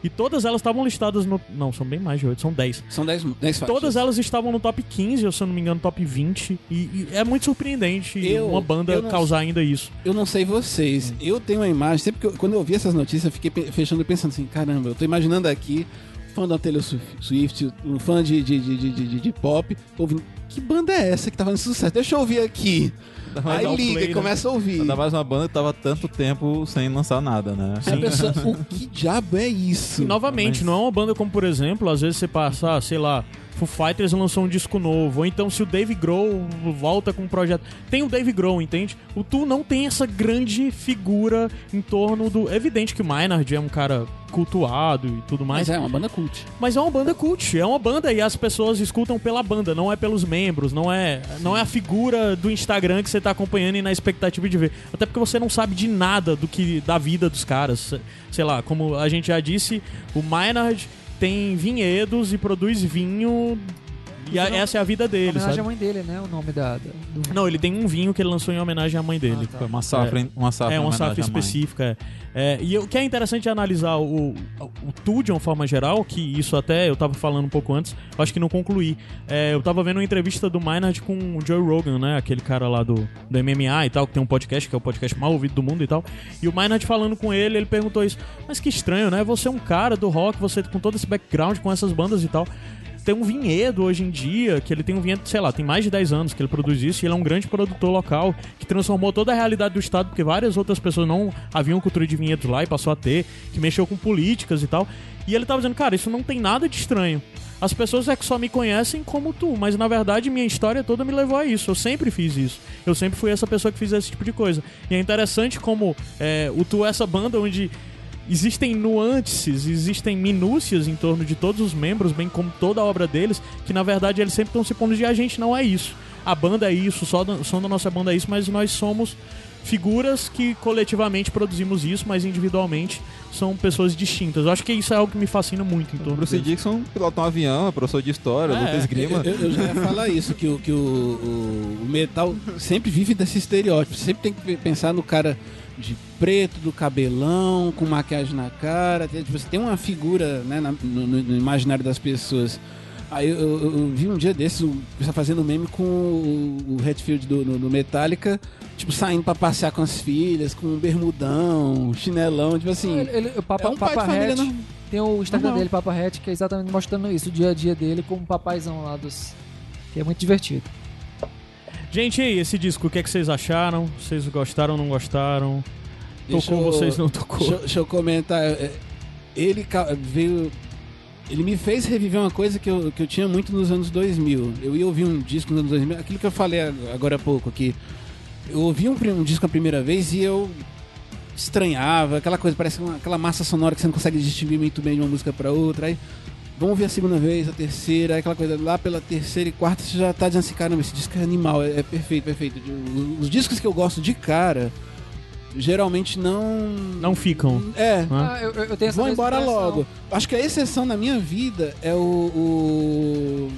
E todas elas estavam listadas no. Não, são bem mais de 8, são 10. São 10 10 faixas. Todas elas estavam no top 15, ou se eu não me engano, top 20. E, e é muito surpreendente Eu- uma banda causar ainda isso. Eu não sei vocês. Eu tenho uma imagem, sempre que eu, quando eu vi essas notícias, eu fiquei fechando e pensando assim, caramba, eu tô imaginando aqui, fã da Taylor Swi- Swift, um fã de, de, de, de, de- de pop, ouvindo, que banda é essa que tá fazendo sucesso? Deixa eu ouvir aqui. Aí um liga play, e né? começa a ouvir. Ainda mais uma banda que tava tanto tempo sem lançar nada, né? Aí a pessoa, o que diabo é isso? E novamente, Mas- não é uma banda como, por exemplo, às vezes você passa, sei lá, Foo Fighters lançou um disco novo, ou então se o Dave Grohl volta com um projeto. Tem o Dave Grohl, entende? O Tu não tem essa grande figura em torno do. É evidente que o Maynard é um cara cultuado e tudo mais, Mas é uma banda cult. mas é uma banda cult, é uma banda e as pessoas escutam pela banda, não é pelos membros, não é, não é a figura do Instagram que você tá acompanhando e na expectativa de ver. Até porque você não sabe de nada do que da vida dos caras. Sei lá, como a gente já disse, o Maynard tem vinhedos e produz vinho e a- essa é a vida dele, homenagem à sabe? mãe dele, né? O nome da. da- do... Não, ele tem um vinho que ele lançou em homenagem à mãe dele. Ah, tá. Foi uma safra, uma safra É, uma safra à específica. É. É, e o que é interessante é analisar o, o, o Tu de uma forma geral, que isso até eu tava falando um pouco antes, eu acho que não concluí. É, eu tava vendo uma entrevista do Maynard com o Joe Rogan, né? Aquele cara lá do, do MMA e tal, que tem um podcast, que é o podcast mais ouvido do mundo e tal. E o Maynard falando com ele, ele perguntou isso. Mas que estranho, né? Você é um cara do rock, você com todo esse background, com essas bandas e tal tem um vinhedo hoje em dia, que ele tem um vinhedo, sei lá, tem mais de 10 anos que ele produz isso, e ele é um grande produtor local, que transformou toda a realidade do estado, porque várias outras pessoas não haviam cultura de vinhedos lá e passou a ter, que mexeu com políticas e tal. E ele tava dizendo, cara, isso não tem nada de estranho. As pessoas é que só me conhecem como tu, mas na verdade minha história toda me levou a isso. Eu sempre fiz isso. Eu sempre fui essa pessoa que fiz esse tipo de coisa. E é interessante como é, o Tu é essa banda onde existem nuances, existem minúcias em torno de todos os membros, bem como toda a obra deles, que na verdade eles sempre estão se pondo de a gente não é isso. A banda é isso, só o som da nossa banda é isso, mas nós somos figuras que coletivamente produzimos isso, mas individualmente são pessoas distintas. Eu acho que isso é algo que me fascina muito em O torno Bruce. Dixon pilota um avião, é professor de história, É, luta esgrima. Eu, eu já ia falar isso, que, o, que o, o, o metal sempre vive desse estereótipo. Sempre tem que pensar no cara de preto, do cabelão, com maquiagem na cara. Tem, tipo, você tem uma figura né, na- no, no- imaginário das pessoas. Aí eu, eu- eu vi um dia desses o pessoal fazendo meme com o, o Redfield do, no, no Metallica, tipo, saindo pra passear com as filhas, com um bermudão, chinelão, tipo assim. Ele, ele- o Papa, é um pai de Papa família, Hat, não? tem o Instagram dele, Papa Hat, que é exatamente mostrando isso, o dia a dia dele como um papaizão lá dos. Que é muito divertido. Gente, e aí, esse disco, o que, é que vocês acharam? Vocês gostaram ou não gostaram? Tocou eu- vocês, não tocou? Deixa, eu- deixa eu comentar. é, Ele ca- veio. Ele me fez reviver uma coisa que eu, que eu tinha muito nos anos 2000. Eu ia ouvir um disco nos anos 2000, aquilo que eu falei ag- agora há pouco aqui. Eu ouvi um, um disco a primeira vez e eu estranhava, aquela coisa, parece uma, aquela massa sonora que você não consegue distinguir muito bem de uma música pra outra. Aí Vamos ver a segunda vez, a terceira, aquela coisa, lá pela terceira e quarta você já tá dizendo assim, caramba, esse disco é animal, é, é perfeito, perfeito. Os, os discos que eu gosto de cara, geralmente não... Não ficam. É, Hã? Ah, eu, eu tenho essa vão embora impressão. logo. Acho que a exceção na minha vida é o... o...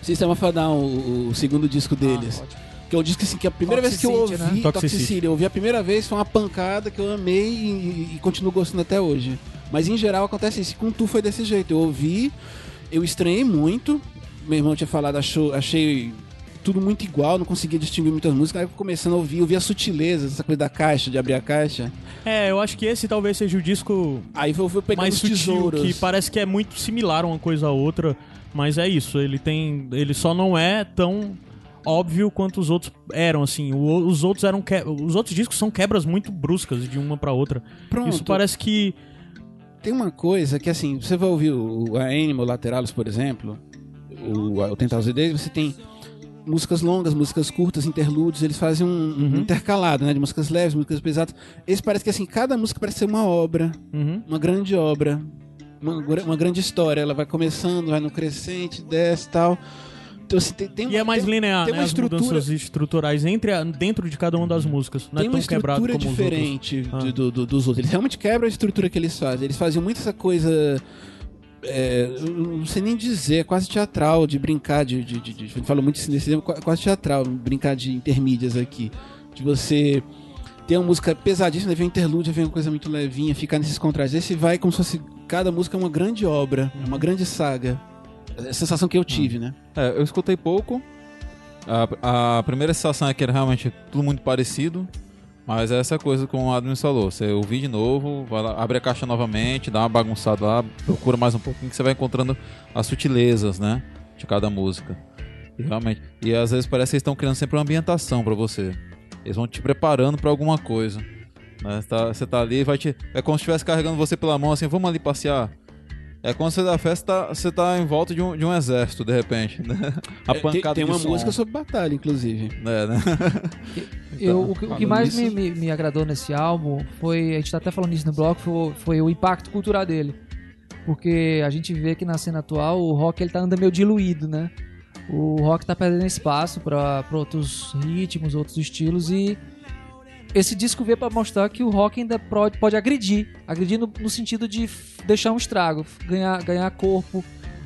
System of a Down, o, o segundo disco deles. Ah, ótimo. Que é o disco assim, que a primeira vez que eu ouvi Toxicity, né? Toxicity. Toxicity, eu ouvi a primeira vez, foi uma pancada que eu amei e, e continuo gostando até hoje. Mas em geral acontece isso. Com tu foi desse jeito. Eu ouvi, eu estranhei muito. Meu irmão tinha falado, achou, achei tudo muito igual, não conseguia distinguir muitas músicas. Aí eu começando a ouvir, eu vi as sutilezas, essa coisa da caixa, de abrir a caixa. É, eu acho que esse talvez seja o disco Aí eu fui pegando mais os sutil, tesouros. que parece que é muito similar uma coisa a outra, mas é isso, ele tem, ele só não é tão óbvio quanto os outros eram assim. Os outros eram que- os outros discos são quebras muito bruscas de uma pra outra. Pronto. Isso parece que Tem uma coisa que, assim, você vai ouvir o, a Animal Lateralis, por exemplo, o, o Tentar os Ideias, você tem músicas longas, músicas curtas, interlúdios, eles fazem um, um Uhum. intercalado, né? De músicas leves, músicas pesadas. Esse parece que, assim, cada música parece ser uma obra, uhum. uma grande obra, uma, uma grande história. Ela vai começando, vai no crescente, desce e tal. Então, assim, tem, tem E é mais tem- linear, tem né? uma As estrutura- mudanças estruturais entre a- dentro de cada uma das músicas. Não tem é uma estrutura outros. diferente Ah. do- do- dos outros. Eles realmente quebram a estrutura que eles fazem. Eles faziam muito essa coisa. é, não sei nem dizer, é quase teatral, de brincar de. de, de, de- a gente falou muito nesse tempo, qua- quase teatral, brincar de intermídias aqui. De você ter uma música pesadíssima, vem um interlúdio, vem uma coisa muito levinha, ficar nesses contrastes. Esse vai como se fosse. Cada música é uma grande obra, é uma grande saga. É a sensação que eu tive, né? É, eu escutei pouco. A, a primeira sensação é que era realmente tudo muito parecido. Mas é essa coisa como o Admin falou. Você ouvir de novo, vai lá, abre a caixa novamente, dá uma bagunçada lá, procura mais um pouquinho que você vai encontrando as sutilezas, né? De cada música. E realmente. E às vezes parece que eles estão criando sempre uma ambientação pra você. Eles vão te preparando pra alguma coisa. Né? Você, tá, você tá ali e vai te. É como se estivesse carregando você pela mão assim, vamos ali passear. É quando você dá festa, você tá em volta de um, de um exército, de repente. Né? A É, tem, pancada tem de uma som. música sobre batalha, inclusive. É, né? (laughs) Eu, o, que- o que mais me, nisso- me, me agradou nesse álbum foi, a gente tá até falando isso no bloco, foi, foi o impacto cultural dele. Porque a gente vê que na cena atual o rock ele tá andando meio diluído, né? O rock tá perdendo espaço para outros ritmos, outros estilos e esse disco veio pra mostrar que o rock ainda pode, pode agredir. Agredir no, no sentido de deixar um estrago, ganhar, ganhar corpo,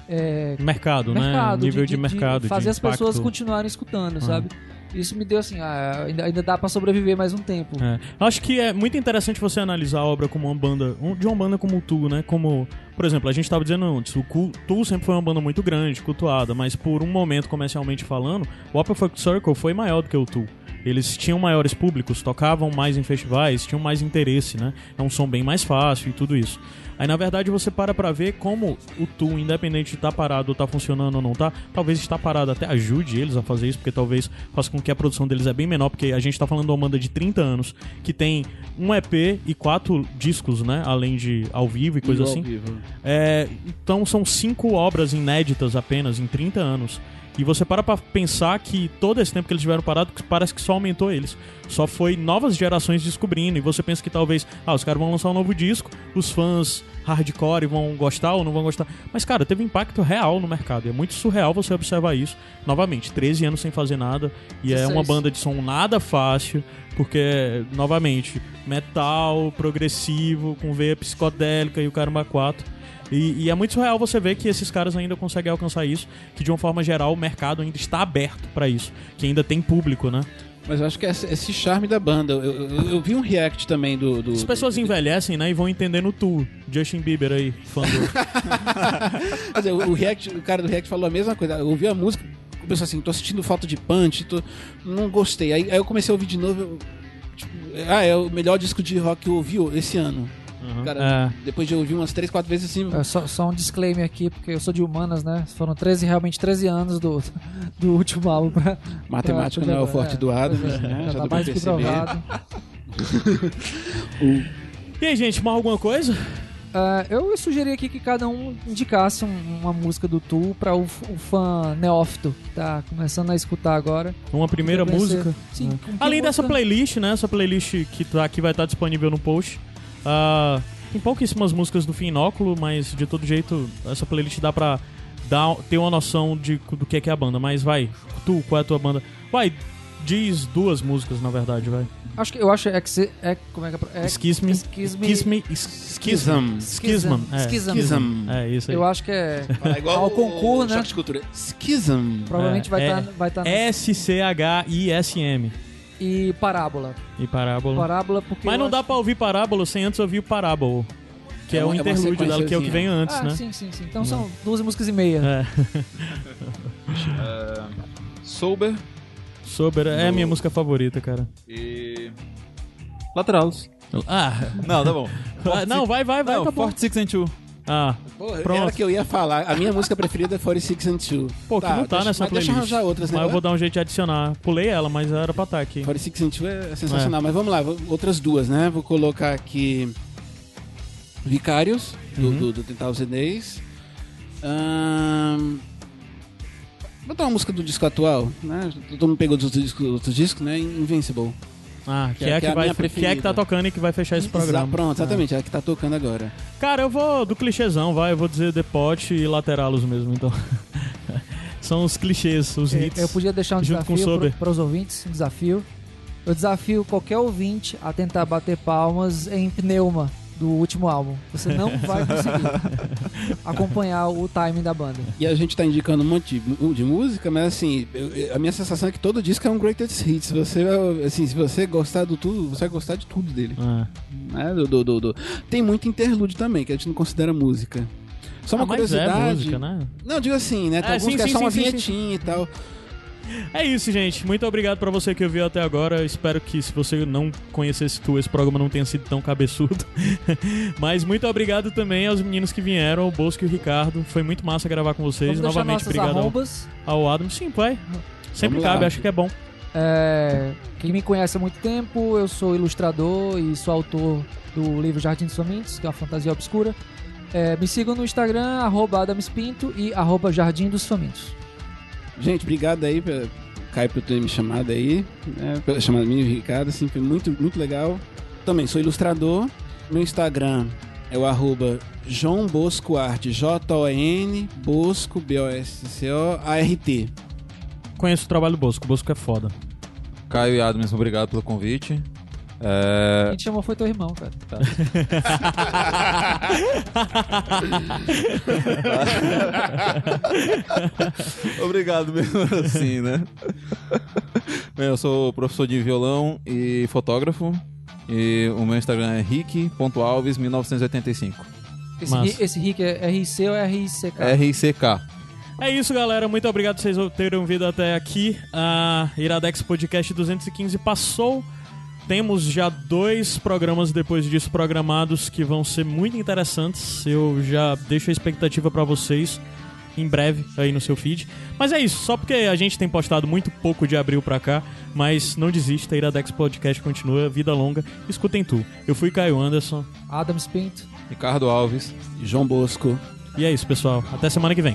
é, Mercado, mercado, né? Nível de, mercado. de fazer as pessoas continuarem escutando, sabe? Isso me deu assim, ah, ainda, ainda dá pra sobreviver mais um tempo. É. Acho que é muito interessante você analisar a obra como uma banda, de uma banda como o Tu, né? Como, por exemplo, a gente estava dizendo antes, o Tu sempre foi uma banda muito grande, cultuada, mas por um momento, comercialmente falando, o Opera Folk Circle foi maior do que o Tu. Eles tinham maiores públicos, tocavam mais em festivais, tinham mais interesse, né? É um som bem mais fácil e tudo isso. Aí, na verdade, você para pra ver como o Tu, independente de estar parado ou tá funcionando ou não tá, talvez estar parado até ajude eles a fazer isso, porque talvez faça com que a produção deles é bem menor, porque a gente tá falando de uma banda de 30 anos que tem um EP e quatro discos, né? Além de ao vivo e coisa Ao assim. vivo. É, então são cinco obras inéditas apenas em 30 anos. E você para pra pensar que todo esse tempo que eles tiveram parado, parece que só aumentou eles. Só foi novas gerações descobrindo. E você pensa que talvez, ah, os caras vão lançar um novo disco, os fãs hardcore vão gostar ou não vão gostar. Mas, cara, teve impacto real no mercado. E é muito surreal você observar isso. Novamente, 13 anos sem fazer nada. E é uma 16. banda de som nada fácil. Porque, novamente, metal, progressivo, com veia psicodélica e o caramba 4. E, e é muito surreal você ver que esses caras ainda conseguem alcançar isso, que de uma forma geral o mercado ainda está aberto pra isso, que ainda tem público, né? Mas eu acho que é esse, charme da banda. Eu, eu- eu vi um react também do. do As pessoas do, envelhecem, né, e vão entendendo tu, Justin Bieber aí, fã do... (laughs) Quer dizer, o, react, o cara do React falou a mesma coisa. Eu ouvi a música, começou assim, tô sentindo falta de punch, tô, não gostei. Aí, aí eu comecei a ouvir de novo. eu, tipo, ah, é o melhor disco de rock que eu ouvi esse ano. Uhum. Cara, depois de ouvir umas 3, 4 vezes assim. É, só, só um disclaimer aqui, porque eu sou de humanas, né? Foram 13, realmente 13 anos do, (laughs) do último álbum pra. Matemática pra- não é o forte do Adam, é, né? Já, Já tá mais que provado. (laughs) E aí, gente, mais alguma coisa? Ah, eu sugeri aqui que cada um indicasse um- uma música do Tu pra o, o fã neófito que tá começando a escutar agora. Uma primeira música? Sim. É. Além dessa música- playlist, né, essa playlist que tá aqui vai estar disponível no post, ah, Tem pouquíssimas músicas do Finóculo, mas de todo jeito, essa playlist dá pra dar, ter uma noção de, do que é, que é a banda. Mas vai, tu, qual é a tua banda? Vai, diz duas músicas, na verdade, vai. Acho que eu acho é que se- é como é que é, é Schism. Schism. Schism. Schism. Schism. É. É, isso aí. Eu acho que é Fala igual Ao o- concurso, né? Choque de cultura. Schism. provavelmente vai É, estar vai tá no- S-C-H-I-S-M. E parábola. E parábola. Parábola porque Mas não acho- dá pra ouvir parábola sem antes ouvir o parábolo. Que é, É o é interlúdio dela, que é o que vem antes, ah, né? sim, sim, sim. Então são duas músicas e meia. (laughs) É. Sober Sober é a minha música favorita, cara. e. Lateralos. Ah, Não, tá bom. (laughs) ah, não, vai, vai, vai, Não, tá bom. Forte Six and Two. Ah, Porra, Pronto. era que eu ia falar. A minha música preferida é 46 and 2. pô, que não tá deixa, nessa mas playlist. Deixa eu arranjar outras, né? Mas eu vou dar um jeito de adicionar. Pulei ela, mas era pra estar aqui. 46 and 2 é sensacional. Mas vamos lá, outras duas, né? Vou colocar aqui Vicários, do, Uhum. do, do 10,000 Days. Ahn, Vou dar uma música do disco atual, né? Todo mundo pegou dos outros discos, outros discos né? Invincible. Ah, que, Que é- é, a que que, é a vai, minha que é que tá tocando e que vai fechar esse Exa- programa. Pronto, exatamente, é a que tá tocando agora. Cara, eu vou do clichêzão, vai. Eu vou dizer The Pot e Lateralos mesmo, então. (laughs) São os clichês, os Eu- hits. Eu podia deixar um desafio para os ouvintes, um desafio. Eu desafio qualquer ouvinte a tentar bater palmas em Pneuma do último álbum. Você não vai conseguir (laughs) acompanhar o timing da banda. E a gente tá indicando um monte de, de música, mas assim, eu- a minha sensação é que todo disco é um greatest hits. Você, assim, se você gostar do tudo, você vai gostar de tudo dele. Ah. né? Do, do- do- do- Tem muito interlúdio também, que a gente não considera música. Só uma Ah, mas curiosidade. é música, né? Não, digo assim, né? Tem É, alguns sim, que é sim, só sim, uma sim, sim. vinhetinha e tal. É isso, gente. Muito obrigado pra você que ouviu até agora. Espero que se você não conhecesse tu, esse programa não tenha sido tão cabeçudo. (laughs) Mas muito obrigado também aos meninos que vieram, o Bosco e o Ricardo. Foi muito massa gravar com vocês. Vamos Novamente, obrigado ao- arrombas. ao Adam. Sim, vai. Sempre Vamos lá. cabe, acho que é bom. É, quem me conhece há muito tempo, eu sou ilustrador e sou autor do livro Jardim dos Famintos, que é uma fantasia obscura. É, me sigam no Instagram, arroba adamspinto e arroba Jardim dos Famintos. Gente, obrigado aí, pra- Caio, por ter me chamado aí. Né? Pela chamada minha e Ricardo, assim, foi muito, muito legal. Também sou ilustrador. Meu Instagram é o arroba João Bosco Arte, J-O-N, Bosco, B-O-S-C-O-A-R-T. Conheço o trabalho do Bosco. O Bosco é foda. Caio e Adams, obrigado pelo convite. A É, gente chamou foi teu irmão, cara. (laughs) Obrigado mesmo assim, né? Bem, eu sou professor de violão e fotógrafo. E o meu Instagram é rick.alves1985. Esse, Massa. ri- esse Rick é RC ou é RICK? R-I-C-K. É isso, galera. Muito obrigado por vocês terem vindo até aqui. A Iradex Podcast 215 passou. Temos já dois programas depois disso programados que vão ser muito interessantes. Eu já deixo a expectativa pra vocês em breve aí no seu feed. Mas é isso, só porque a gente tem postado muito pouco de abril pra cá, mas não desista, Iradex Podcast continua, vida longa. Escutem tu. Eu fui Caio Anderson. Adams Pinto. Ricardo Alves. João Bosco. E é isso, pessoal. Até semana que vem.